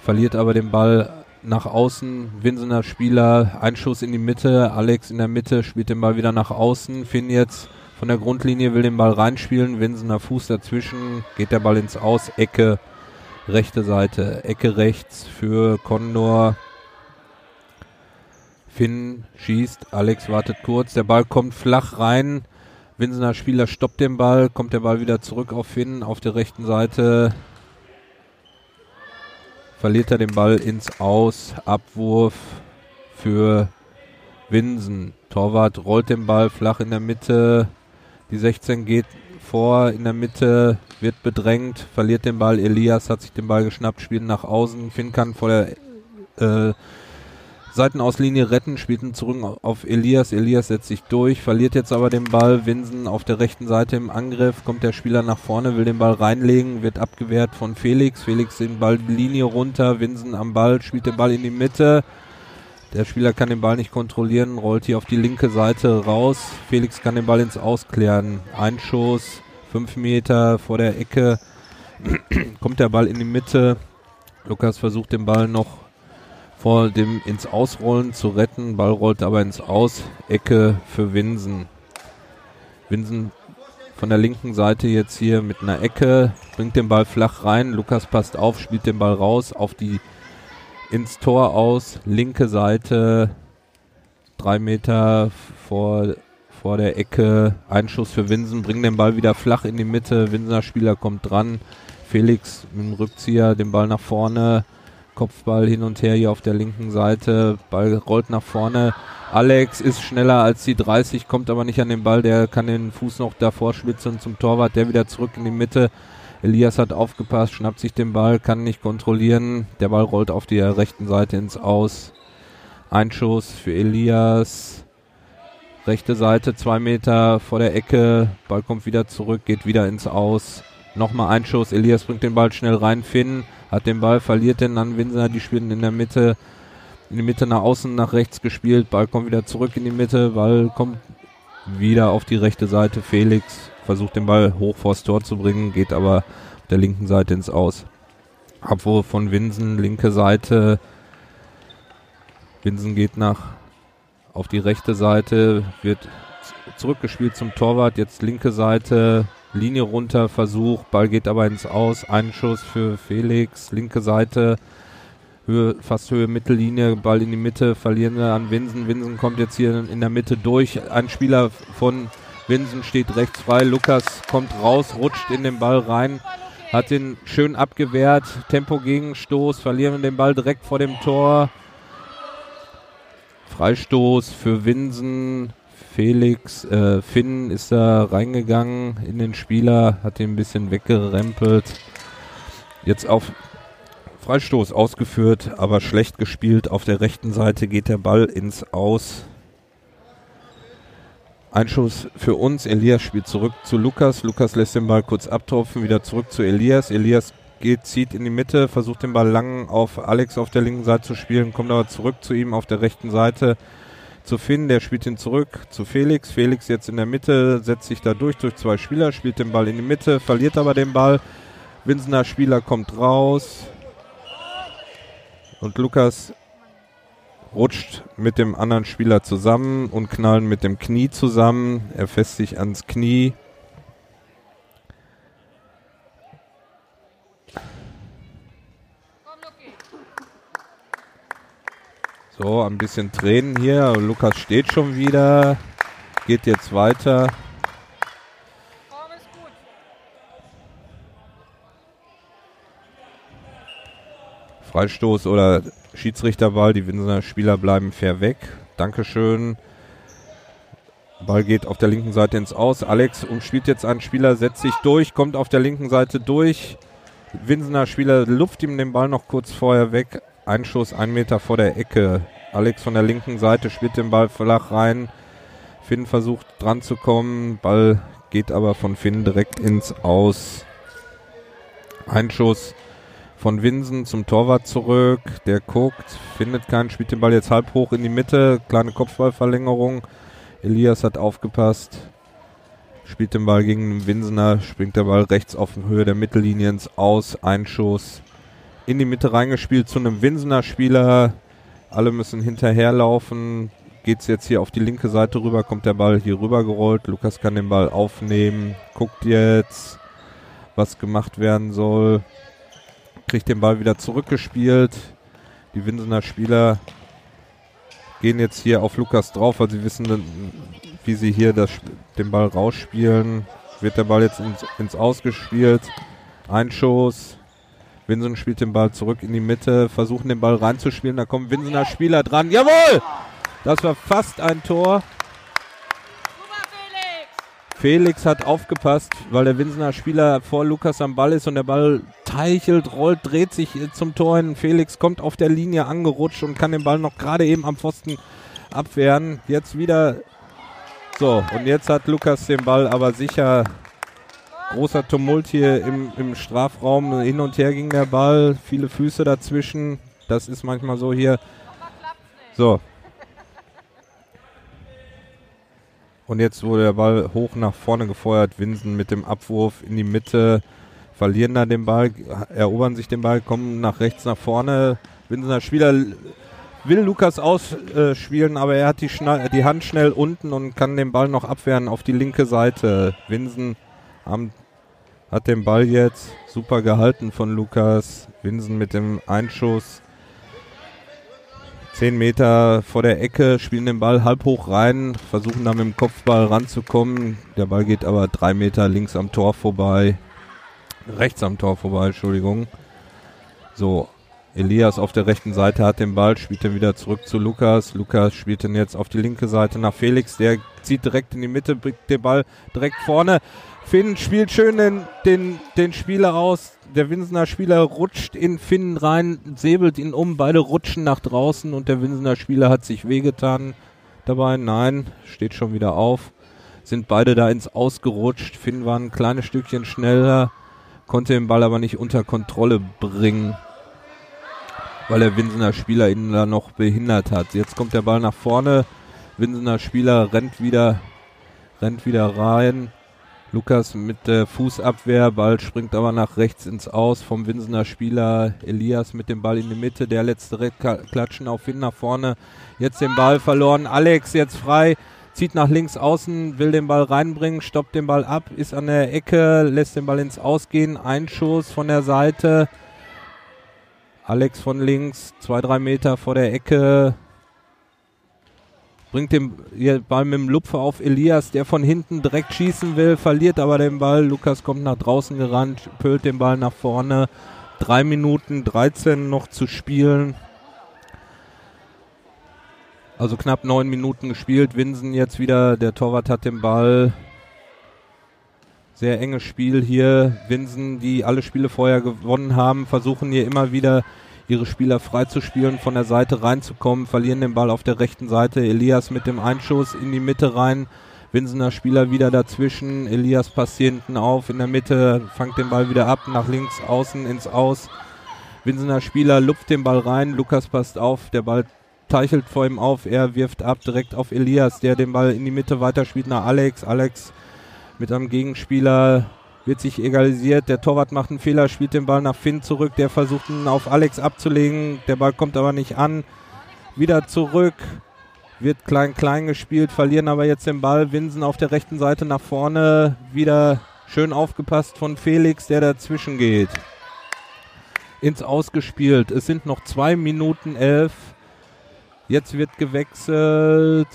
verliert aber den Ball nach außen. Winsener Spieler, ein Schuss in die Mitte, Alex in der Mitte, spielt den Ball wieder nach außen. Finn jetzt von der Grundlinie will den Ball reinspielen, Winsener Fuß dazwischen, geht der Ball ins Aus, Ecke, rechte Seite, Ecke rechts für Condor. Finn schießt, Alex wartet kurz, der Ball kommt flach rein. Winsener Spieler stoppt den Ball, kommt der Ball wieder zurück auf Finn auf der rechten Seite. Verliert er den Ball ins Aus, Abwurf für Winsen. Torwart rollt den Ball flach in der Mitte. Die 16 geht vor in der Mitte, wird bedrängt, verliert den Ball. Elias hat sich den Ball geschnappt, spielt nach außen. Finn kann vor der äh, Seitenauslinie retten, spielt ihn zurück auf Elias. Elias setzt sich durch, verliert jetzt aber den Ball. Winsen auf der rechten Seite im Angriff, kommt der Spieler nach vorne, will den Ball reinlegen, wird abgewehrt von Felix. Felix den Ball die Linie runter, Winsen am Ball, spielt den Ball in die Mitte. Der Spieler kann den Ball nicht kontrollieren, rollt hier auf die linke Seite raus. Felix kann den Ball ins Ausklären. Ein Schuss, fünf Meter vor der Ecke. Kommt der Ball in die Mitte. Lukas versucht den Ball noch vor dem ins Ausrollen zu retten. Ball rollt aber ins Aus. Ecke für Winsen. Winsen von der linken Seite jetzt hier mit einer Ecke, bringt den Ball flach rein. Lukas passt auf, spielt den Ball raus auf die ins Tor aus, linke Seite, drei Meter vor, vor der Ecke, Einschuss für Winsen, bringen den Ball wieder flach in die Mitte, Winsener Spieler kommt dran, Felix mit dem Rückzieher, den Ball nach vorne, Kopfball hin und her hier auf der linken Seite. Ball rollt nach vorne. Alex ist schneller als die 30, kommt aber nicht an den Ball. Der kann den Fuß noch davor schwitzen zum Torwart. Der wieder zurück in die Mitte. Elias hat aufgepasst, schnappt sich den Ball, kann nicht kontrollieren. Der Ball rollt auf die rechten Seite ins Aus. Einschuss für Elias. Rechte Seite, zwei Meter vor der Ecke. Ball kommt wieder zurück, geht wieder ins Aus. Nochmal Einschuss. Elias bringt den Ball schnell rein. Finn hat den Ball, verliert den an Winser. Die spielen in der Mitte, in die Mitte nach außen, nach rechts gespielt. Ball kommt wieder zurück in die Mitte. Ball kommt wieder auf die rechte Seite. Felix versucht den Ball hoch vors Tor zu bringen, geht aber auf der linken Seite ins Aus. Abwurf von Winsen, linke Seite. Winsen geht nach auf die rechte Seite, wird zurückgespielt zum Torwart, jetzt linke Seite, Linie runter, Versuch, Ball geht aber ins Aus, Einschuss für Felix, linke Seite, Höhe, fast Höhe Mittellinie, Ball in die Mitte, verlieren wir an Winsen. Winsen kommt jetzt hier in der Mitte durch. Ein Spieler von Winsen steht rechts frei. Lukas kommt raus, rutscht in den Ball rein, hat den schön abgewehrt. Tempo Gegenstoß, verlieren den Ball direkt vor dem Tor. Freistoß für Winsen. Felix, äh, Finn ist da reingegangen in den Spieler, hat ihn ein bisschen weggerempelt. Jetzt auf Freistoß ausgeführt, aber schlecht gespielt. Auf der rechten Seite geht der Ball ins Aus. Einschuss für uns. Elias spielt zurück zu Lukas. Lukas lässt den Ball kurz abtropfen, wieder zurück zu Elias. Elias geht, zieht in die Mitte, versucht den Ball lang auf Alex auf der linken Seite zu spielen, kommt aber zurück zu ihm auf der rechten Seite zu Finn, der spielt ihn zurück zu Felix. Felix jetzt in der Mitte, setzt sich da durch, durch zwei Spieler, spielt den Ball in die Mitte, verliert aber den Ball. Winsener Spieler kommt raus. Und Lukas rutscht mit dem anderen Spieler zusammen und knallen mit dem Knie zusammen. Er fässt sich ans Knie. So, ein bisschen Tränen hier. Lukas steht schon wieder. Geht jetzt weiter. Freistoß oder Schiedsrichterball. Die Winsener Spieler bleiben fair weg. Dankeschön. Ball geht auf der linken Seite ins Aus. Alex umspielt jetzt einen Spieler, setzt sich durch, kommt auf der linken Seite durch. Winsener Spieler luft ihm den Ball noch kurz vorher weg. Einschuss ein Meter vor der Ecke. Alex von der linken Seite spielt den Ball flach rein. Finn versucht dran zu kommen. Ball geht aber von Finn direkt ins Aus. Einschuss von Winsen zum Torwart zurück. Der guckt, findet keinen, spielt den Ball jetzt halb hoch in die Mitte. Kleine Kopfballverlängerung. Elias hat aufgepasst. Spielt den Ball gegen den Winsener, springt der Ball rechts auf Höhe der Mittellinie ins Aus. Einschuss in die Mitte reingespielt zu einem Winsener Spieler. Alle müssen hinterherlaufen. Geht es jetzt hier auf die linke Seite rüber, kommt der Ball hier rüber gerollt. Lukas kann den Ball aufnehmen, guckt jetzt, was gemacht werden soll. Kriegt den Ball wieder zurückgespielt. Die Winsener Spieler gehen jetzt hier auf Lukas drauf, weil sie wissen, wie sie hier das, den Ball rausspielen. Wird der Ball jetzt ins, ins Ausgespielt. Einschuss. Winsen spielt den Ball zurück in die Mitte, versuchen den Ball reinzuspielen. Da kommen Winsener Spieler dran. Jawohl! Das war fast ein Tor. Felix hat aufgepasst, weil der Winsener Spieler vor Lukas am Ball ist und der Ball teichelt, rollt, dreht sich zum Tor hin. Felix kommt auf der Linie angerutscht und kann den Ball noch gerade eben am Pfosten abwehren. Jetzt wieder. So, und jetzt hat Lukas den Ball aber sicher großer Tumult hier im, im Strafraum. Hin und her ging der Ball, viele Füße dazwischen. Das ist manchmal so hier. So. Und jetzt wurde der Ball hoch nach vorne gefeuert. Winsen mit dem Abwurf in die Mitte. Verlieren da den Ball, erobern sich den Ball, kommen nach rechts nach vorne. Winsener Spieler will Lukas ausspielen, aber er hat die, die Hand schnell unten und kann den Ball noch abwehren auf die linke Seite. Winsen am hat den Ball jetzt. Super gehalten von Lukas. Winsen mit dem Einschuss. Zehn Meter vor der Ecke, spielen den Ball halb hoch rein, versuchen dann mit dem Kopfball ranzukommen. Der Ball geht aber drei Meter links am Tor vorbei. Rechts am Tor vorbei, Entschuldigung. So, Elias auf der rechten Seite hat den Ball, spielt ihn wieder zurück zu Lukas. Lukas spielt ihn jetzt auf die linke Seite nach Felix. Der zieht direkt in die Mitte, bringt den Ball direkt vorne. Finn spielt schön den, den, den Spieler aus. Der Winsener Spieler rutscht in Finn rein, säbelt ihn um. Beide rutschen nach draußen und der Winsener Spieler hat sich wehgetan dabei. Nein, steht schon wieder auf. Sind beide da ins Ausgerutscht. Finn war ein kleines Stückchen schneller, konnte den Ball aber nicht unter Kontrolle bringen weil der Winsener Spieler ihn da noch behindert hat. Jetzt kommt der Ball nach vorne. Winsener Spieler rennt wieder, rennt wieder rein. Lukas mit der Fußabwehr, Ball springt aber nach rechts ins Aus vom Winsener Spieler. Elias mit dem Ball in die Mitte, der letzte Klatschen auf hin nach vorne. Jetzt den Ball verloren. Alex jetzt frei, zieht nach links außen, will den Ball reinbringen, stoppt den Ball ab, ist an der Ecke, lässt den Ball ins Ausgehen. Einschuss von der Seite. Alex von links, zwei, drei Meter vor der Ecke. Bringt den Ball mit dem Lupfer auf Elias, der von hinten direkt schießen will, verliert aber den Ball. Lukas kommt nach draußen gerannt, pölt den Ball nach vorne. Drei Minuten 13 noch zu spielen. Also knapp neun Minuten gespielt. Winsen jetzt wieder, der Torwart hat den Ball. Sehr enges Spiel hier. Winsen, die alle Spiele vorher gewonnen haben, versuchen hier immer wieder ihre Spieler freizuspielen, von der Seite reinzukommen, verlieren den Ball auf der rechten Seite. Elias mit dem Einschuss in die Mitte rein. Winsener Spieler wieder dazwischen. Elias passt hier hinten auf in der Mitte, fangt den Ball wieder ab, nach links außen ins Aus. Winsener Spieler lupft den Ball rein. Lukas passt auf, der Ball teichelt vor ihm auf. Er wirft ab direkt auf Elias, der den Ball in die Mitte weiterspielt nach Alex. Alex mit einem Gegenspieler wird sich egalisiert. Der Torwart macht einen Fehler, spielt den Ball nach Finn zurück. Der versucht ihn auf Alex abzulegen. Der Ball kommt aber nicht an. Wieder zurück. Wird klein-klein gespielt, verlieren aber jetzt den Ball. Winsen auf der rechten Seite nach vorne. Wieder schön aufgepasst von Felix, der dazwischen geht. Ins Ausgespielt. Es sind noch zwei Minuten elf. Jetzt wird gewechselt.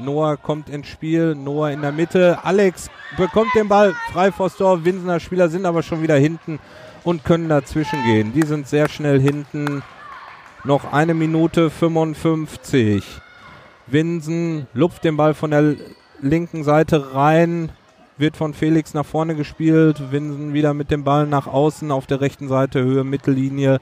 Noah kommt ins Spiel. Noah in der Mitte. Alex bekommt den Ball frei vor Tor. Winsener Spieler sind aber schon wieder hinten und können dazwischen gehen. Die sind sehr schnell hinten. Noch eine Minute 55. Winsen lupft den Ball von der linken Seite rein. Wird von Felix nach vorne gespielt. Winsen wieder mit dem Ball nach außen auf der rechten Seite, Höhe Mittellinie.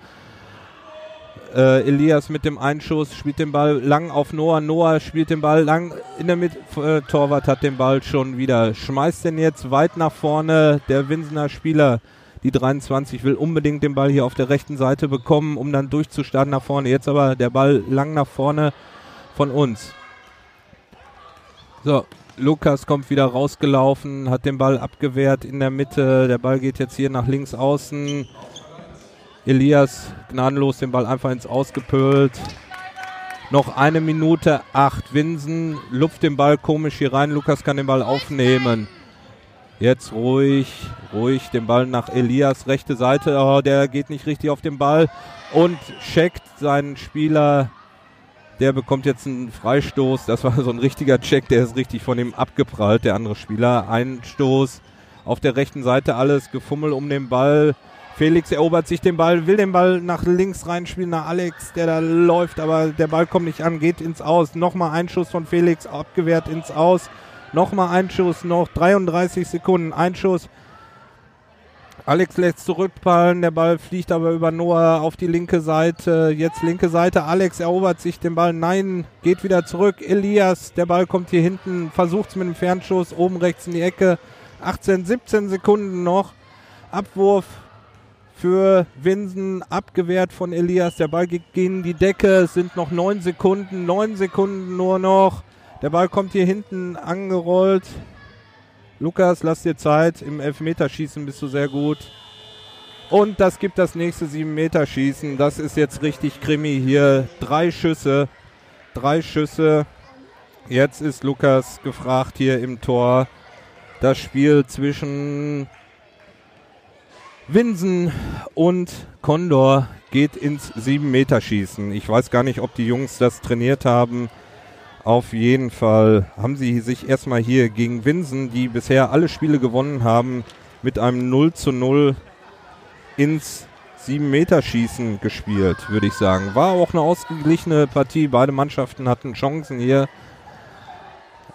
Äh, Elias mit dem Einschuss spielt den Ball lang auf Noah. Noah spielt den Ball lang in der Mitte. Äh, Torwart hat den Ball schon wieder. Schmeißt den jetzt weit nach vorne. Der Winsener Spieler, die 23, will unbedingt den Ball hier auf der rechten Seite bekommen, um dann durchzustarten nach vorne. Jetzt aber der Ball lang nach vorne von uns. So, Lukas kommt wieder rausgelaufen, hat den Ball abgewehrt in der Mitte. Der Ball geht jetzt hier nach links außen. Elias gnadenlos den Ball einfach ins Ausgepölt. Noch eine Minute acht. Winsen lupft den Ball komisch hier rein. Lukas kann den Ball aufnehmen. Jetzt ruhig, ruhig den Ball nach Elias, rechte Seite. Oh, der geht nicht richtig auf den Ball und checkt seinen Spieler. Der bekommt jetzt einen Freistoß. Das war so ein richtiger Check. Der ist richtig von ihm abgeprallt, der andere Spieler. Ein Stoß auf der rechten Seite, alles Gefummel um den Ball. Felix erobert sich den Ball, will den Ball nach links reinspielen, nach Alex, der da läuft, aber der Ball kommt nicht an, geht ins Aus. Nochmal ein Schuss von Felix, abgewehrt ins Aus. Nochmal ein Schuss, noch 33 Sekunden, ein Schuss. Alex lässt zurückballen, der Ball fliegt aber über Noah auf die linke Seite. Jetzt linke Seite, Alex erobert sich den Ball, nein, geht wieder zurück. Elias, der Ball kommt hier hinten, versucht es mit dem Fernschuss, oben rechts in die Ecke. 18, 17 Sekunden noch. Abwurf für Winsen abgewehrt von Elias. Der Ball geht gegen die Decke. Es sind noch neun Sekunden. Neun Sekunden nur noch. Der Ball kommt hier hinten angerollt. Lukas, lass dir Zeit. Im Elfmeterschießen bist du sehr gut. Und das gibt das nächste 7-Meter-Schießen. Das ist jetzt richtig Krimi hier. Drei Schüsse. Drei Schüsse. Jetzt ist Lukas gefragt hier im Tor. Das Spiel zwischen Winsen und Condor geht ins 7-Meter-Schießen. Ich weiß gar nicht, ob die Jungs das trainiert haben. Auf jeden Fall haben sie sich erstmal hier gegen Winsen, die bisher alle Spiele gewonnen haben, mit einem 0 zu 0 ins 7 Meter Schießen gespielt, würde ich sagen. War auch eine ausgeglichene Partie. Beide Mannschaften hatten Chancen hier.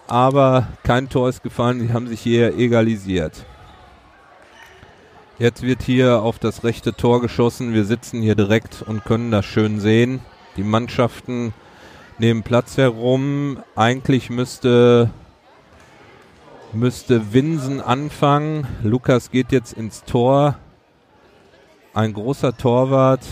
Aber kein Tor ist gefallen. Die haben sich hier egalisiert. Jetzt wird hier auf das rechte Tor geschossen. Wir sitzen hier direkt und können das schön sehen. Die Mannschaften nehmen Platz herum. Eigentlich müsste müsste Winsen anfangen. Lukas geht jetzt ins Tor. Ein großer Torwart.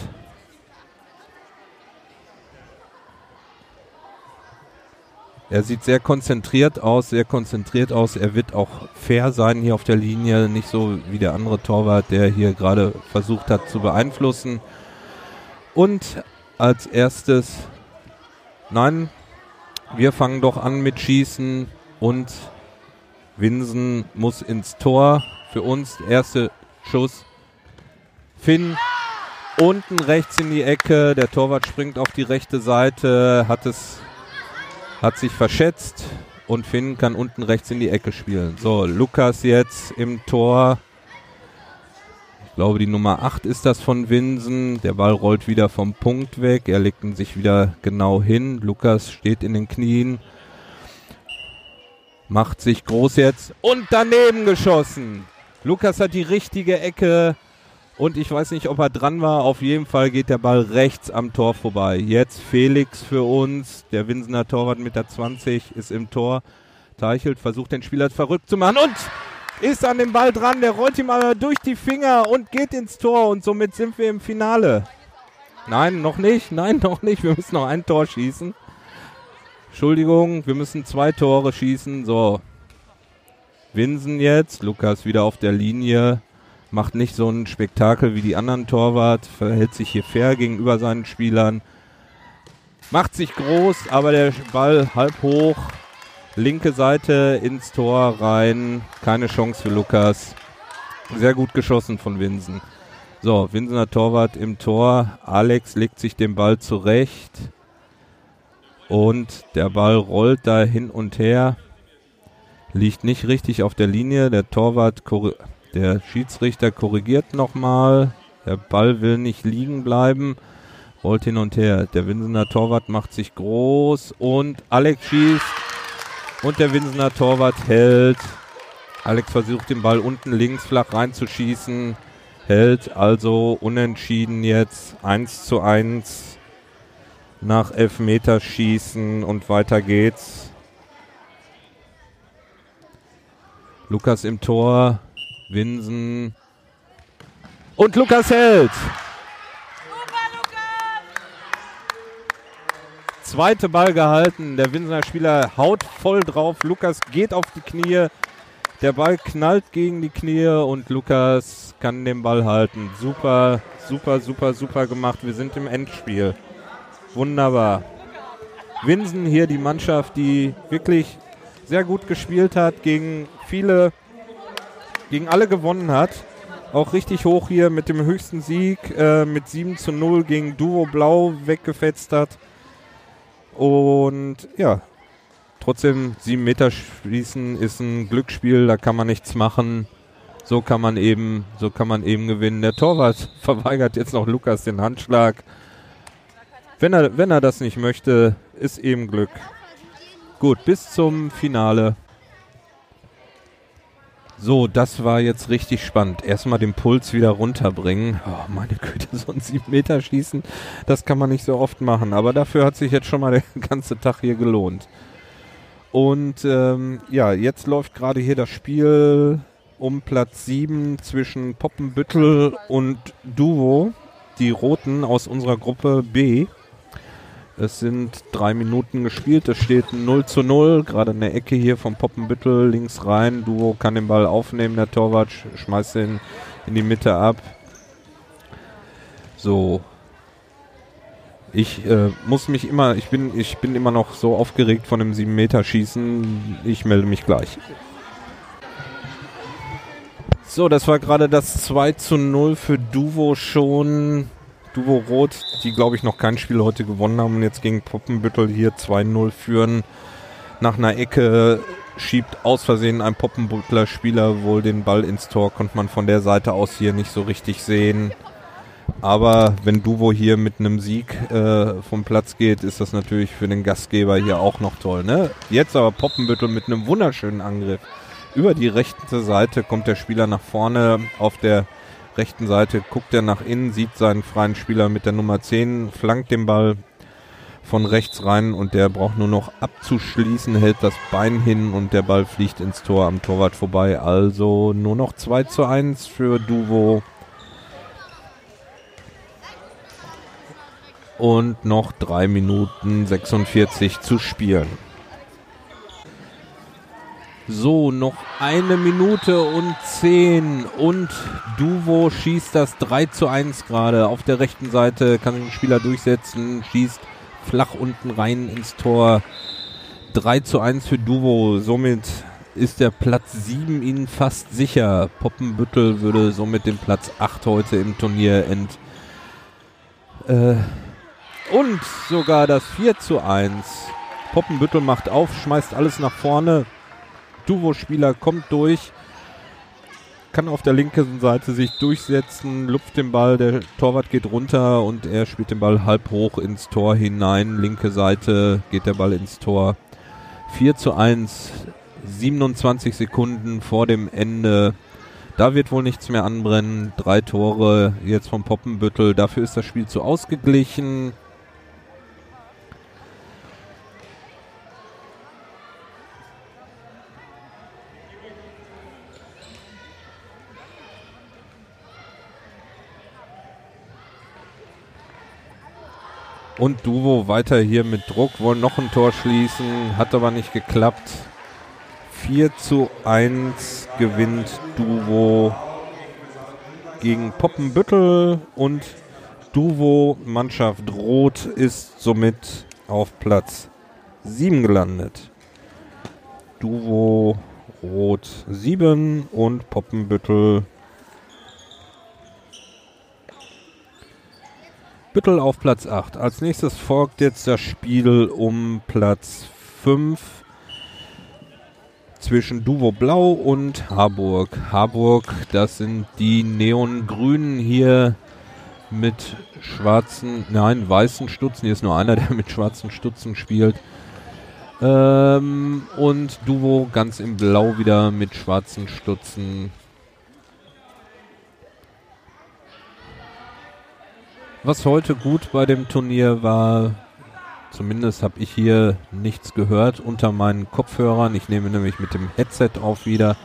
Er sieht sehr konzentriert aus, sehr konzentriert aus. Er wird auch fair sein hier auf der Linie, nicht so wie der andere Torwart, der hier gerade versucht hat zu beeinflussen. Und als erstes, nein, wir fangen doch an mit Schießen und Winsen muss ins Tor. Für uns der erste Schuss. Finn unten rechts in die Ecke. Der Torwart springt auf die rechte Seite, hat es hat sich verschätzt und Finn kann unten rechts in die Ecke spielen. So, Lukas jetzt im Tor. Ich glaube, die Nummer 8 ist das von Winsen. Der Ball rollt wieder vom Punkt weg. Er legt ihn sich wieder genau hin. Lukas steht in den Knien. Macht sich groß jetzt und daneben geschossen. Lukas hat die richtige Ecke und ich weiß nicht, ob er dran war. Auf jeden Fall geht der Ball rechts am Tor vorbei. Jetzt Felix für uns. Der Winsener Torwart mit der 20 ist im Tor. Teichelt versucht den Spieler verrückt zu machen und ist an dem Ball dran. Der rollt ihm aber durch die Finger und geht ins Tor und somit sind wir im Finale. Nein, noch nicht. Nein, noch nicht. Wir müssen noch ein Tor schießen. Entschuldigung, wir müssen zwei Tore schießen. So. Winsen jetzt. Lukas wieder auf der Linie. Macht nicht so ein Spektakel wie die anderen Torwart. Verhält sich hier fair gegenüber seinen Spielern. Macht sich groß, aber der Ball halb hoch. Linke Seite ins Tor rein. Keine Chance für Lukas. Sehr gut geschossen von Winsen. So, Winsener Torwart im Tor. Alex legt sich den Ball zurecht. Und der Ball rollt da hin und her. Liegt nicht richtig auf der Linie. Der Torwart, der Schiedsrichter korrigiert nochmal. Der Ball will nicht liegen bleiben. Rollt hin und her. Der Winsener Torwart macht sich groß und Alex schießt. Und der Winsener Torwart hält. Alex versucht den Ball unten links flach reinzuschießen. Hält also unentschieden jetzt 1 zu 1 nach Elfmeterschießen und weiter geht's. Lukas im Tor, Winsen und Lukas hält. Zweite Ball gehalten. Der Winsener Spieler haut voll drauf. Lukas geht auf die Knie. Der Ball knallt gegen die Knie und Lukas kann den Ball halten. Super, super, super, super gemacht. Wir sind im Endspiel. Wunderbar. Winsen hier die Mannschaft, die wirklich sehr gut gespielt hat, gegen viele, gegen alle gewonnen hat. Auch richtig hoch hier mit dem höchsten Sieg äh, mit 7 zu 0 gegen Duo Blau weggefetzt hat. Und ja, trotzdem 7 Meter schließen ist ein Glücksspiel, da kann man nichts machen. So kann man eben, so kann man eben gewinnen. Der Torwart verweigert jetzt noch Lukas den Handschlag. Wenn er, wenn er das nicht möchte, ist eben Glück. Gut, bis zum Finale. So, das war jetzt richtig spannend. Erstmal den Puls wieder runterbringen. Oh, meine Güte, so ein 7 Meter schießen, das kann man nicht so oft machen. Aber dafür hat sich jetzt schon mal der ganze Tag hier gelohnt. Und ähm, ja, jetzt läuft gerade hier das Spiel um Platz 7 zwischen Poppenbüttel und Duo, die Roten aus unserer Gruppe B. Es sind drei Minuten gespielt. Es steht 0 zu 0. Gerade in der Ecke hier vom Poppenbüttel links rein. Duo kann den Ball aufnehmen. Der Torwart schmeißt ihn in die Mitte ab. So. Ich äh, muss mich immer, ich bin, ich bin immer noch so aufgeregt von dem 7 Meter Schießen. Ich melde mich gleich. So, das war gerade das 2 zu 0 für Duvo schon. Duvo Rot, die glaube ich noch kein Spiel heute gewonnen haben und jetzt gegen Poppenbüttel hier 2-0 führen. Nach einer Ecke schiebt aus Versehen ein Poppenbüttler Spieler wohl den Ball ins Tor, konnte man von der Seite aus hier nicht so richtig sehen. Aber wenn Duvo hier mit einem Sieg äh, vom Platz geht, ist das natürlich für den Gastgeber hier auch noch toll. Ne? Jetzt aber Poppenbüttel mit einem wunderschönen Angriff. Über die rechte Seite kommt der Spieler nach vorne. Auf der rechten Seite guckt er nach innen, sieht seinen freien Spieler mit der Nummer 10, flankt den Ball von rechts rein und der braucht nur noch abzuschließen, hält das Bein hin und der Ball fliegt ins Tor am Torwart vorbei. Also nur noch 2 zu 1 für Duvo. Und noch 3 Minuten 46 zu spielen. So, noch eine Minute und 10 und Duvo schießt das 3 zu 1 gerade. Auf der rechten Seite kann sich ein Spieler durchsetzen, schießt flach unten rein ins Tor. 3 zu 1 für Duvo. Somit ist der Platz 7 ihnen fast sicher. Poppenbüttel würde somit den Platz 8 heute im Turnier ent. Äh, und sogar das 4 zu 1. Poppenbüttel macht auf, schmeißt alles nach vorne. Duvo-Spieler kommt durch kann auf der linken Seite sich durchsetzen, lupft den Ball, der Torwart geht runter und er spielt den Ball halb hoch ins Tor hinein. Linke Seite geht der Ball ins Tor. 4 zu 1, 27 Sekunden vor dem Ende. Da wird wohl nichts mehr anbrennen. Drei Tore jetzt vom Poppenbüttel. Dafür ist das Spiel zu ausgeglichen. Und Duvo weiter hier mit Druck, wollen noch ein Tor schließen, hat aber nicht geklappt. 4 zu 1 gewinnt Duvo gegen Poppenbüttel und Duvo Mannschaft Rot ist somit auf Platz 7 gelandet. Duvo Rot 7 und Poppenbüttel Büttel auf Platz 8. Als nächstes folgt jetzt das Spiel um Platz 5 zwischen Duvo Blau und Harburg. Harburg, das sind die Neongrünen hier mit schwarzen, nein, weißen Stutzen. Hier ist nur einer, der mit schwarzen Stutzen spielt. Ähm, und Duvo ganz in Blau wieder mit schwarzen Stutzen. Was heute gut bei dem Turnier war, zumindest habe ich hier nichts gehört unter meinen Kopfhörern. Ich nehme nämlich mit dem Headset auf wieder.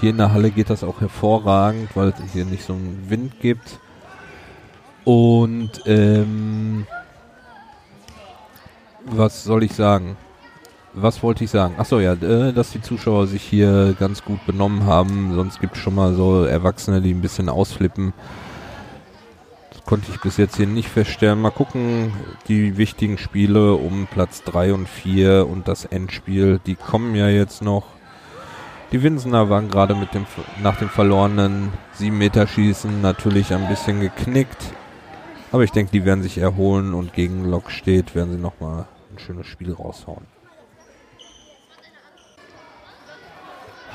Hier in der Halle geht das auch hervorragend, weil es hier nicht so einen Wind gibt. Und ähm, was soll ich sagen? Was wollte ich sagen? Achso, ja, äh, dass die Zuschauer sich hier ganz gut benommen haben. Sonst gibt es schon mal so Erwachsene, die ein bisschen ausflippen konnte ich bis jetzt hier nicht feststellen. Mal gucken, die wichtigen Spiele um Platz 3 und 4 und das Endspiel, die kommen ja jetzt noch. Die Winsener waren gerade mit dem nach dem verlorenen 7 Meter Schießen natürlich ein bisschen geknickt. Aber ich denke, die werden sich erholen und gegen Lok steht, werden sie nochmal ein schönes Spiel raushauen.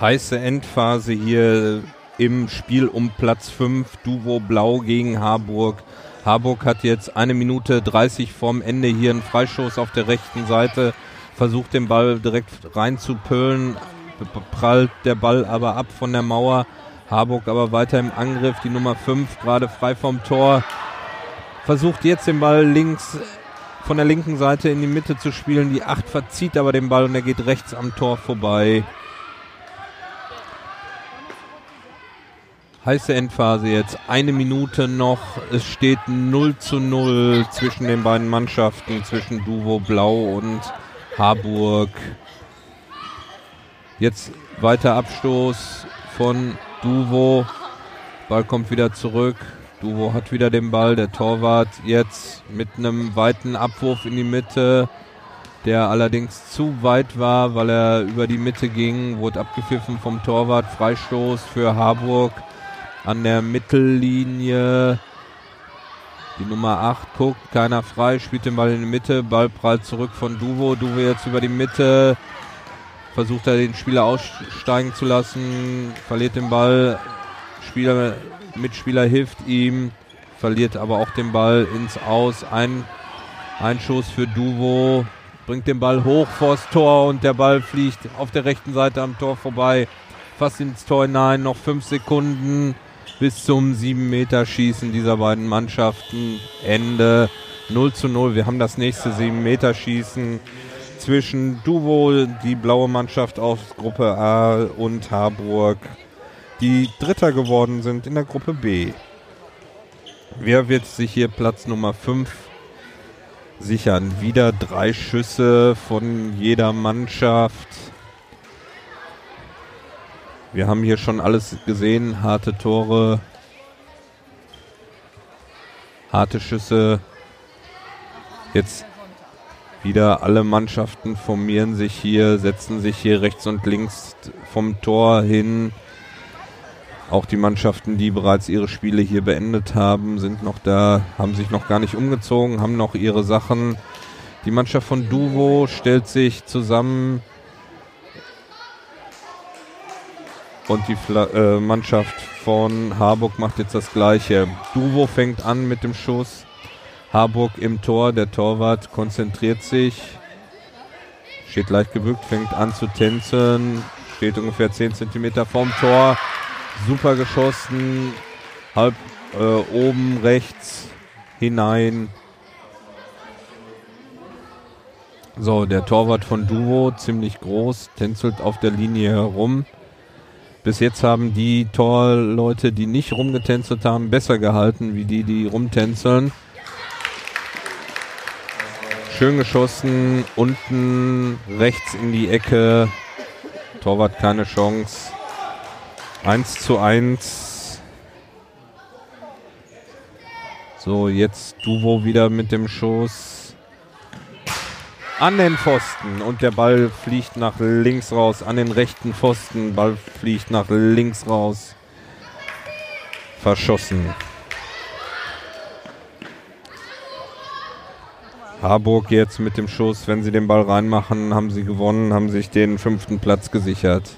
Heiße Endphase hier im Spiel um Platz 5. Duvo Blau gegen Harburg. Harburg hat jetzt eine Minute 30 vorm Ende hier einen Freistoß auf der rechten Seite. Versucht den Ball direkt reinzupölen. Prallt der Ball aber ab von der Mauer. Harburg aber weiter im Angriff. Die Nummer 5 gerade frei vom Tor. Versucht jetzt den Ball links von der linken Seite in die Mitte zu spielen. Die 8 verzieht aber den Ball und er geht rechts am Tor vorbei. Heiße Endphase jetzt. Eine Minute noch. Es steht 0 zu 0 zwischen den beiden Mannschaften, zwischen Duvo Blau und Harburg. Jetzt weiter Abstoß von Duvo. Ball kommt wieder zurück. Duvo hat wieder den Ball. Der Torwart jetzt mit einem weiten Abwurf in die Mitte, der allerdings zu weit war, weil er über die Mitte ging. Wurde abgepfiffen vom Torwart. Freistoß für Harburg an der Mittellinie. Die Nummer 8 guckt, keiner frei, spielt den Ball in die Mitte, Ball prallt zurück von Duvo. Duvo jetzt über die Mitte, versucht er den Spieler aussteigen zu lassen, verliert den Ball, Spieler, Mitspieler hilft ihm, verliert aber auch den Ball ins Aus. Ein, ein Schuss für Duvo, bringt den Ball hoch vors Tor und der Ball fliegt auf der rechten Seite am Tor vorbei. Fast ins Tor hinein, noch fünf Sekunden bis zum 7 Meter Schießen dieser beiden Mannschaften. Ende 0 zu 0. Wir haben das nächste 7 Meter Schießen zwischen Duvo, die blaue Mannschaft aus Gruppe A und Harburg, die Dritter geworden sind in der Gruppe B. Wer wird sich hier Platz Nummer 5 sichern? Wieder drei Schüsse von jeder Mannschaft. Wir haben hier schon alles gesehen. Harte Tore, harte Schüsse. Jetzt wieder alle Mannschaften formieren sich hier, setzen sich hier rechts und links vom Tor hin. Auch die Mannschaften, die bereits ihre Spiele hier beendet haben, sind noch da, haben sich noch gar nicht umgezogen, haben noch ihre Sachen. Die Mannschaft von Duvo stellt sich zusammen Und die Fla äh, Mannschaft von Harburg macht jetzt das gleiche. Duvo fängt an mit dem Schuss. Harburg im Tor. Der Torwart konzentriert sich. Steht leicht gebückt, fängt an zu tänzeln. Steht ungefähr 10 cm vorm Tor. Super geschossen. Halb äh, oben rechts hinein. So, der Torwart von Duvo, ziemlich groß, tänzelt auf der Linie herum. Bis jetzt haben die Torleute, die nicht rumgetänzelt haben, besser gehalten, wie die, die rumtänzeln. Schön geschossen, unten rechts in die Ecke. Torwart keine Chance. 1 zu 1. So, jetzt Duvo wieder mit dem Schuss an den Pfosten und der Ball fliegt nach links raus, an den rechten Pfosten, Ball fliegt nach links raus. Verschossen. Harburg jetzt mit dem Schuss, wenn sie den Ball reinmachen, haben sie gewonnen, haben sich den fünften Platz gesichert.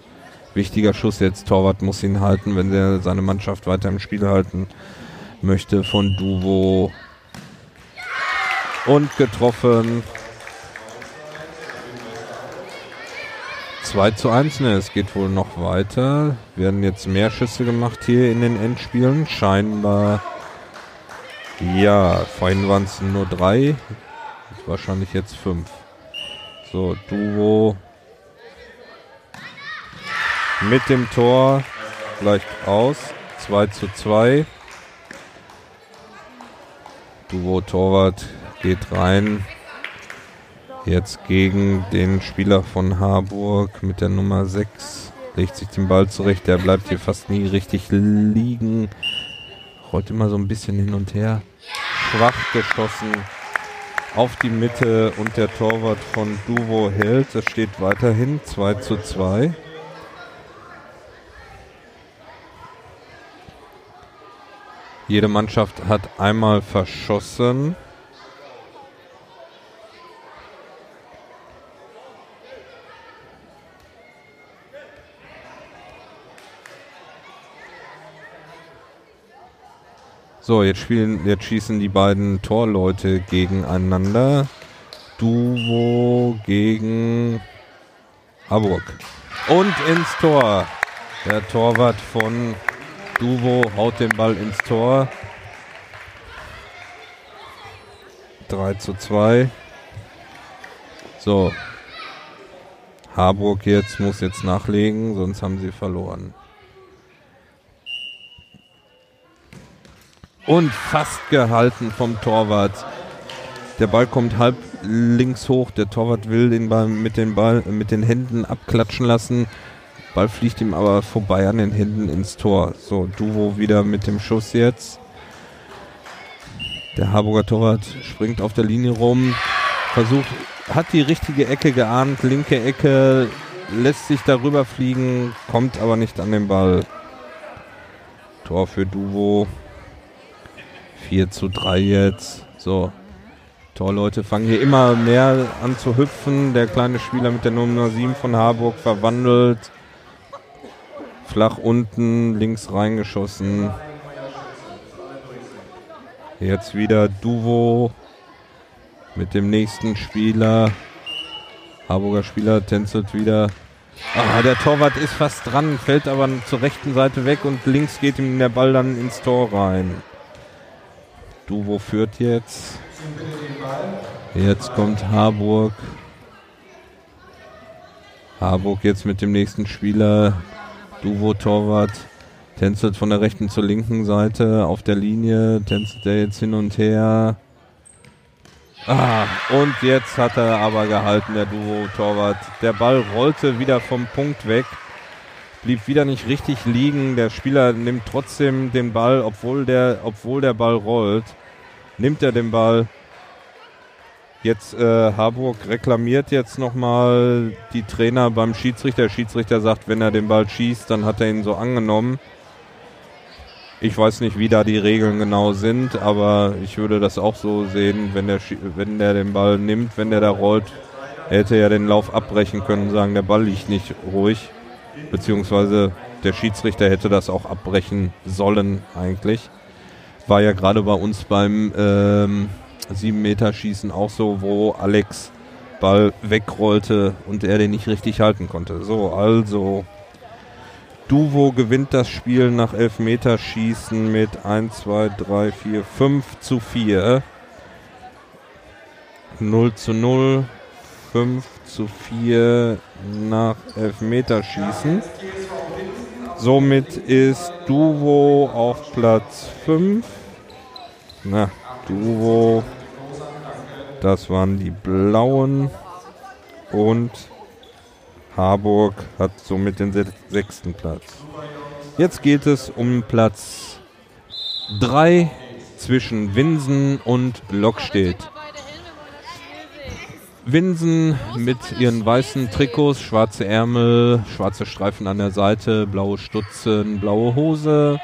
Wichtiger Schuss jetzt, Torwart muss ihn halten, wenn er seine Mannschaft weiter im Spiel halten möchte von Duvo. Und getroffen. 2 zu 1, ne, es geht wohl noch weiter. Werden jetzt mehr Schüsse gemacht hier in den Endspielen. Scheinbar, ja, vorhin waren es nur drei. Wahrscheinlich jetzt fünf. So, Duo mit dem Tor gleich aus. 2 zu 2. Duo Torwart geht rein. Jetzt gegen den Spieler von Harburg mit der Nummer 6. Legt sich den Ball zurecht. Der bleibt hier fast nie richtig liegen. Rollt immer so ein bisschen hin und her. Schwach geschossen auf die Mitte und der Torwart von Duvo hält. Es steht weiterhin 2 zu 2. Jede Mannschaft hat einmal verschossen. So, jetzt spielen, jetzt schießen die beiden Torleute gegeneinander. Duvo gegen Harburg. Und ins Tor. Der Torwart von Duvo haut den Ball ins Tor. 3 zu 2. So. Harburg jetzt muss jetzt nachlegen, sonst haben sie verloren. Und fast gehalten vom Torwart. Der Ball kommt halb links hoch. Der Torwart will den Ball mit den, Ball, mit den Händen abklatschen lassen. Ball fliegt ihm aber vorbei an den Händen ins Tor. So, Duvo wieder mit dem Schuss jetzt. Der Harburger Torwart springt auf der Linie rum, versucht, hat die richtige Ecke geahnt, linke Ecke, lässt sich darüber fliegen, kommt aber nicht an den Ball. Tor für Duvo. 4 zu 3 jetzt. So. Torleute fangen hier immer mehr an zu hüpfen. Der kleine Spieler mit der Nummer 7 von Harburg verwandelt. Flach unten, links reingeschossen. Jetzt wieder Duvo mit dem nächsten Spieler. Harburger Spieler tänzelt wieder. Ah, der Torwart ist fast dran, fällt aber zur rechten Seite weg und links geht ihm der Ball dann ins Tor rein. Duvo führt jetzt. Jetzt kommt Harburg. Harburg jetzt mit dem nächsten Spieler. Duvo Torwart. Tänzelt von der rechten zur linken Seite auf der Linie. Tänzelt er jetzt hin und her. Ah, und jetzt hat er aber gehalten, der Duo-Torwart. Der Ball rollte wieder vom Punkt weg, blieb wieder nicht richtig liegen. Der Spieler nimmt trotzdem den Ball, obwohl der, obwohl der Ball rollt, nimmt er den Ball. Jetzt äh, Harburg reklamiert jetzt nochmal die Trainer beim Schiedsrichter. Der Schiedsrichter sagt, wenn er den Ball schießt, dann hat er ihn so angenommen. Ich weiß nicht, wie da die Regeln genau sind, aber ich würde das auch so sehen, wenn der, wenn der den Ball nimmt, wenn der da rollt, er hätte ja den Lauf abbrechen können und sagen, der Ball liegt nicht ruhig. Beziehungsweise der Schiedsrichter hätte das auch abbrechen sollen eigentlich. War ja gerade bei uns beim ähm, 7-Meter-Schießen auch so, wo Alex Ball wegrollte und er den nicht richtig halten konnte. So, also Duvo gewinnt das Spiel nach Elfmeterschießen mit 1, 2, 3, 4, 5 zu 4. 0 zu 0, 5 zu 4 nach Elfmeterschießen. Somit ist Duvo auf Platz 5. Na, Duvo, das waren die Blauen. Und Harburg hat somit den sechsten Platz. Jetzt geht es um Platz 3 zwischen Winsen und Lockstedt. Winsen mit ihren weißen Trikots, schwarze Ärmel, schwarze Streifen an der Seite, blaue Stutzen, blaue Hose,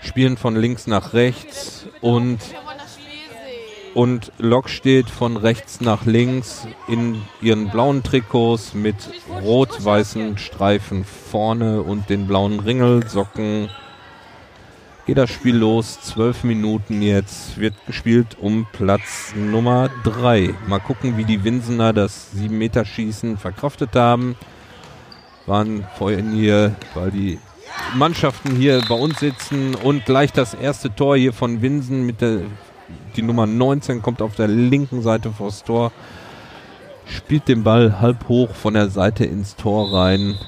spielen von links nach rechts und und Lok steht von rechts nach links in ihren blauen Trikots mit rot-weißen Streifen vorne und den blauen Ringelsocken. Geht das Spiel los, zwölf Minuten jetzt, wird gespielt um Platz Nummer drei. Mal gucken, wie die Winsener das 7-Meter-Schießen verkraftet haben. Waren vorhin hier, weil die Mannschaften hier bei uns sitzen und gleich das erste Tor hier von Winsen mit der die Nummer 19 kommt auf der linken Seite vors Tor, spielt den Ball halb hoch von der Seite ins Tor rein.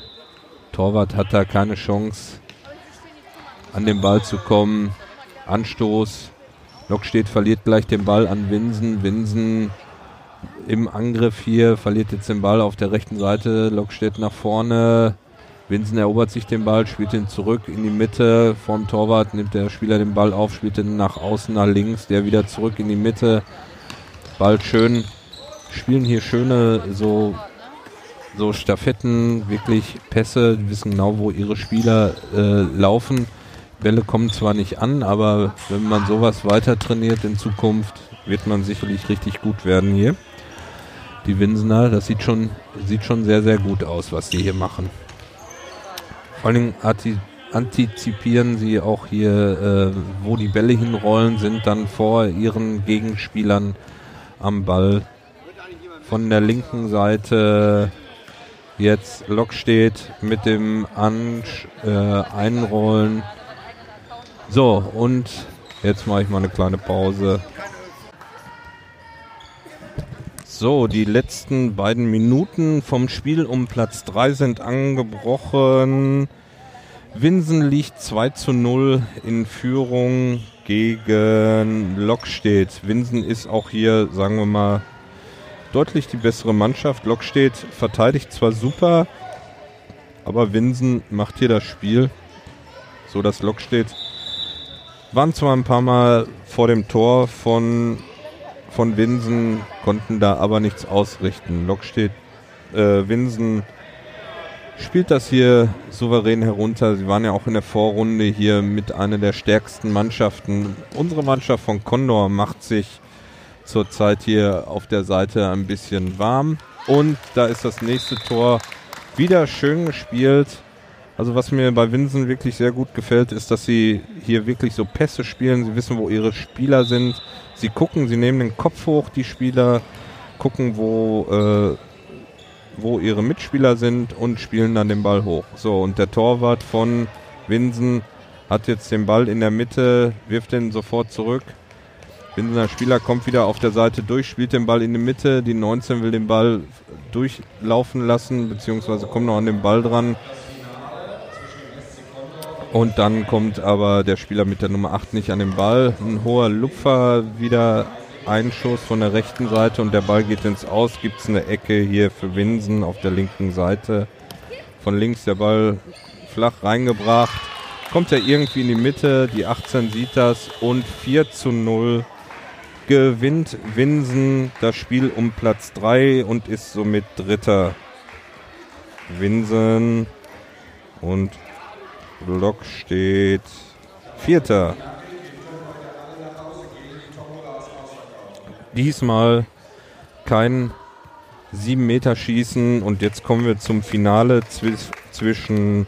Torwart hat da keine Chance, an den Ball zu kommen. Anstoß. Lockstedt verliert gleich den Ball an Winsen. Winsen im Angriff hier verliert jetzt den Ball auf der rechten Seite. Lockstedt nach vorne. Winsen erobert sich den Ball, spielt ihn zurück in die Mitte vom Torwart, nimmt der Spieler den Ball auf, spielt ihn nach außen, nach links, der wieder zurück in die Mitte. Ball schön, spielen hier schöne so, so Staffetten, wirklich Pässe, die wissen genau, wo ihre Spieler äh, laufen. Bälle kommen zwar nicht an, aber wenn man sowas weiter trainiert in Zukunft, wird man sicherlich richtig gut werden hier. Die Winsener, das sieht schon, sieht schon sehr, sehr gut aus, was die hier machen. Vor allem antizipieren sie auch hier, äh, wo die Bälle hinrollen, sind dann vor ihren Gegenspielern am Ball. Von der linken Seite jetzt Lok steht mit dem An äh, Einrollen. So, und jetzt mache ich mal eine kleine Pause. So, die letzten beiden Minuten vom Spiel um Platz 3 sind angebrochen. Winsen liegt 2 zu 0 in Führung gegen Lokstedt. Winsen ist auch hier, sagen wir mal, deutlich die bessere Mannschaft. Lokstedt verteidigt zwar super, aber Winsen macht hier das Spiel. So dass Lokstedt waren zwar ein paar Mal vor dem Tor von von Winsen, konnten da aber nichts ausrichten. Lok steht, äh, Winsen spielt das hier souverän herunter. Sie waren ja auch in der Vorrunde hier mit einer der stärksten Mannschaften. Unsere Mannschaft von Condor macht sich zurzeit hier auf der Seite ein bisschen warm. Und da ist das nächste Tor wieder schön gespielt Also was mir bei Winsen wirklich sehr gut gefällt, ist, dass sie hier wirklich so Pässe spielen. Sie wissen, wo ihre Spieler sind. Sie gucken, sie nehmen den Kopf hoch, die Spieler gucken, wo, äh, wo ihre Mitspieler sind und spielen dann den Ball hoch. So, und der Torwart von Winsen hat jetzt den Ball in der Mitte, wirft den sofort zurück. Winsener Spieler kommt wieder auf der Seite durch, spielt den Ball in die Mitte. Die 19 will den Ball durchlaufen lassen, beziehungsweise kommt noch an den Ball dran. Und dann kommt aber der Spieler mit der Nummer 8 nicht an den Ball. Ein hoher Lupfer, wieder ein Schuss von der rechten Seite und der Ball geht ins Aus. Gibt es eine Ecke hier für Winsen auf der linken Seite. Von links der Ball flach reingebracht. Kommt er irgendwie in die Mitte, die 18 sieht das und 4 zu 0 gewinnt Winsen das Spiel um Platz 3 und ist somit Dritter. Winsen und Block steht Vierter. Diesmal kein 7 Meter Schießen und jetzt kommen wir zum Finale zwi zwischen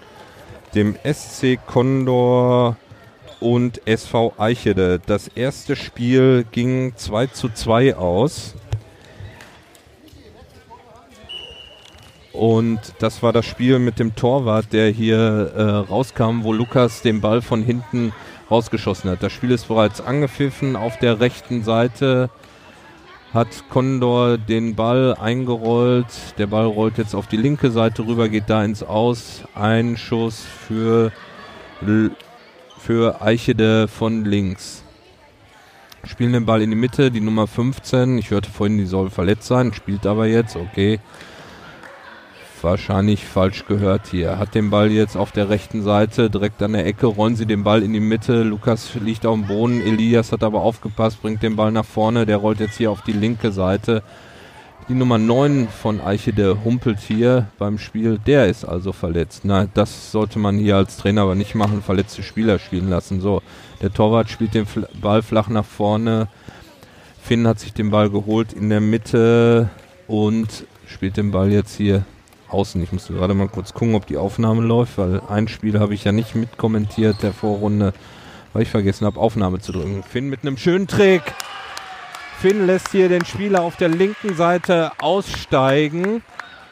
dem SC Condor und SV Eichede. Das erste Spiel ging 2 zu 2 aus. Und das war das Spiel mit dem Torwart, der hier äh, rauskam, wo Lukas den Ball von hinten rausgeschossen hat. Das Spiel ist bereits angepfiffen. Auf der rechten Seite hat Condor den Ball eingerollt. Der Ball rollt jetzt auf die linke Seite rüber, geht da ins Aus. Ein Schuss für, für Eichede von links. Spielen den Ball in die Mitte, die Nummer 15. Ich hörte vorhin, die soll verletzt sein, spielt aber jetzt, okay wahrscheinlich falsch gehört hier. Hat den Ball jetzt auf der rechten Seite, direkt an der Ecke, rollen sie den Ball in die Mitte. Lukas liegt auf dem Boden, Elias hat aber aufgepasst, bringt den Ball nach vorne. Der rollt jetzt hier auf die linke Seite. Die Nummer 9 von Eiche, der humpelt hier beim Spiel. Der ist also verletzt. Na, das sollte man hier als Trainer aber nicht machen, verletzte Spieler spielen lassen. So, der Torwart spielt den Ball flach nach vorne. Finn hat sich den Ball geholt in der Mitte und spielt den Ball jetzt hier außen. Ich musste gerade mal kurz gucken, ob die Aufnahme läuft, weil ein Spiel habe ich ja nicht mitkommentiert der Vorrunde, weil ich vergessen habe, Aufnahme zu drücken. Finn mit einem schönen Trick. Finn lässt hier den Spieler auf der linken Seite aussteigen.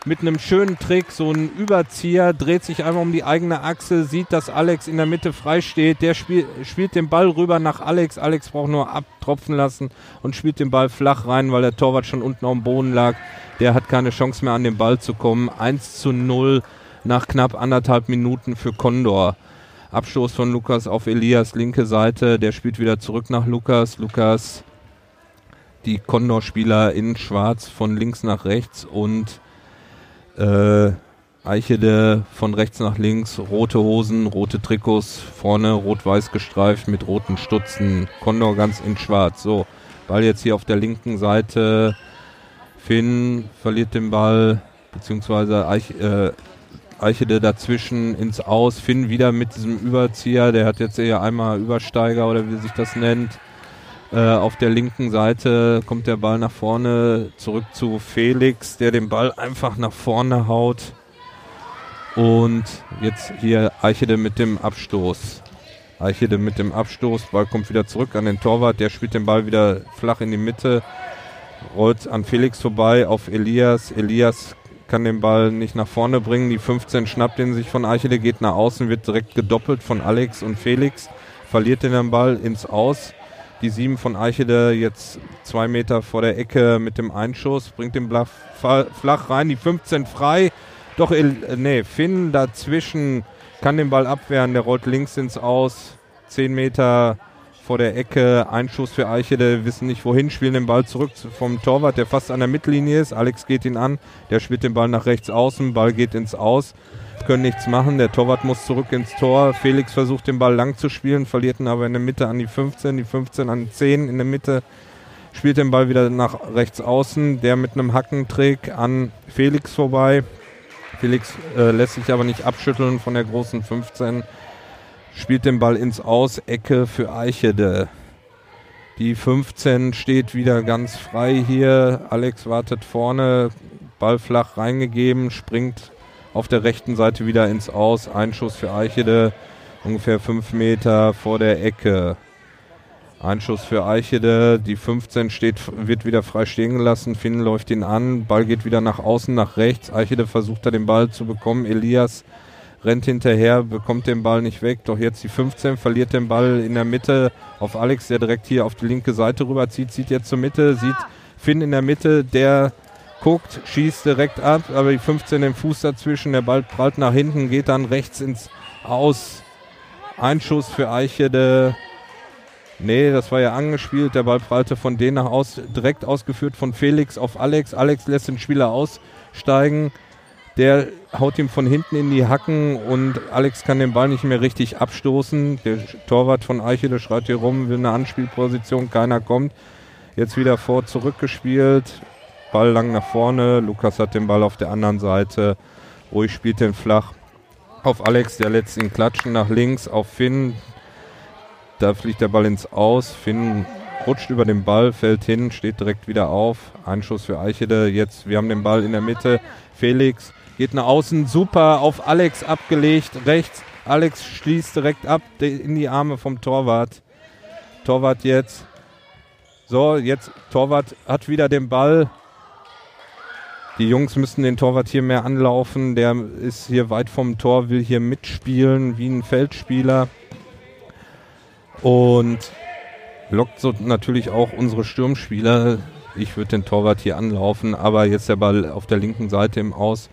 Mit einem schönen Trick, so ein Überzieher, dreht sich einmal um die eigene Achse, sieht, dass Alex in der Mitte frei steht. Der spiel, spielt den Ball rüber nach Alex. Alex braucht nur abtropfen lassen und spielt den Ball flach rein, weil der Torwart schon unten auf dem Boden lag. Der hat keine Chance mehr an den Ball zu kommen. 1 zu 0 nach knapp anderthalb Minuten für Condor. Abstoß von Lukas auf Elias linke Seite. Der spielt wieder zurück nach Lukas. Lukas, die Condor-Spieler in schwarz von links nach rechts und äh, Eichede von rechts nach links. Rote Hosen, rote Trikots, vorne rot-weiß gestreift mit roten Stutzen. Condor ganz in schwarz. So, Ball jetzt hier auf der linken Seite Finn verliert den Ball, beziehungsweise Eich, äh, Eichede dazwischen ins Aus. Finn wieder mit diesem Überzieher, der hat jetzt eher einmal Übersteiger oder wie sich das nennt. Äh, auf der linken Seite kommt der Ball nach vorne, zurück zu Felix, der den Ball einfach nach vorne haut. Und jetzt hier Eichede mit dem Abstoß. Eichede mit dem Abstoß, Ball kommt wieder zurück an den Torwart, der spielt den Ball wieder flach in die Mitte rollt an Felix vorbei auf Elias. Elias kann den Ball nicht nach vorne bringen. Die 15 schnappt ihn sich von Eichele, geht nach außen, wird direkt gedoppelt von Alex und Felix, verliert den Ball ins Aus. Die 7 von Eichele jetzt zwei Meter vor der Ecke mit dem Einschuss, bringt den Ball flach rein, die 15 frei. Doch, nee, Finn dazwischen kann den Ball abwehren, der rollt links ins Aus, 10 Meter vor der Ecke, ein Schuss für Eichele, wissen nicht wohin, spielen den Ball zurück vom Torwart, der fast an der Mittellinie ist. Alex geht ihn an, der spielt den Ball nach rechts außen, Ball geht ins Aus, können nichts machen, der Torwart muss zurück ins Tor. Felix versucht den Ball lang zu spielen, verliert ihn aber in der Mitte an die 15, die 15 an die 10 in der Mitte, spielt den Ball wieder nach rechts außen, der mit einem Hackentrick an Felix vorbei. Felix äh, lässt sich aber nicht abschütteln von der großen 15 spielt den Ball ins Aus, Ecke für Eichede. Die 15 steht wieder ganz frei hier. Alex wartet vorne, Ball flach reingegeben, springt auf der rechten Seite wieder ins Aus. Einschuss für Eichede, ungefähr fünf Meter vor der Ecke. Einschuss für Eichede, die 15 steht, wird wieder frei stehen gelassen. Finn läuft ihn an, Ball geht wieder nach außen, nach rechts. Eichede versucht da den Ball zu bekommen. Elias rennt hinterher, bekommt den Ball nicht weg. Doch jetzt die 15 verliert den Ball in der Mitte auf Alex, der direkt hier auf die linke Seite rüberzieht. Zieht jetzt zur Mitte, sieht Finn in der Mitte, der guckt, schießt direkt ab, aber die 15 den Fuß dazwischen. Der Ball prallt nach hinten, geht dann rechts ins Aus. Einschuss für Eichede. Nee, das war ja angespielt. Der Ball prallte von denen nach aus, direkt ausgeführt von Felix auf Alex. Alex lässt den Spieler aussteigen. Der haut ihm von hinten in die Hacken und Alex kann den Ball nicht mehr richtig abstoßen. Der Torwart von Eiche, der schreit hier rum, will eine Anspielposition, keiner kommt. Jetzt wieder vor, zurückgespielt. Ball lang nach vorne. Lukas hat den Ball auf der anderen Seite. Ruhig spielt den flach auf Alex, der lässt ihn klatschen nach links auf Finn. Da fliegt der Ball ins Aus. Finn rutscht über den Ball, fällt hin, steht direkt wieder auf. Einschuss für Eichede. Jetzt, wir haben den Ball in der Mitte. Felix geht nach außen, super auf Alex abgelegt, rechts. Alex schließt direkt ab in die Arme vom Torwart. Torwart jetzt. So, jetzt Torwart hat wieder den Ball. Die Jungs müssen den Torwart hier mehr anlaufen. Der ist hier weit vom Tor, will hier mitspielen wie ein Feldspieler und lockt so natürlich auch unsere Sturmspieler. Ich würde den Torwart hier anlaufen, aber jetzt der Ball auf der linken Seite im Aus.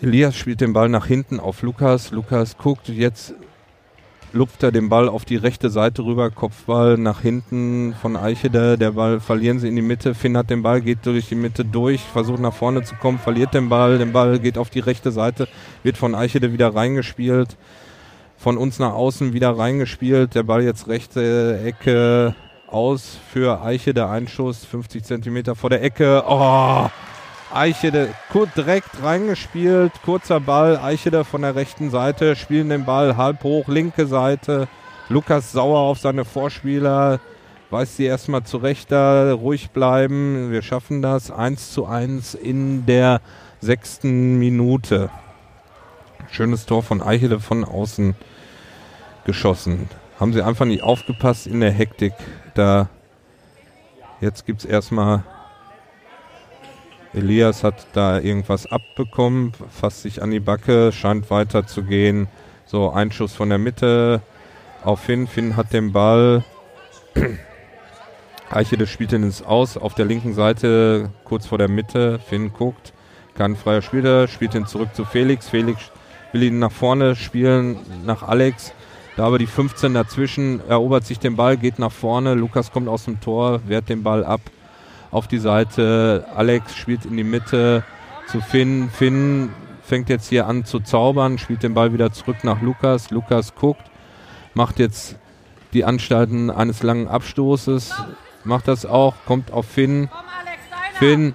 Elias spielt den Ball nach hinten auf Lukas. Lukas guckt, jetzt lupft er den Ball auf die rechte Seite rüber, Kopfball nach hinten von Eichede, der Ball verlieren sie in die Mitte, Finn hat den Ball, geht durch die Mitte durch, versucht nach vorne zu kommen, verliert den Ball, den Ball geht auf die rechte Seite, wird von Eichede wieder reingespielt von uns nach außen wieder reingespielt. Der Ball jetzt rechte Ecke aus für Eiche, der Einschuss 50 Zentimeter vor der Ecke. Oh, Eiche der, direkt reingespielt, kurzer Ball, Eiche der von der rechten Seite, spielen den Ball halb hoch, linke Seite. Lukas sauer auf seine Vorspieler, weiß sie erstmal zurecht da, ruhig bleiben. Wir schaffen das 1 zu 1 in der sechsten Minute. Schönes Tor von Eichele von außen geschossen. Haben sie einfach nicht aufgepasst in der Hektik. Da jetzt gibt es erstmal. Elias hat da irgendwas abbekommen, fasst sich an die Backe, scheint weiter zu gehen. So, Einschuss von der Mitte auf Finn. Finn hat den Ball. Eichede spielt ihn ins Aus auf der linken Seite, kurz vor der Mitte. Finn guckt, kann freier Spieler, spielt ihn zurück zu Felix. Felix will ihn nach vorne spielen, nach Alex. Da aber die 15 dazwischen, erobert sich den Ball, geht nach vorne. Lukas kommt aus dem Tor, wehrt den Ball ab auf die Seite. Alex spielt in die Mitte zu Finn. Finn fängt jetzt hier an zu zaubern, spielt den Ball wieder zurück nach Lukas. Lukas guckt, macht jetzt die Anstalten eines langen Abstoßes, macht das auch, kommt auf Finn. Finn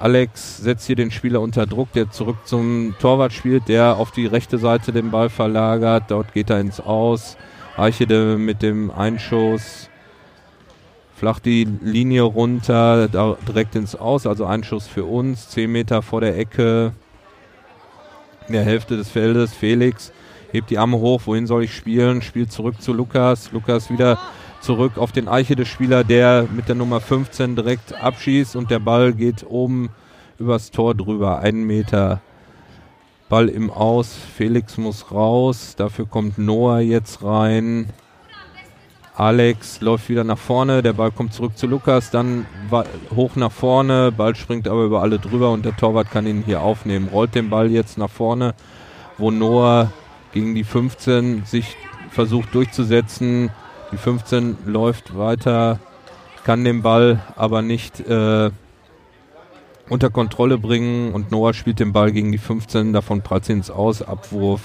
Alex setzt hier den Spieler unter Druck, der zurück zum Torwart spielt, der auf die rechte Seite den Ball verlagert. Dort geht er ins Aus. Eichede mit dem Einschuss. Flach die Linie runter, direkt ins Aus, also Einschuss für uns. 10 Meter vor der Ecke. In der Hälfte des Feldes. Felix hebt die Arme hoch. Wohin soll ich spielen? Spielt zurück zu Lukas. Lukas wieder zurück auf den Eichede-Spieler, der mit der Nummer 15 direkt abschießt und der Ball geht oben übers Tor drüber. Einen Meter Ball im Aus. Felix muss raus. Dafür kommt Noah jetzt rein. Alex läuft wieder nach vorne. Der Ball kommt zurück zu Lukas. Dann hoch nach vorne. Ball springt aber über alle drüber und der Torwart kann ihn hier aufnehmen. Rollt den Ball jetzt nach vorne, wo Noah gegen die 15 sich versucht durchzusetzen. Die 15 läuft weiter, kann den Ball aber nicht äh, unter Kontrolle bringen und Noah spielt den Ball gegen die 15, davon prallt sie ins Aus, Abwurf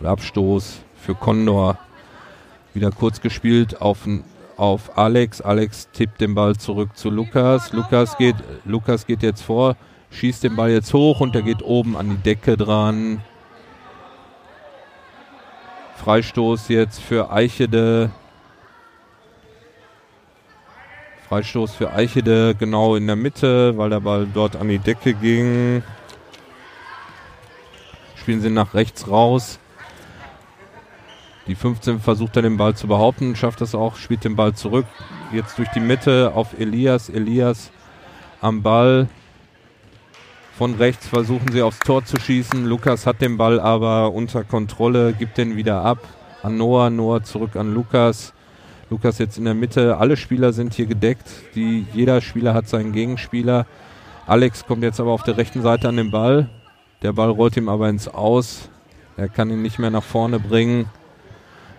oder Abstoß für Condor. Wieder kurz gespielt auf, auf Alex. Alex tippt den Ball zurück zu Lukas. Lukas geht, Lukas geht jetzt vor, schießt den Ball jetzt hoch und der geht oben an die Decke dran. Freistoß jetzt für Eichede. Freistoß für Eichede genau in der Mitte, weil der Ball dort an die Decke ging. spielen sie nach rechts raus. Die 15 versucht dann den Ball zu behaupten, schafft das auch, spielt den Ball zurück. Jetzt durch die Mitte auf Elias. Elias am Ball. Von rechts versuchen sie aufs Tor zu schießen. Lukas hat den Ball aber unter Kontrolle, gibt den wieder ab an Noah. Noah zurück an Lukas. Lukas jetzt in der Mitte. Alle Spieler sind hier gedeckt. Die, jeder Spieler hat seinen Gegenspieler. Alex kommt jetzt aber auf der rechten Seite an den Ball. Der Ball rollt ihm aber ins Aus. Er kann ihn nicht mehr nach vorne bringen.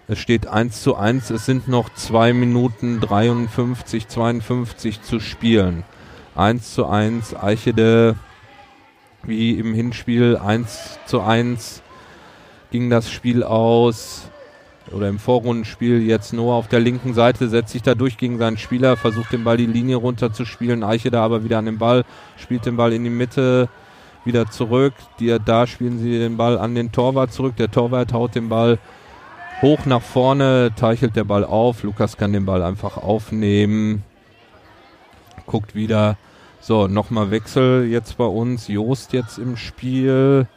Es steht 1 zu 1. Es sind noch 2 Minuten 53, 52 zu spielen. 1 zu 1. Eichede wie im Hinspiel 1 zu 1 ging das Spiel aus. Oder im Vorrundenspiel jetzt Noah auf der linken Seite setzt sich da durch gegen seinen Spieler, versucht den Ball die Linie runter zu spielen. Eiche da aber wieder an den Ball, spielt den Ball in die Mitte, wieder zurück. Die, da spielen sie den Ball an den Torwart zurück. Der Torwart haut den Ball hoch nach vorne, teichelt der Ball auf. Lukas kann den Ball einfach aufnehmen. Guckt wieder. So, nochmal Wechsel jetzt bei uns. Joost jetzt im Spiel.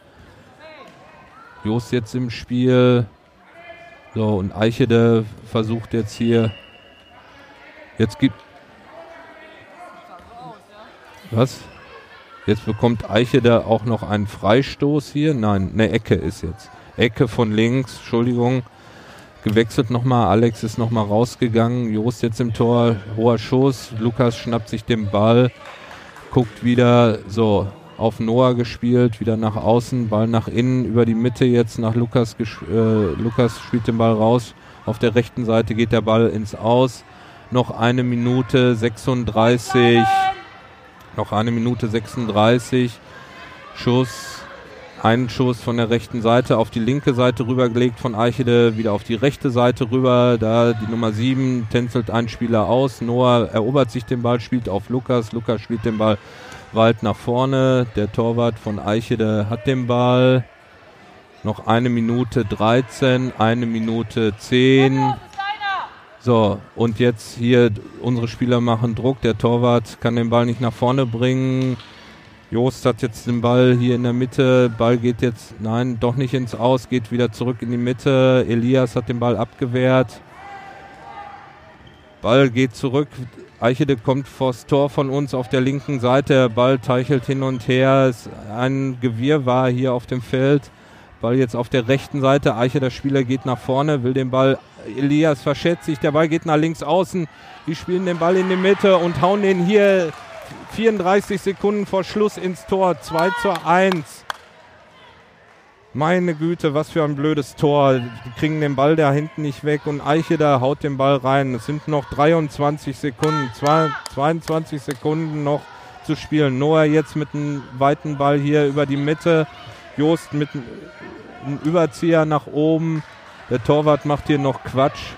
Joost jetzt im Spiel. So, und Eichede versucht jetzt hier. Jetzt gibt. Was? Jetzt bekommt Eichede auch noch einen Freistoß hier. Nein, eine Ecke ist jetzt. Ecke von links, Entschuldigung. Gewechselt nochmal. Alex ist nochmal rausgegangen. Jost jetzt im Tor. Hoher Schuss. Lukas schnappt sich den Ball. Guckt wieder. So, auf Noah gespielt, wieder nach außen, Ball nach innen, über die Mitte jetzt nach Lukas. Äh, Lukas spielt den Ball raus. Auf der rechten Seite geht der Ball ins Aus. Noch eine Minute 36. Noch eine Minute 36. Schuss. Einen Schuss von der rechten Seite auf die linke Seite rübergelegt von Eichede, wieder auf die rechte Seite rüber. Da die Nummer 7 tänzelt ein Spieler aus. Noah erobert sich den Ball, spielt auf Lukas. Lukas spielt den Ball weit nach vorne. Der Torwart von Eichede hat den Ball. Noch eine Minute 13, eine Minute 10. So, und jetzt hier unsere Spieler machen Druck. Der Torwart kann den Ball nicht nach vorne bringen. Jost hat jetzt den Ball hier in der Mitte. Ball geht jetzt, nein, doch nicht ins Aus, geht wieder zurück in die Mitte. Elias hat den Ball abgewehrt. Ball geht zurück. Eichede kommt vors Tor von uns auf der linken Seite. Der Ball teichelt hin und her. Es ein Gewirr war hier auf dem Feld. Ball jetzt auf der rechten Seite. Eiche, der Spieler, geht nach vorne, will den Ball. Elias verschätzt sich. Der Ball geht nach links außen. Die spielen den Ball in die Mitte und hauen den hier 34 Sekunden vor Schluss ins Tor. 2 zu 1. Meine Güte, was für ein blödes Tor. Die kriegen den Ball da hinten nicht weg und Eiche da haut den Ball rein. Es sind noch 23 Sekunden, 22 Sekunden noch zu spielen. Noah jetzt mit einem weiten Ball hier über die Mitte. Jost mit einem Überzieher nach oben. Der Torwart macht hier noch Quatsch.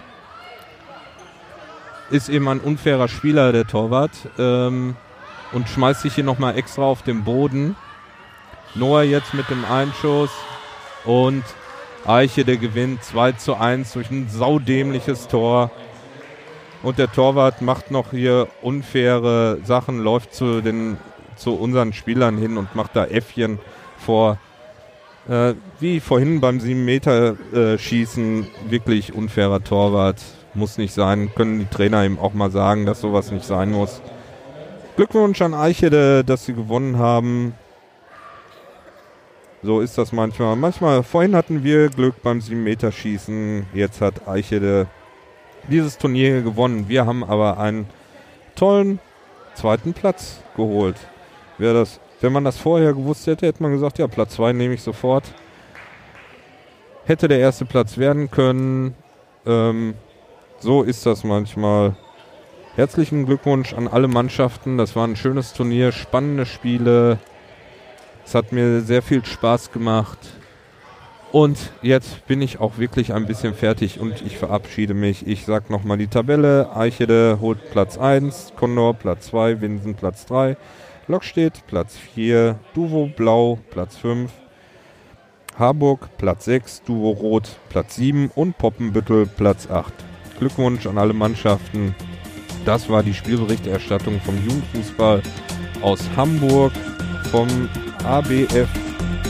Ist eben ein unfairer Spieler, der Torwart. Ähm, und schmeißt sich hier nochmal extra auf den Boden. Noah jetzt mit dem Einschuss. Und Eiche, der gewinnt 2 zu 1 durch ein saudämliches Tor. Und der Torwart macht noch hier unfaire Sachen, läuft zu, den, zu unseren Spielern hin und macht da Äffchen vor. Äh, wie vorhin beim 7-Meter-Schießen, äh, wirklich unfairer Torwart. Muss nicht sein. Können die Trainer ihm auch mal sagen, dass sowas nicht sein muss. Glückwunsch an Eichede, dass sie gewonnen haben. So ist das manchmal. Manchmal, vorhin hatten wir Glück beim 7-Meter-Schießen. Jetzt hat Eichede dieses Turnier gewonnen. Wir haben aber einen tollen zweiten Platz geholt. Wer das, wenn man das vorher gewusst hätte, hätte man gesagt, ja, Platz 2 nehme ich sofort. Hätte der erste Platz werden können. Ähm, so ist das manchmal. Herzlichen Glückwunsch an alle Mannschaften. Das war ein schönes Turnier, spannende Spiele. Es hat mir sehr viel Spaß gemacht. Und jetzt bin ich auch wirklich ein bisschen fertig und ich verabschiede mich. Ich sage nochmal die Tabelle. Eichede holt Platz 1, Condor Platz 2, Winsen Platz 3, Lockstedt Platz 4, Duvo Blau Platz 5, Harburg Platz 6, Duvo Rot Platz 7 und Poppenbüttel Platz 8. Glückwunsch an alle Mannschaften. Das war die Spielberichterstattung vom Jugendfußball aus Hamburg vom ABF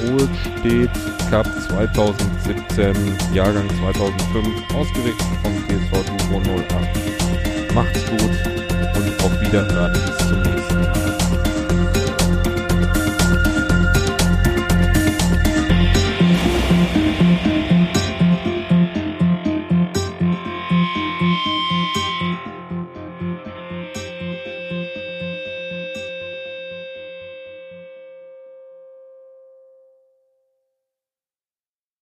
Ohlstedt Cup 2017, Jahrgang 2005, ausgerichtet vom TSV Duvo 08. Macht's gut und auf Wiederhören.